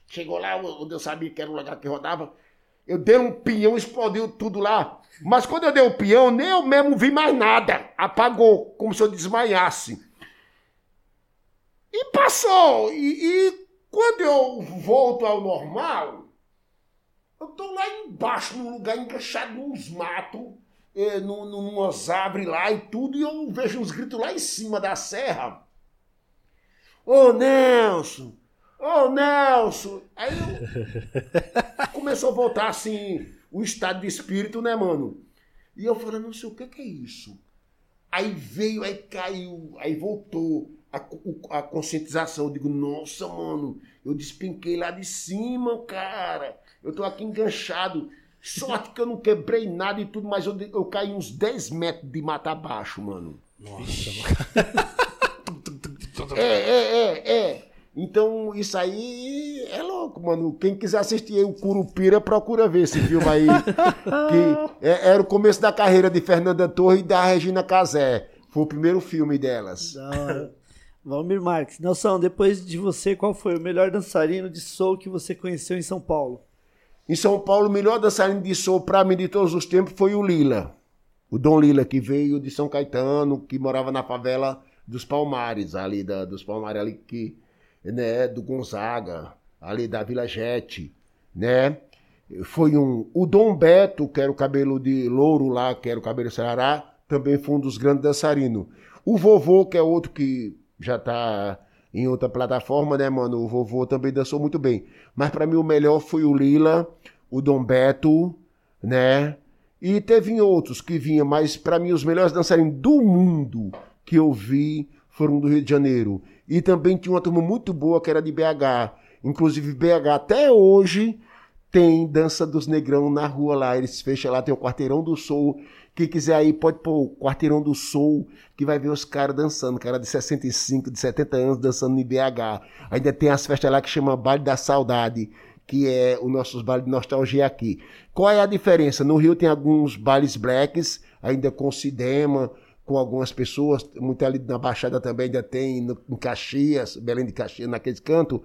Chegou lá, onde eu sabia que era o lugar que rodava. Eu dei um peão, explodiu tudo lá. Mas quando eu dei o peão, nem eu mesmo vi mais nada. Apagou, como se eu desmaiasse. E passou. E, e quando eu volto ao normal, eu tô lá embaixo, num lugar encaixado nos matos, eh, num, numas árvores lá e tudo, e eu vejo uns gritos lá em cima da serra. Ô Nelson! Ô Nelson! Aí eu começou a voltar assim, o estado de espírito, né, mano? E eu falei, não sei o que, que é isso. Aí veio, aí caiu, aí voltou a, a conscientização. Eu digo, nossa, mano, eu despenquei lá de cima, cara. Eu tô aqui enganchado. Sorte que eu não quebrei nada e tudo, mas eu, eu caí uns 10 metros de mata abaixo, mano. Nossa, É, é, é, é. Então, isso aí é louco, mano. Quem quiser assistir o Curupira, procura ver esse filme aí. que é- era o começo da carreira de Fernanda Torre e da Regina Casé. Foi o primeiro filme delas. Valmir Marques. Nelson, depois de você, qual foi o melhor dançarino de soul que você conheceu em São Paulo? Em São Paulo, o melhor dançarino de soul pra mim de todos os tempos foi o Lila. O Dom Lila, que veio de São Caetano, que morava na favela dos Palmares, ali da, dos Palmares ali que, né, do Gonzaga, ali da Vila Jete, né? Foi um. O Dom Beto, que era o cabelo de louro lá, que era o cabelo Ceará, também foi um dos grandes dançarinos. O vovô, que é outro que já tá em outra plataforma, né, mano? O vovô também dançou muito bem. Mas pra mim o melhor foi o Lila, o Dom Beto, né? E teve outros que vinham, mas pra mim os melhores dançarinos do mundo que eu vi foram do Rio de Janeiro. E também tinha uma turma muito boa que era de BH. Inclusive BH até hoje tem dança dos negrão na rua lá. Eles fecham lá, tem o Quarteirão do Sul. Quem quiser aí pode pôr o Quarteirão do Sul, que vai ver os caras dançando. Cara de 65, de 70 anos dançando em BH. Ainda tem as festas lá que chama Baile da Saudade, que é o nosso baile de nostalgia aqui. Qual é a diferença? No Rio tem alguns bailes blacks, ainda com Sidema, com algumas pessoas, muito ali na Baixada também ainda tem, no, em Caxias, Belém de Caxias, naquele canto.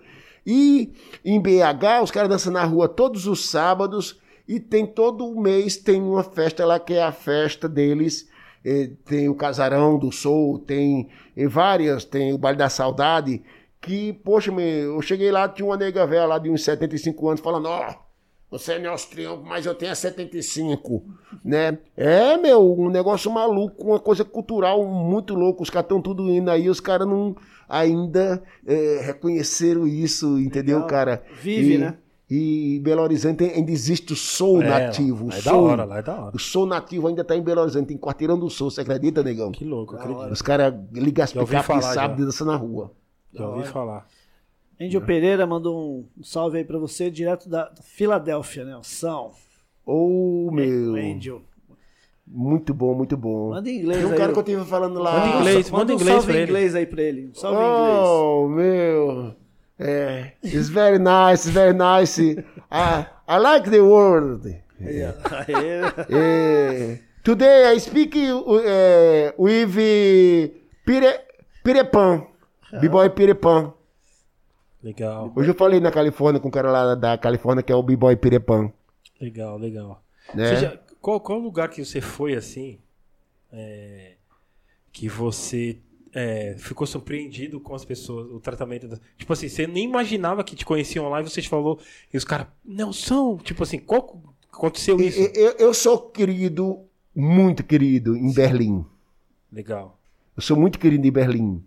E em BH, os caras dançam na rua todos os sábados e tem todo mês tem uma festa lá que é a festa deles. Tem o Casarão do Sul, tem várias, tem o Baile da Saudade, que, poxa, meu, eu cheguei lá, tinha uma nega velha lá de uns 75 anos falando, ó, você é Nelson Triunfo, mas eu tenho 75, né? É, meu, um negócio maluco, uma coisa cultural muito louco. Os caras estão tudo indo aí, os caras não ainda é, reconheceram isso, entendeu, Legal. cara? Vive, E- né? E Belo Horizonte ainda existe o soul É, nativo. lá é da soul, hora, lá é da hora. O soul nativo ainda tá em Belo Horizonte, tem quarteirão do soul, você acredita, negão? Que louco, acredito. Os caras ligam as picapes falar, sábado já. e dançam na rua. Já ouvi falar. Angel Pereira mandou um salve aí pra você, direto da Filadélfia, Nelson. Ô, O meu. Angel. Muito bom, muito bom. Manda em inglês Tem um aí. cara que eu tive falando lá. Manda em inglês, Manda manda um inglês salve pra em inglês aí pra ele. Um salve em inglês. Oh, meu. É, it's very nice, very nice. I, I like the word. Aê. Eh, today I speak uh, with Pire, Pirepan, B-Boy Pirepan. Legal, Hoje eu falei na Califórnia com o cara lá da Califórnia que é o B-Boy Pirepan. legal, legal. Né? Já- qual, qual lugar que você foi assim? é, que você é, ficou surpreendido com as pessoas, o tratamento das. Tipo assim, você nem imaginava que te conheciam lá e você te falou, e os caras, não são. Tipo assim, qual aconteceu isso? Eu, eu- eu sou querido, muito querido em Berlim. Legal. Eu sou muito querido em Berlim.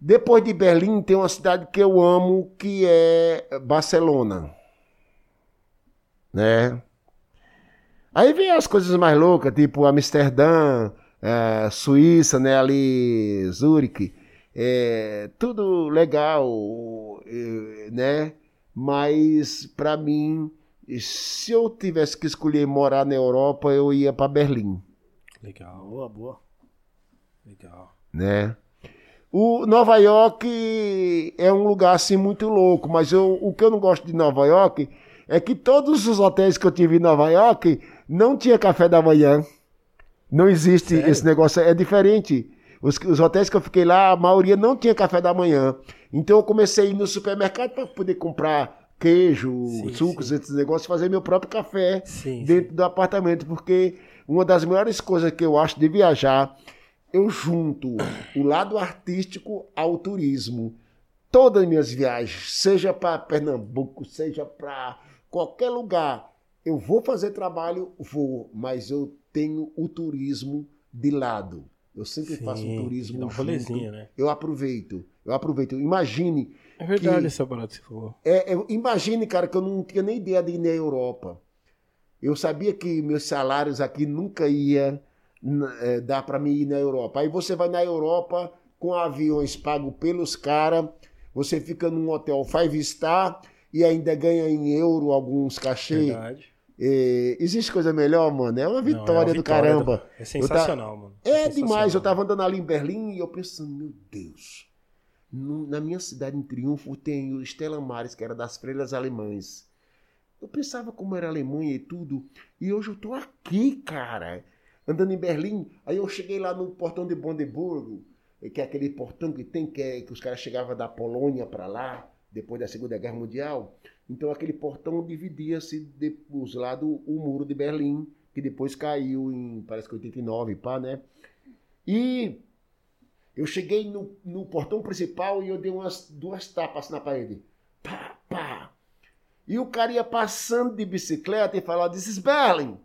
Depois de Berlim, tem uma cidade que eu amo, que é Barcelona. Né? Aí vem as coisas mais loucas, tipo Amsterdã, eh, Suíça, né? Ali, Zurique. É, tudo legal, eh, né? Mas, para mim, se eu tivesse que escolher morar na Europa, eu ia para Berlim. Legal, Boa, boa. legal. né? O Nova York é um lugar assim muito louco, mas eu, o que eu não gosto de Nova York é que todos os hotéis que eu tive em Nova York não tinha café da manhã. Não existe Sério? esse negócio, é diferente. Os, os hotéis que eu fiquei lá, a maioria não tinha café da manhã. Então eu comecei a ir no supermercado para poder comprar queijo, Sim, sucos, esses negócios, fazer meu próprio café Sim, dentro do apartamento, porque uma das melhores coisas que eu acho de viajar, eu junto o lado artístico ao turismo. Todas as minhas viagens, seja para Pernambuco, seja para qualquer lugar, eu vou fazer trabalho, vou, mas eu tenho o turismo de lado. Eu sempre Sim, faço um turismo dá um junto. né? Eu aproveito, eu aproveito. Imagine É verdade Que- essa parada que você falou. é, é, imagine, cara, que eu não tinha nem ideia de ir na Europa. Eu sabia que meus salários aqui nunca ia é, dar para mim ir na Europa. Aí você vai na Europa com aviões pagos pelos caras, você fica num hotel five star e ainda ganha em euro alguns cachês. Verdade. É, existe coisa melhor, mano? É uma Não, é vitória, uma do vitória caramba. do- É sensacional, mano. É sensacional. demais. Eu tava andando ali em Berlim e eu pensando, meu Deus. na minha cidade em Triunfo tem o Stella Maris, que era das freiras alemães. Eu pensava como era a Alemanha e tudo. E hoje eu tô aqui, cara. Andando em Berlim. Aí eu cheguei lá no portão de Brandeburgo, que é aquele portão que tem, que, é- que os caras chegavam da Polônia para lá, depois da Segunda Guerra Mundial. Então aquele portão dividia-se de- os lados o muro de Berlim, que depois caiu em, parece que 89, pá, né? E eu cheguei no, no portão principal e eu dei umas duas tapas na parede. Pá, pá. E o cara ia passando de bicicleta e falava, this is Berlin.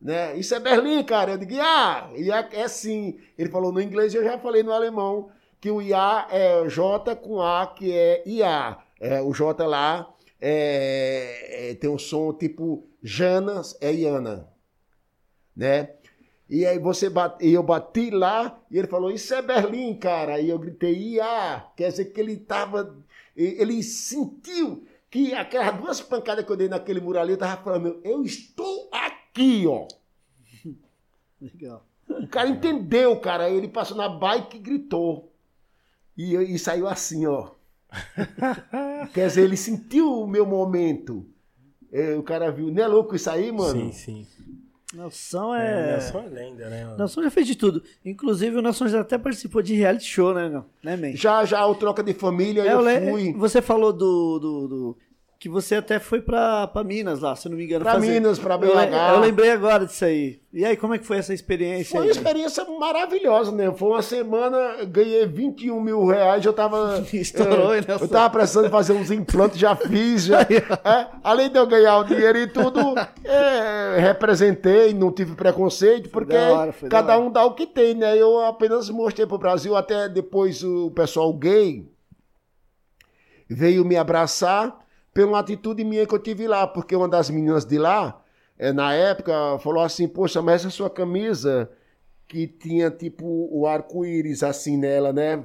Né? Isso é Berlim, cara. Eu digo, ah, IA é sim. Ele falou no inglês e eu já falei no alemão que o IA é J com A, que é IA. É, o J lá é, é, tem um som tipo Janas, é Iana. Né? E aí você bate, e eu bati lá e ele falou, isso é Berlim, cara. E eu gritei, IA. Quer dizer que ele tava. Ele sentiu que aquelas duas pancadas que eu dei naquele muro ali, eu tava falando, eu estou aqui, ó. Legal. O cara entendeu, cara. Ele passou na bike e gritou. E, e saiu assim, ó. Quer dizer, ele sentiu o meu momento. É, o cara viu. Não é louco isso aí, mano? Sim, sim. Nelson É, é. Nelson é lenda, né? mano? Nelson já fez de tudo. Inclusive, o Nelson já até participou de reality show, né, não? Né, man? Já, já, o troca de família, É, eu le- fui. Você falou do, do, do- que você até foi pra, pra Minas lá, se eu não me engano. Pra Minas, pra Eu, BH. eu lembrei agora disso aí. E aí, como é que foi essa experiência? Foi uma aí? experiência maravilhosa, né? Foi uma semana, eu ganhei 21 mil reais, eu tava. Estourou, é, Nelson? Eu tava precisando fazer uns implantes, já fiz, já. é, além de eu ganhar o dinheiro e tudo, é, representei, não tive preconceito, porque hora, cada um dá o que tem, né? Eu apenas mostrei pro Brasil, até depois o pessoal gay veio me abraçar pela atitude minha que eu tive lá, porque uma das meninas de lá, eh, na época, falou assim, poxa, mas essa sua camisa que tinha tipo o arco-íris assim nela, né?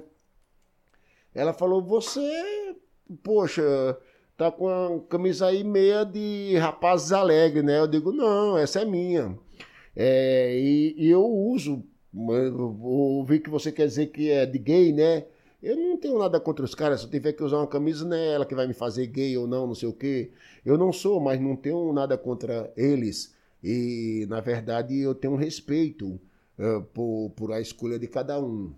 Ela falou, você, poxa, tá com a camisa aí meia de rapazes alegres, né? Eu digo, não, essa é minha. É, e, e eu uso, eu ouvi que você quer dizer que é de gay, né? Eu não tenho nada contra os caras, se eu tiver que usar uma camisa, não é ela que vai me fazer gay ou não, não sei o quê. Eu não sou, mas não tenho nada contra eles. E, na verdade, eu tenho um respeito eh, por, por a escolha de cada um.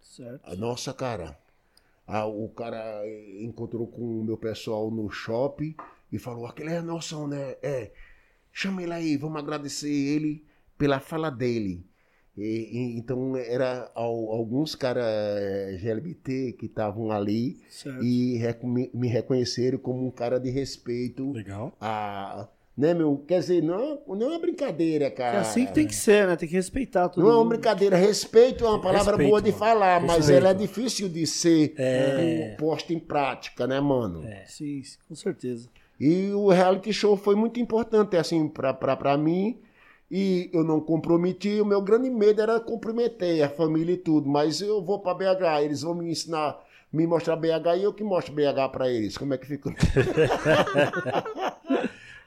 Certo. A nossa, cara. Ah, o cara encontrou com o meu pessoal no shopping e falou: aquele é Nelson, né? É. Chama ele aí, vamos agradecer ele pela fala dele. E- e- então, era al- alguns caras GLBT que estavam ali Certo. e reco- me me reconheceram como um cara de respeito. Legal. A, né, meu? Quer dizer, não, não é uma brincadeira, É cara. assim que tem que ser, né? Tem que respeitar todo Não é uma mundo. brincadeira. Respeito é uma palavra Respeito, boa de mano. falar, mas Respeito. ela é difícil de ser É. eh, posta em prática, né, mano? Sim, com certeza. E o reality show foi muito importante, assim, pra, pra, pra mim. E eu não comprometi. O meu grande medo era comprometer a família e tudo. Mas eu vou pra BH, eles vão me ensinar, me mostrar BH e eu que mostro BH pra eles. Como é que fica?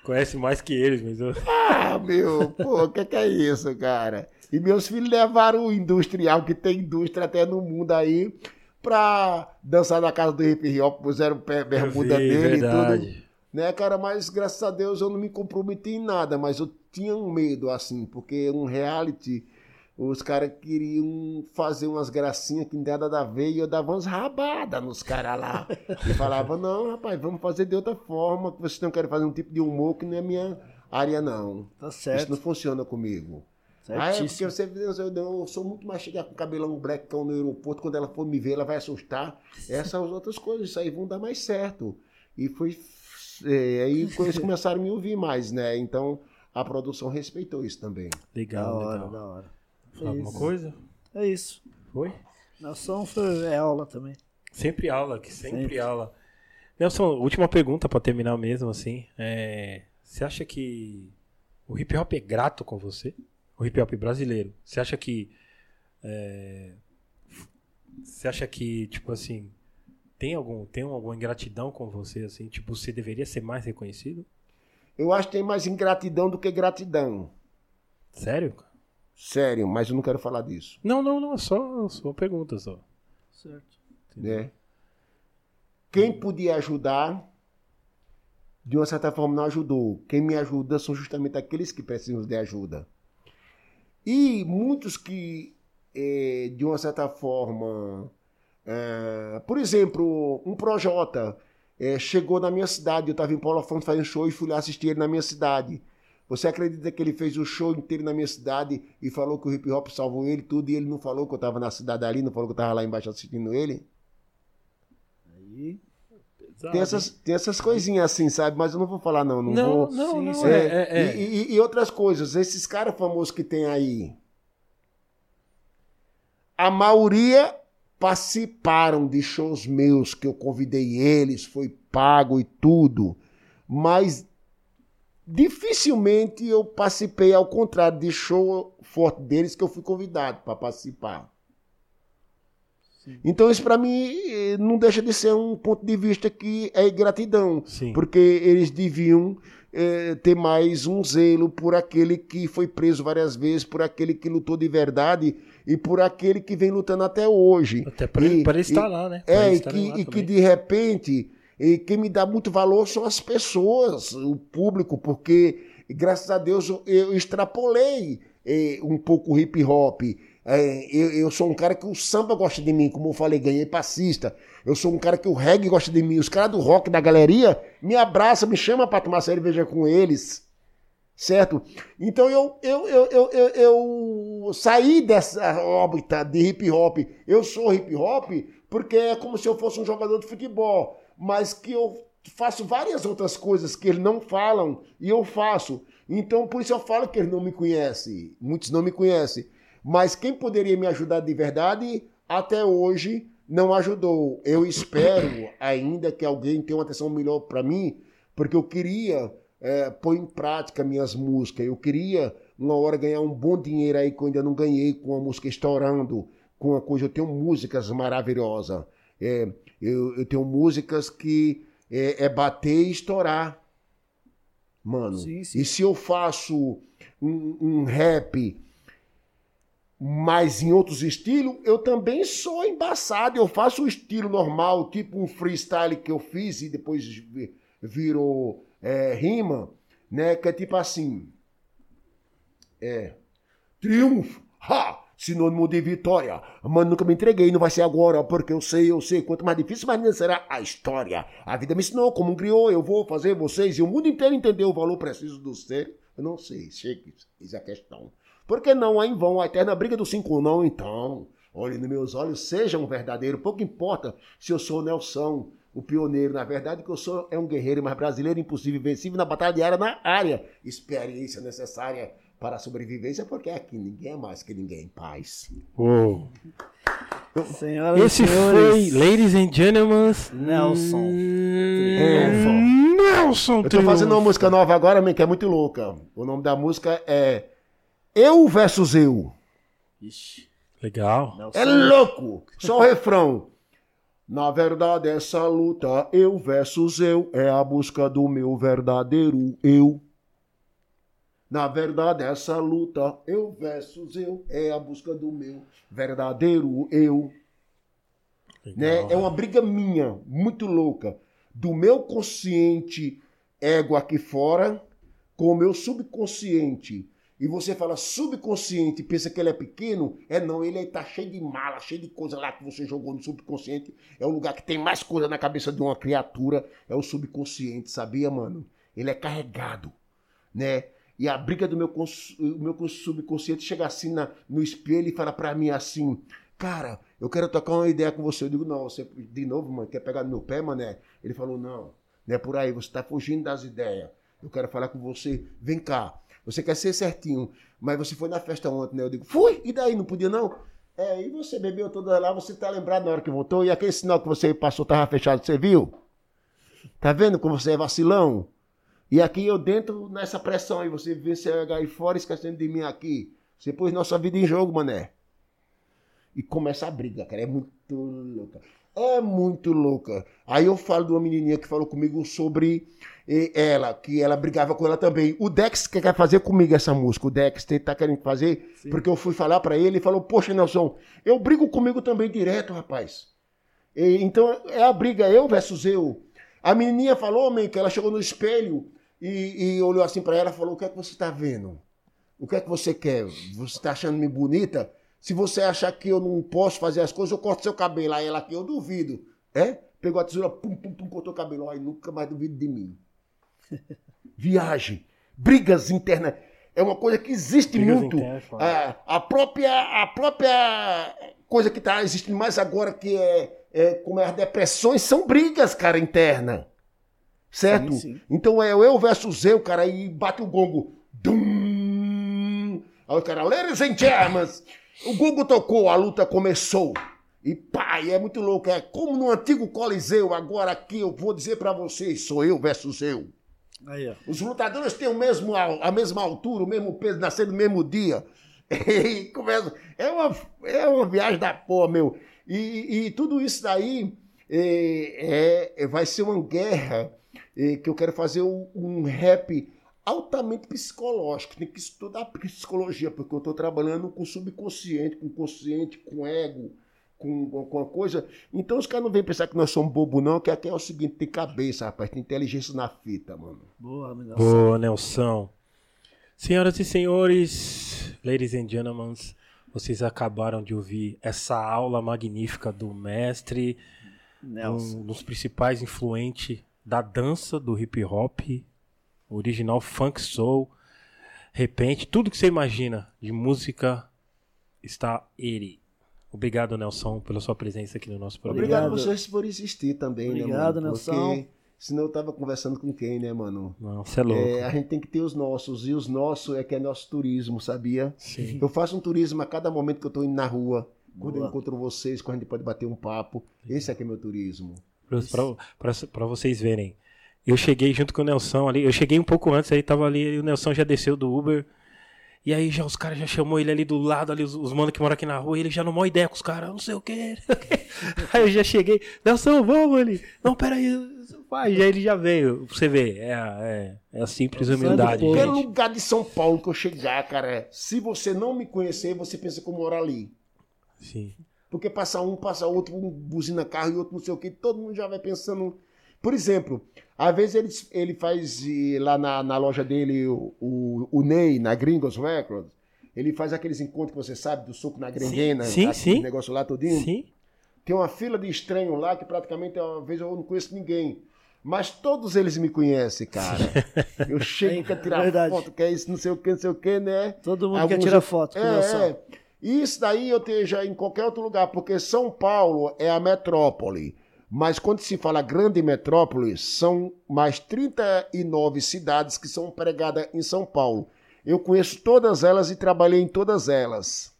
Conhece mais que eles, mas eu... Ah, meu, pô, o que, que é isso, cara? E meus filhos levaram o industrial, que tem indústria até no mundo aí, pra dançar na casa do hip hop, puseram bermuda vi, dele e verdade. tudo. Né, cara, mas graças a Deus eu não me comprometi em nada, mas eu tinha um medo, assim, porque um reality, os caras queriam fazer umas gracinhas que nada a ver e eu dava umas rabadas nos caras lá. E falava, não, rapaz, vamos fazer de outra forma, que vocês não querem fazer um tipo de humor que não é minha área, não. Tá Isso certo. não funciona comigo. Ah, é porque você eu, eu sou muito mais chegar com cabelão blackão no aeroporto, quando ela for me ver, ela vai assustar. Essas outras coisas, isso aí vão dar mais certo. E foi. é, aí eles começaram a me ouvir mais, né? Então a produção respeitou isso também. Da Legal, hora, legal. da hora. Fala alguma isso. coisa? É isso. Foi? Nelson foi, é aula também. Sempre aula, que sempre, Sempre. aula. Nelson, última pergunta pra terminar mesmo, assim. É, você acha que o hip hop é grato com você? O hip hop brasileiro. Você acha que. é, você acha que, tipo assim, tem algum tem alguma ingratidão com você, assim? Tipo, você deveria ser mais reconhecido? Eu acho que tem mais ingratidão do que gratidão. Sério? Sério, mas eu não quero falar disso. Não, não, não. É só, só uma pergunta só. Certo. Né? Quem podia ajudar, de uma certa forma não ajudou. Quem me ajuda são justamente aqueles que precisam de ajuda. E muitos que, eh, de uma certa forma, eh, por exemplo, um Projota eh, chegou na minha cidade, eu estava em Paulo Afonso fazendo show e fui lá assistir ele na minha cidade. Você acredita que ele fez o show inteiro na minha cidade e falou que o hip hop salvou ele tudo e ele não falou que eu estava na cidade ali, não falou que eu estava lá embaixo assistindo ele? Aí. Tem essas, tem essas coisinhas assim, sabe? Mas eu não vou falar não, não, Não, vou... não, Sim, não. É, É, é, é. E, e- e outras coisas, esses caras famosos que tem aí, a maioria participaram de shows meus que eu convidei eles, foi pago e tudo, mas dificilmente eu participei, ao contrário de show forte deles que eu fui convidado para participar. Então isso para mim eh, não deixa de ser um ponto de vista que é gratidão, Sim. porque eles deviam eh, ter mais um zelo por aquele que foi preso várias vezes, por aquele que lutou de verdade e por aquele que vem lutando até hoje. Até para ele, para ele estar lá, né? Pra É, e que, e que de repente, e quem me dá muito valor são as pessoas, o público, porque graças a Deus eu, extrapolei eh, um pouco o hip hop. Eh, eu, eu sou um cara que o samba gosta de mim, como eu falei, ganhei passista. Eu sou um cara que o reggae gosta de mim. Os caras do rock da galeria me abraçam, me chamam para tomar cerveja com eles. Certo? Então eu, eu, eu, eu, eu, saí dessa órbita de hip hop. Eu sou hip hop porque é como se eu fosse um jogador de futebol, mas que eu faço várias outras coisas que eles não falam e eu faço. Então por isso eu falo que eles não me conhecem. Muitos não me conhecem. Mas quem poderia me ajudar de verdade, até hoje não ajudou. Eu espero ainda que alguém tenha uma atenção melhor para mim, porque eu queria é, pôr em prática minhas músicas. Eu queria, uma hora, ganhar um bom dinheiro aí que eu ainda não ganhei com a música estourando, com a coisa. Eu tenho músicas maravilhosas. É, eu, eu tenho músicas que é, é bater e estourar. Mano, Sim, sim. e se eu faço um, um rap mas em outros estilos, eu também sou embaçado. Eu faço o estilo normal, tipo um freestyle que eu fiz e depois vi- virou é, rima, né? Que é tipo assim. É. Triunfo! Ha! Sinônimo de vitória. Mano, nunca me entreguei, não vai ser agora, porque eu sei, eu sei. Quanto mais difícil, mais linda será a história. A vida me ensinou como criou, eu vou fazer vocês. E o mundo inteiro entendeu o valor preciso do ser. Eu não sei, chega, isso é a questão. Por que não é em vão a eterna briga dos cinco não, então? Olhe nos meus olhos, seja um verdadeiro. Pouco importa se eu sou Nelson, o pioneiro. Na verdade, que eu sou é um guerreiro, mas brasileiro impossível, invencível na batalha diária na área. Experiência necessária para a sobrevivência, porque aqui ninguém é mais que ninguém. Paz. Uou. Senhoras Esse senhores. foi, ladies and gentlemen, Nelson. Hum, Nelson Eu tô fazendo uma música nova agora, man, que é muito louca. O nome da música é Eu versus Eu. Ixi. Legal. Nelson. É louco! Só o refrão. Na verdade, essa luta, eu versus eu, é a busca do meu verdadeiro eu. Na verdade, essa luta, eu versus eu, é a busca do meu verdadeiro eu. Né? É uma briga minha, muito louca, do meu consciente ego aqui fora com o meu subconsciente. E você fala subconsciente, pensa que ele é pequeno? É não, ele tá cheio de mala, cheio de coisa lá que você jogou no subconsciente. É o lugar que tem mais coisa na cabeça de uma criatura, é o subconsciente, sabia, mano? Ele é carregado, né? E a briga do meu, cons- meu subconsciente chega assim na- no espelho e fala pra mim assim, cara, eu quero tocar uma ideia com você. Eu digo, não, você de novo, mano, quer pegar no meu pé, mané? Ele falou, não, não é por aí, você tá fugindo das ideias. Eu quero falar com você, vem cá. Você quer ser certinho, mas você foi na festa ontem, né? Eu digo, fui, e daí? Não podia não? É, e você bebeu toda lá, você tá lembrado na hora que voltou, e aquele sinal que você passou tava fechado, você viu? Tá vendo como você é vacilão? E aqui eu dentro nessa pressão aí, você vê você aí fora esquecendo de mim aqui. Você pôs nossa vida em jogo, mané. E começa a briga, cara, é muito louca. É muito louca. Aí eu falo de uma menininha que falou comigo sobre ela, que ela brigava com ela também. O Dex que quer fazer comigo essa música, o Dex tá querendo fazer, porque eu fui falar pra ele e falou: Poxa, Nelson, eu brigo comigo também direto, rapaz. E, então é a briga eu versus eu. A menininha falou, homem, que ela chegou no espelho e, e olhou assim pra ela e falou: O que é que você tá vendo? O que é que você quer? Você tá achando-me bonita? Se você achar que eu não posso fazer as coisas, eu corto seu cabelo. Aí ela aqui, eu duvido. É? Pegou a tesoura, pum, pum, pum, cortou o cabelo. Aí nunca mais duvido de mim. Viagem, brigas internas. É uma coisa que existe Brigas muito. internas, foda. A, própria, a própria coisa que está existindo mais agora, que é, é como é as depressões, são brigas, cara, interna. Certo? Sim, sim. Então é eu versus eu, cara, e bate o gongo. Dum! Aí o cara, ladies and gentlemen, o gongo tocou, a luta começou. E e é muito louco. É como no antigo Coliseu, agora aqui eu vou dizer pra vocês, sou eu versus eu. Aí. Os lutadores têm o mesmo, a mesma altura, o mesmo peso, nasceram no mesmo dia. E começa, é, uma, é uma viagem da porra, meu. E, e tudo isso daí é, é- vai ser uma guerra é, que eu quero fazer um, um rap altamente psicológico. Tem que estudar psicologia, porque eu estou trabalhando com subconsciente, com consciente, com ego, com, com, com a coisa. Então os caras não vêm pensar que nós somos bobo, não, que aqui é o seguinte, tem cabeça, rapaz, tem inteligência na fita, mano. Boa, Nelson. Boa, Nelson. Senhoras e senhores, ladies and gentlemen, vocês acabaram de ouvir essa aula magnífica do mestre, Nelson. um dos principais influentes da dança do hip hop, original funk soul, repente, tudo que você imagina de música está ele. Obrigado, Nelson, pela sua presença aqui no nosso programa. Obrigado, a Obrigado. vocês por existir também, Obrigado, né, mano? Nelson. Porque senão eu tava conversando com quem, né, mano? Não, você é louco. É, a gente tem que ter os nossos, e os nossos é que é nosso turismo, sabia? Sim. Eu faço um turismo a cada momento que eu tô indo na rua, quando eu Boa. encontro vocês, quando a gente pode bater um papo. Esse aqui é meu turismo. para vocês verem. Eu cheguei junto com o Nelson ali. Eu cheguei um pouco antes, aí tava ali, e o Nelson já desceu do Uber. E aí já os caras já chamou ele ali do lado, ali, os, os manos que moram aqui na rua, e ele já não mó ideia com os caras, não sei o quê. aí eu já cheguei, Nelson, vamos ali. Não, peraí. Vai, já ele já veio. Pra você ver, é, a- é, é a simples humildade. Qualquer lugar de São Paulo que eu chegar, cara, se você não me conhecer, você pensa que eu moro ali. Sim. Porque passa um, passa outro, um buzina carro e outro não sei o que, todo mundo já vai pensando. Por exemplo, às vezes ele, ele faz lá na, na loja dele, o, o, o Ney, na Gringos Records, ele faz aqueles encontros que você sabe, do soco na grenguena, sim, aquele sim. negócio lá todinho. Sim. Tem uma fila de estranho lá que praticamente uma vez eu não conheço ninguém. Mas todos eles me conhecem, cara. Eu chego, quero tirar Verdade. foto, quer isso, não sei o que, não sei o que, né? Todo mundo quer Alguns- tirar foto É, é. Isso daí eu esteja em qualquer outro lugar, porque São Paulo é a metrópole. Mas quando se fala grande metrópole, são mais 39 cidades que são pregadas em São Paulo. Eu conheço todas elas e trabalhei em todas elas.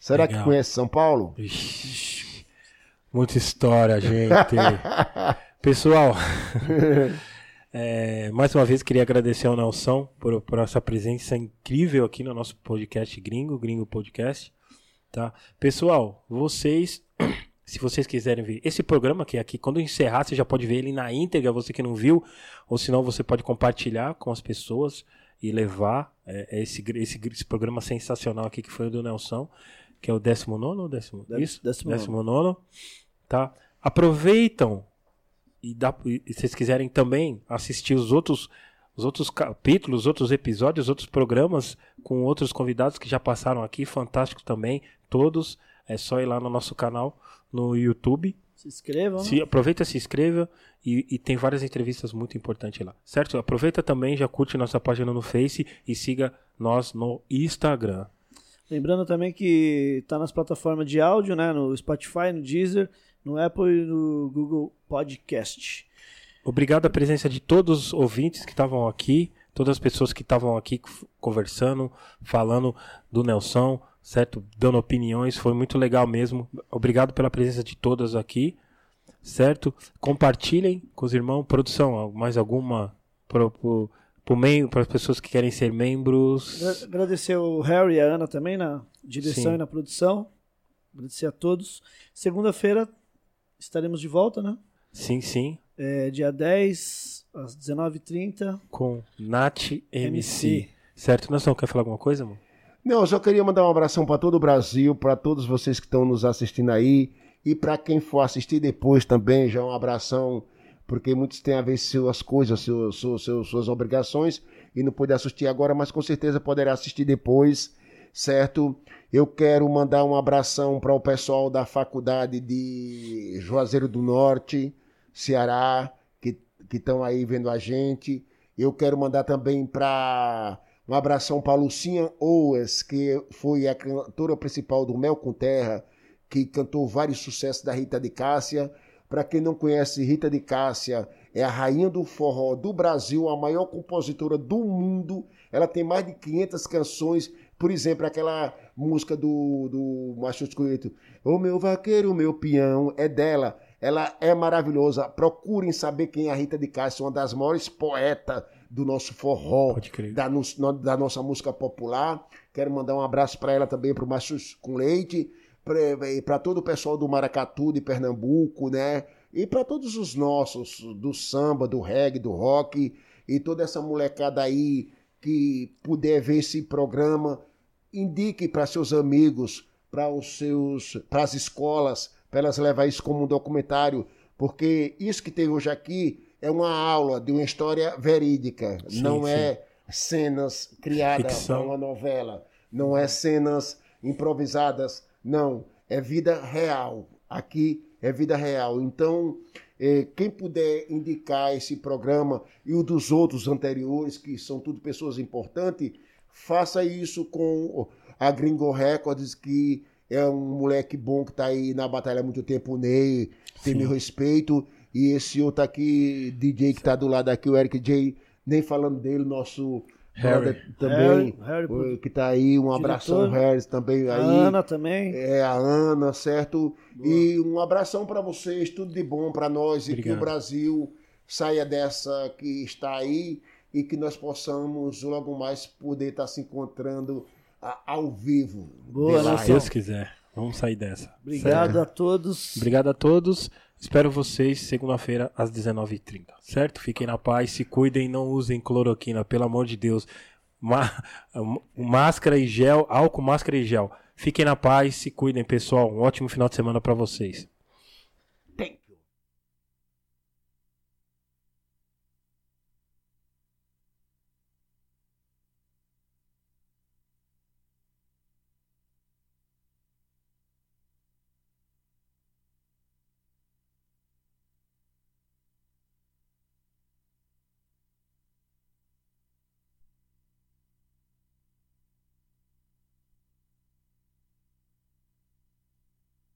Será Legal. que conhece São Paulo? Ixi, muita história, gente. Pessoal, é, mais uma vez queria agradecer ao Nelson por, por essa presença incrível aqui no nosso podcast Gringo, Gringo Podcast. Tá? Pessoal, vocês, se vocês quiserem ver esse programa que é aqui, quando eu encerrar, você já pode ver ele na íntegra, você que não viu, ou senão você pode compartilhar com as pessoas e levar é, esse, esse, esse programa sensacional aqui que foi o do Nelson, que é o 19 ou décimo? Dé- Isso? décimo nono. 19 tá? Aproveitam e, dá, e se vocês quiserem também assistir os outros os outros capítulos, os outros episódios, os outros programas com outros convidados que já passaram aqui, fantástico também, todos, é só ir lá no nosso canal no YouTube. Se inscrevam, né? Se, aproveita, se inscreva e, e tem várias entrevistas muito importantes lá, certo? Aproveita também, já curte nossa página no Face e siga nós no Instagram. Lembrando também que tá nas plataformas de áudio, né? No Spotify, no Deezer, no Apple e no Google Podcast. Obrigado à presença de todos os ouvintes que estavam aqui, todas as pessoas que estavam aqui conversando, falando do Nelson, certo? Dando opiniões, foi muito legal mesmo. Obrigado pela presença de todas aqui, certo? Compartilhem com os irmãos. Produção, mais alguma para para as pessoas que querem ser membros? Agra- Agradecer o Harry e a Ana também na direção Sim. e na produção. Agradecer a todos. Segunda-feira estaremos de volta, né? Sim, sim. É, dia 10, às 19h30. Com Nath MC. MC. Certo? Nação, quer falar alguma coisa, mano? Não, eu só queria mandar um abração para todo o Brasil, para todos vocês que estão nos assistindo aí e para quem for assistir depois também, já um abração, porque muitos têm a ver suas coisas, suas, suas, suas obrigações e não puder assistir agora, mas com certeza poderá assistir depois, certo? Eu quero mandar um abração para o pessoal da faculdade de Juazeiro do Norte, Ceará, que estão aí vendo a gente. Eu quero mandar também para um abração para Lucinha Owes, que foi a cantora principal do Mel com Terra, que cantou vários sucessos da Rita de Cássia. Para quem não conhece, Rita de Cássia é a rainha do forró do Brasil, a maior compositora do mundo. Ela tem mais de 500 canções. Por exemplo, aquela música do, do Escolheto, O meu vaqueiro, o meu peão, é dela. Ela é maravilhosa. Procurem saber quem é a Rita de Cássia, uma das maiores poetas do nosso forró, da, no- da nossa música popular. Quero mandar um abraço para ela também, para o Machos com Leite, para todo o pessoal do Maracatu, de Pernambuco, né? E para todos os nossos, do samba, do reggae, do rock, e toda essa molecada aí que puder ver esse programa, indique para seus amigos, para os seus, para as escolas, para elas levar isso como um documentário, porque isso que tem hoje aqui é uma aula de uma história verídica, Sim, não sim. é cenas criadas para uma novela, não é cenas improvisadas, não, é vida real. Aqui é vida real. Então, eh, quem puder indicar esse programa e o dos outros anteriores, que são tudo pessoas importantes, faça isso com a Gringo Records, que é um moleque bom que está aí na batalha há muito tempo, o Ney, tem Sim. meu respeito. E esse outro aqui, DJ que está do lado aqui, o Eric J, nem falando dele, nosso Harry. brother também, Harry, Harry, que está aí, um abração, Harris, também A aí. Ana também. É, a Ana, certo? E um abração para vocês, tudo de bom para nós e que Obrigado. o Brasil saia dessa que está aí e que nós possamos logo mais poder estar se encontrando a- ao vivo. Boa. Se Deus quiser. Vamos sair dessa. Obrigado a todos. Obrigado a todos. Espero vocês segunda-feira às 19h30, certo? Fiquem na paz, se cuidem, não usem cloroquina, pelo amor de Deus. Ma- máscara e gel, álcool, máscara e gel. Fiquem na paz, se cuidem, pessoal. Um ótimo final de semana para vocês.